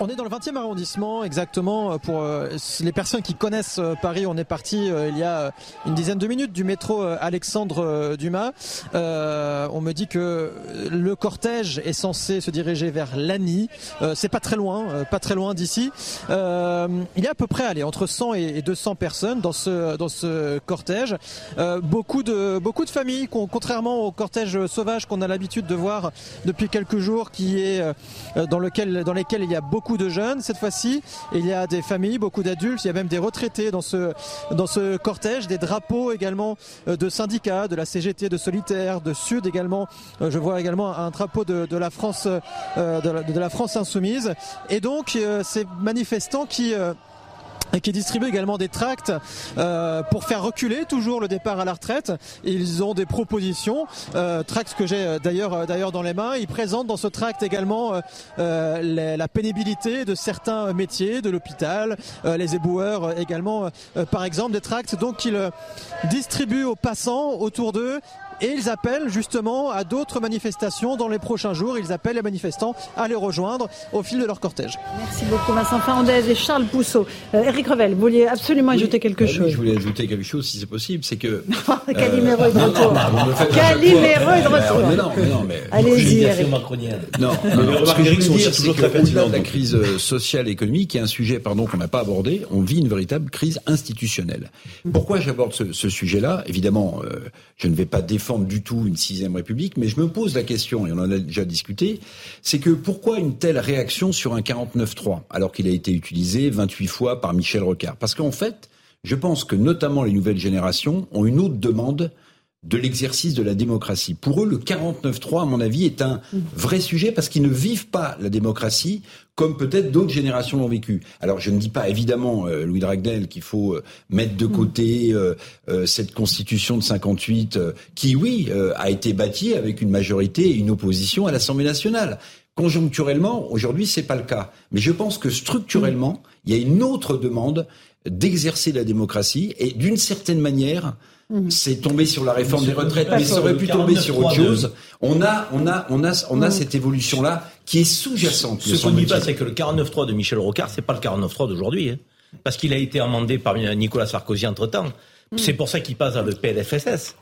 On est dans le 20e arrondissement exactement. Pour euh, les personnes qui connaissent euh, Paris, on est parti euh, il y a une dizaine de minutes du métro Alexandre Dumas. on me dit que le cortège est censé se diriger vers Lagny. C'est pas très loin, pas très loin d'ici. il y a à peu près allez, entre 100 et 200 personnes dans ce dans ce cortège. beaucoup de beaucoup de familles, contrairement au cortège sauvage qu'on a l'habitude de voir depuis quelques jours, qui est dans lequel dans lesquels il y a beaucoup de jeunes cette fois-ci. Il y a des familles, beaucoup d'adultes, il y a même des retraités dans ce, dans ce cortège, des drapeaux également euh, de syndicats, de la CGT, de Solitaire, de Sud également. Euh, je vois également un drapeau de, la France, euh, de la France insoumise. Et donc ces manifestants qui et qui distribue également des tracts euh, pour faire reculer toujours le départ à la retraite. Ils ont des propositions, euh, tracts que j'ai euh, d'ailleurs d'ailleurs dans les mains. Ils présentent dans ce tract également la pénibilité de certains métiers, de l'hôpital, les éboueurs également, par exemple, des tracts donc qu'ils distribuent aux passants autour d'eux et ils appellent justement à d'autres manifestations dans les prochains jours. Ils appellent les manifestants à les rejoindre au fil de leur cortège.
Merci beaucoup Vincent Fernandez et Charles Pousseau. Euh, Eric Revel, vous vouliez absolument ajouter quelque
bah
chose
Je voulais ajouter quelque chose si c'est possible, c'est que...
Calimero est de retour. Calimero est de retour.
non, non, mais...
Allez-y
Eric. Non, mais ce que je veux dire, c'est de la crise euh, sociale et économique, qui est un sujet pardon, qu'on n'a pas abordé, on vit une véritable crise institutionnelle. Pourquoi j'aborde ce, ce sujet-là? Évidemment, euh, je ne vais pas défendre du tout une sixième république, mais je me pose la question, et on en a déjà discuté, c'est que pourquoi une telle réaction sur un 49-3, alors qu'il a été utilisé 28 fois par Michel Rocard? Parce qu'en fait, je pense que notamment les nouvelles générations ont une autre demande de l'exercice de la démocratie. Pour eux, le 49-3, à mon avis, est un vrai sujet parce qu'ils ne vivent pas la démocratie comme peut-être d'autres générations l'ont vécu. Alors je ne dis pas évidemment, euh, Louis Dragnel, qu'il faut euh, mettre de mm. côté euh, cette constitution de 58 qui, oui, a été bâtie avec une majorité et une opposition à l'Assemblée nationale. Conjoncturellement, aujourd'hui, c'est pas le cas. Mais je pense que structurellement, il y a une autre demande d'exercer la démocratie et d'une certaine manière, mhm. c'est tombé sur la réforme des retraites, mais ça aurait pu tomber sur autre chose. On a, on a, on a, on a mhm. cette évolution-là qui est sous-jacente.
Ce qu'on ne dit pas, c'est que le 49.3 de Michel Rocard, c'est pas le 49.3 d'aujourd'hui, hein, parce qu'il a été amendé par Nicolas Sarkozy entre-temps. Mhm. C'est pour ça qu'il passe dans le PLFSS.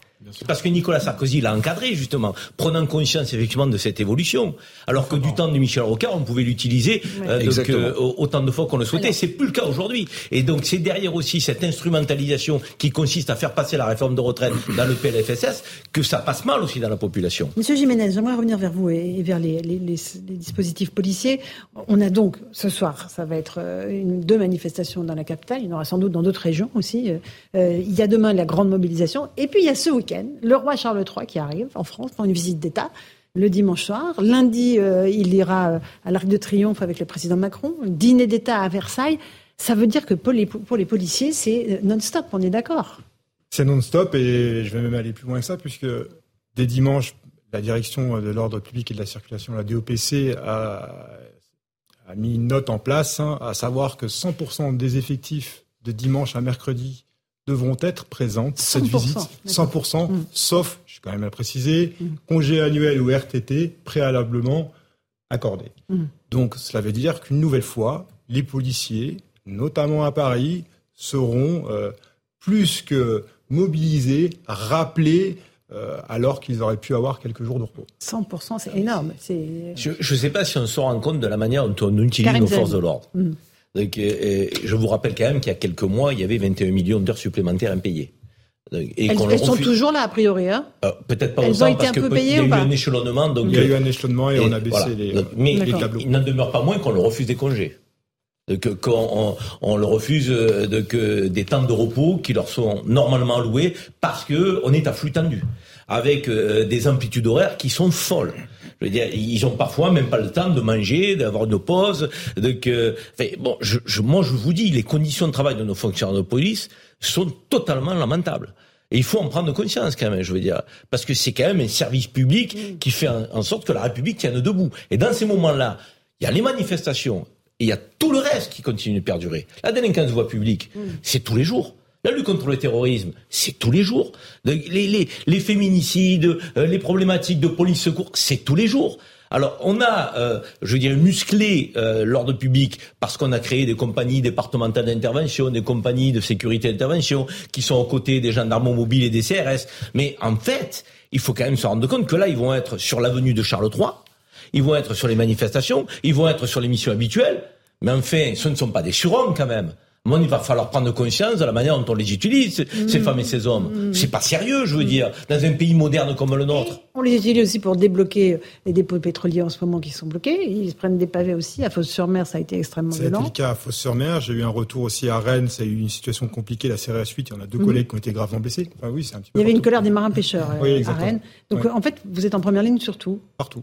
Parce que Nicolas Sarkozy l'a encadré, justement, prenant conscience effectivement de cette évolution. Alors que du temps de Michel Rocard, on pouvait l'utiliser euh, euh, autant de fois qu'on le souhaitait. C'est plus le cas aujourd'hui. Et donc c'est derrière aussi cette instrumentalisation qui consiste à faire passer la réforme de retraite dans le PLFSS que ça passe mal aussi dans la population.
Monsieur Jiménez, j'aimerais revenir vers vous et vers les, dispositifs policiers. On a donc ce soir, ça va être euh, une, deux manifestations dans la capitale. Il y en aura sans doute dans d'autres régions aussi. il y a demain la grande mobilisation. Et puis il y a ce week-end le roi Charles III qui arrive en France pour une visite d'État le dimanche soir. Lundi, euh, il ira euh, à l'Arc de Triomphe avec le président Macron. Dîner d'État à Versailles. Ça veut dire que pour les, policiers, c'est euh, non-stop, on est d'accord?
C'est non-stop et je vais même aller plus loin que ça, puisque dès dimanche, la direction de l'ordre public et de la circulation, la DOPC, a, mis une note en place, hein, à savoir que 100% des effectifs de dimanche à mercredi devront être présentes cette visite 100%, mm. sauf, je suis quand même à préciser, mm. congé annuel ou RTT préalablement accordé. Mm. Donc cela veut dire qu'une nouvelle fois, les policiers, notamment à Paris, seront euh, plus que mobilisés, rappelés, euh, alors qu'ils auraient pu avoir quelques jours de repos.
100%, c'est énorme.
Je ne sais pas si on se rend compte de la manière dont on utilise nos forces de l'ordre. Donc, je vous rappelle quand même qu'il y a quelques mois, il y avait 21 millions d'heures supplémentaires impayées.
Et elles, sont toujours là, a priori. Hein?
Euh, Peut-être pas elles ont été un peu payées il y a eu un échelonnement. Donc,
il y a eu un échelonnement et, on a baissé les,
mais, il n'en demeure pas moins qu'on le refuse des congés. Qu'on on, le refuse euh, de, que des temps de repos qui leur sont normalement alloués parce qu'on est à flux tendu, avec euh, des amplitudes horaires qui sont folles. Je veux dire, ils ont parfois même pas le temps de manger, d'avoir une pause. Donc, enfin, bon, je, je, moi, je vous dis, les conditions de travail de nos fonctionnaires de police sont totalement lamentables. Et il faut en prendre conscience quand même, je veux dire, parce que c'est quand même un service public qui fait en sorte que la République tienne debout. Et dans ces moments-là, il y a les manifestations et il y a tout le reste qui continue de perdurer. La délinquance de voie publique, c'est tous les jours. La lutte contre le terrorisme, c'est tous les jours. Les, féminicides, euh, les problématiques de police secours, c'est tous les jours. Alors, on a, euh, je dirais, musclé euh, l'ordre public parce qu'on a créé des compagnies départementales d'intervention, des compagnies de sécurité d'intervention qui sont aux côtés des gendarmes mobiles et des CRS. Mais en fait, il faut quand même se rendre compte que là, ils vont être sur l'avenue de Charles III, ils vont être sur les manifestations, ils vont être sur les missions habituelles. Mais enfin, ce ne sont pas des surhommes quand même. Moi, il va falloir prendre conscience de la manière dont on les utilise, ces mmh. femmes et ces hommes. Mmh. C'est pas sérieux, je veux dire, dans un pays moderne comme le nôtre.
On les utilise aussi pour débloquer les dépôts pétroliers en ce moment qui sont bloqués. Ils se prennent des pavés aussi. À Fos-sur-Mer, ça a été extrêmement violent.
C'est le cas à Fos-sur-Mer. J'ai eu un retour aussi à Rennes. Ça a eu une situation compliquée. La série suite, il y en a deux mmh. collègues qui ont été gravement blessés. Enfin, oui,
un petit peu il y avait une colère des marins pêcheurs euh, à Rennes. Donc, en fait, vous êtes en première ligne surtout.
Partout.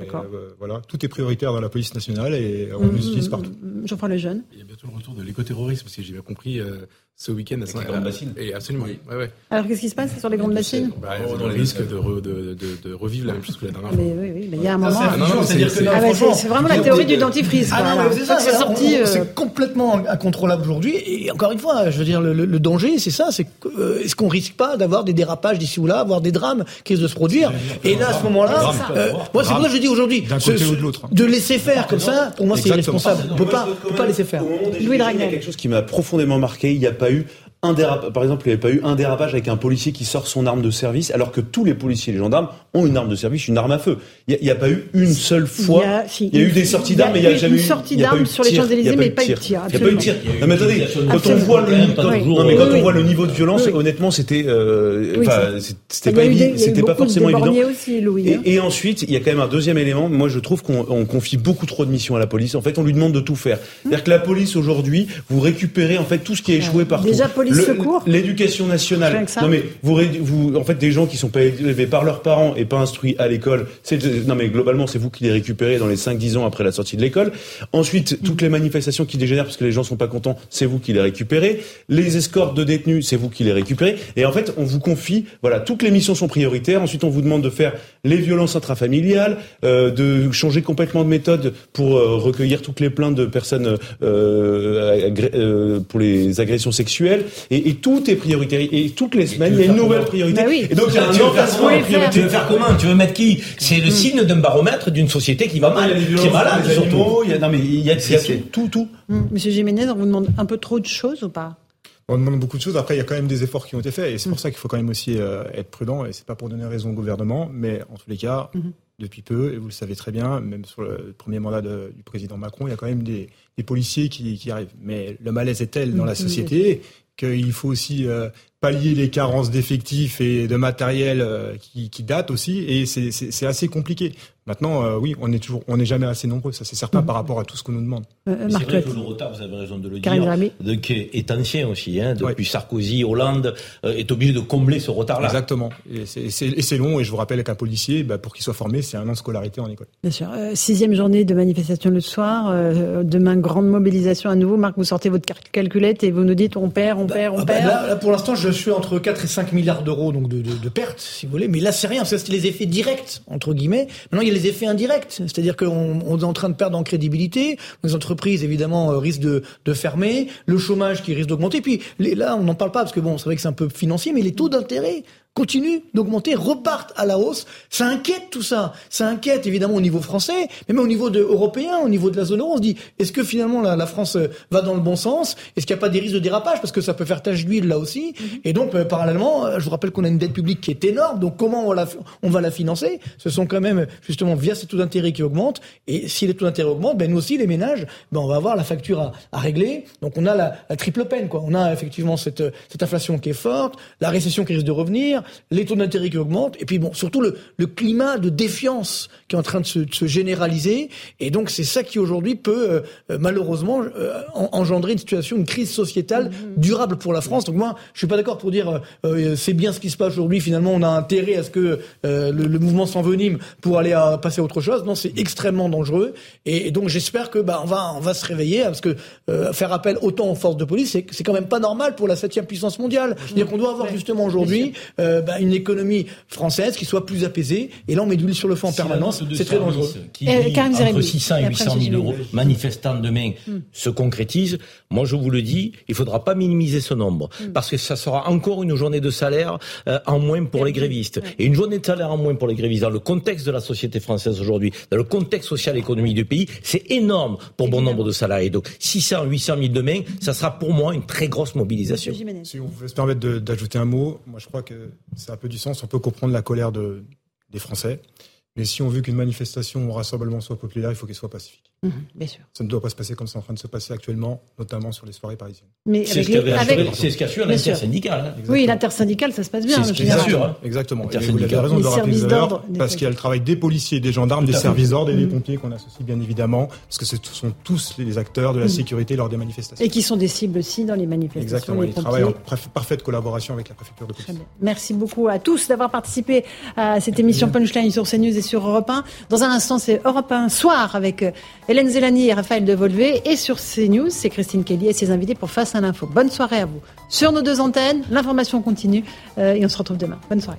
Euh, voilà, tout est prioritaire dans la police nationale et on l'utilise partout.
Jean-François Lejeune.
Il y a bientôt le retour de l'écoterrorisme, si j'ai bien compris. Euh, ce week-end à
saint grandes bassines.
Et absolument, oui. Ouais, ouais.
Alors qu'est-ce qui se passe sur les grandes bassines
bah, y a le risque de, de, de, revivre la même chose que la dernière fois.
Mais oui, oui, mais il y a un moment. C'est vraiment la théorie du dentifrice.
Ah c'est sorti. Euh, c'est complètement incontrôlable aujourd'hui. Et encore une fois, je veux dire, le, danger, c'est ça. C'est euh, est-ce qu'on risque pas d'avoir des dérapages d'ici ou là, avoir des drames qui risquent de se produire? Et là, à ce moment-là, euh, moi, c'est pour ça que je dis aujourd'hui, de laisser faire comme ça, pour moi, c'est irresponsable. On peut pas, peut pas laisser faire.
Louis Dragnel. Quelque chose qui m'a profondément marqué. Il n'y a pas eu un dérapage, par exemple, il n'y avait pas eu un dérapage avec un policier qui sort son arme de service, alors que tous les policiers et les gendarmes ont une arme de service, une arme à feu. Il n'y a, pas eu une seule fois. Il y a, eu des sorties d'armes, mais il n'y a, jamais eu.
Une sortie d'armes sur les Champs-Élysées, mais pas eu de tir.
Il n'y a pas eu de tir. Non, mais attendez, quand on voit le, niveau de violence, honnêtement, c'était, euh, enfin, c'était pas évident, c'était pas forcément évident. Hein. Et ensuite, il y a quand même un deuxième élément. Moi, je trouve qu'on confie beaucoup trop de missions à la police. En fait, on lui demande de tout faire. C'est-à-dire que la police, aujourd'hui, vous récupérez, en fait, tout ce qui est échoué partout
police secours.
L'éducation nationale. Non mais vous, vous, en fait, des gens qui sont pas élevés par leurs parents et pas instruits à l'école. Non mais globalement, c'est vous qui les récupérez dans les 5-10 ans après la sortie de l'école. Ensuite, toutes les manifestations qui dégénèrent parce que les gens sont pas contents, c'est vous qui les récupérez. Les escortes de détenus, c'est vous qui les récupérez. Et en fait, on vous confie, voilà, toutes les missions sont prioritaires. Ensuite, on vous demande de faire les violences intrafamiliales, euh, de changer complètement de méthode pour euh, recueillir toutes les plaintes de personnes euh, euh, pour les agressions sexuelles. Et, et, tout est prioritaire. Et toutes les semaines, il y a une nouvelle priorité.
Bah oui.
Et donc, il y a un entassement de priorité. Tu veux faire comment Tu veux mettre qui C'est le hmm. signe d'un baromètre d'une société qui va mal, qui est malade. Surtout. Il y a, non mais il y a, il y a tout, tout.
Hmm. Monsieur Jiménez, on vous demande un peu trop de choses ou pas?
On demande beaucoup de choses. Après, il y a quand même des efforts qui ont été faits, et c'est pour ça qu'il faut quand même aussi euh, être prudent. Et c'est pas pour donner raison au gouvernement, mais en tous les cas, mhm. depuis peu, et vous le savez très bien, même sur le premier mandat du président Macron, il y a quand même des, policiers qui, arrivent. Mais le malaise est tel dans la société qu'il faut aussi euh, pallier les carences d'effectifs et de matériel euh, qui, qui datent aussi, et c'est assez compliqué. Maintenant, euh, oui, on est toujours, on n'est jamais assez nombreux, ça c'est certain par rapport à tout ce qu'on nous demande.
Euh, c'est vrai que le retard, vous avez raison de le dire, donc, est ancien aussi. Hein, depuis Sarkozy, Hollande euh, est obligé de combler ce retard-là.
Exactement. Et c'est long. Et je vous rappelle qu'un policier, bah, pour qu'il soit formé, c'est un an de scolarité en école.
Bien sûr. sixième journée de manifestation le soir. demain, grande mobilisation à nouveau. Marc, vous sortez votre calculette et vous nous dites on perd, on bah, perd, on ah bah, perd.
Là, pour l'instant, je suis entre 4 et 5 milliards d'euros donc de, de, pertes, si vous voulez. Mais là, c'est rien. C'est les effets directs entre guillemets. Maintenant, il y a les effets indirects. C'est-à-dire qu'on est en train de perdre en crédibilité. Les entreprises, évidemment, euh, risquent de, de fermer. Le chômage qui risque d'augmenter. Puis là, on n'en parle pas parce que bon, c'est vrai que c'est un peu financier, mais les taux d'intérêt continuent d'augmenter, repartent à la hausse. Ça inquiète tout ça. Ça inquiète évidemment au niveau français, mais même au niveau de, européen, au niveau de la zone euro. On se dit, est-ce que finalement la, la, France euh, va dans le bon sens? Est-ce qu'il n'y a pas des risques de dérapage? Parce que ça peut faire tache d'huile là aussi. Mhm. Et donc, euh, parallèlement, euh, je vous rappelle qu'on a une dette publique qui est énorme. Donc, comment on, la, on va la financer? Ce sont quand même justement via ces taux d'intérêt qui augmentent. Et si les taux d'intérêt augmentent, ben nous aussi, les ménages, ben on va avoir la facture à, à régler. Donc, on a la, la, triple peine. Quoi. On a effectivement cette, cette inflation qui est forte, la récession qui risque de revenir, les taux d'intérêt qui augmentent, et puis bon, surtout le, le, climat de défiance qui est en train de se, de se généraliser. Et donc c'est ça qui aujourd'hui peut euh, euh, malheureusement euh, engendrer une situation, une crise sociétale mm-hmm. durable pour la France. Donc moi, je suis pas d'accord pour dire c'est bien ce qui se passe aujourd'hui. Finalement, on a intérêt à ce que le, le, mouvement s'envenime pour aller à, passer à autre chose. Non, c'est extrêmement dangereux. Et, donc j'espère que bah on va on va se réveiller parce que faire appel autant aux forces de police, c'est c'est quand même pas normal pour la septième puissance mondiale. C'est-à-dire qu'on doit avoir justement aujourd'hui bah, une économie française qui soit plus apaisée. Et là, on met de l'huile sur le feu en permanence. C'est très dangereux.
Qui euh, entre 600 et 800 000 euros manifestants demain hmm. se concrétise. Moi, je vous le dis, il faudra pas minimiser ce nombre hmm. parce que ça sera encore une journée de salaire euh, en moins pour les grévistes. Et une journée de salaire en moins pour les grévistes dans le contexte de la société française aujourd'hui, dans le contexte social et économique du pays, c'est énorme pour bon nombre de salariés. Donc 600, 800 000 demain, ça sera pour moi une très grosse mobilisation.
Si on pouvait se permettre d'ajouter un mot, moi je crois que ça a peu du sens. On peut comprendre la colère de, des Français. Mais si on veut qu'une manifestation ou un rassemblement soit populaire, il faut qu'il soit pacifique.
Mhm, bien sûr.
Ça ne doit pas se passer comme c'est en train de se passer actuellement, notamment sur les soirées parisiennes.
Mais c'est ce qu'assure l'intersyndicale.
Hein. Oui, l'intersyndicale, ça se passe bien.
C'est ce sûr. Hein. Exactement. vous avez raison de le rappeler parce qu'il y a le travail des policiers, des gendarmes, des services d'ordre et des mhm. pompiers qu'on associe bien évidemment, parce que ce sont tous les acteurs de la mhm. sécurité lors des manifestations.
Et qui sont des cibles aussi dans les manifestations.
Exactement. Ils travaillent en parfaite collaboration avec la préfecture de police.
Merci beaucoup à tous d'avoir participé à cette émission Punchline sur CNews et sur Europe 1. Dans un instant, c'est Europe 1 soir avec euh, Hélène Zélani et Raphaël Devolvé. Et sur CNews, c'est Christine Kelly et ses invités pour Face à l'info. Bonne soirée à vous. Sur nos deux antennes, l'information continue euh, et on se retrouve demain. Bonne soirée.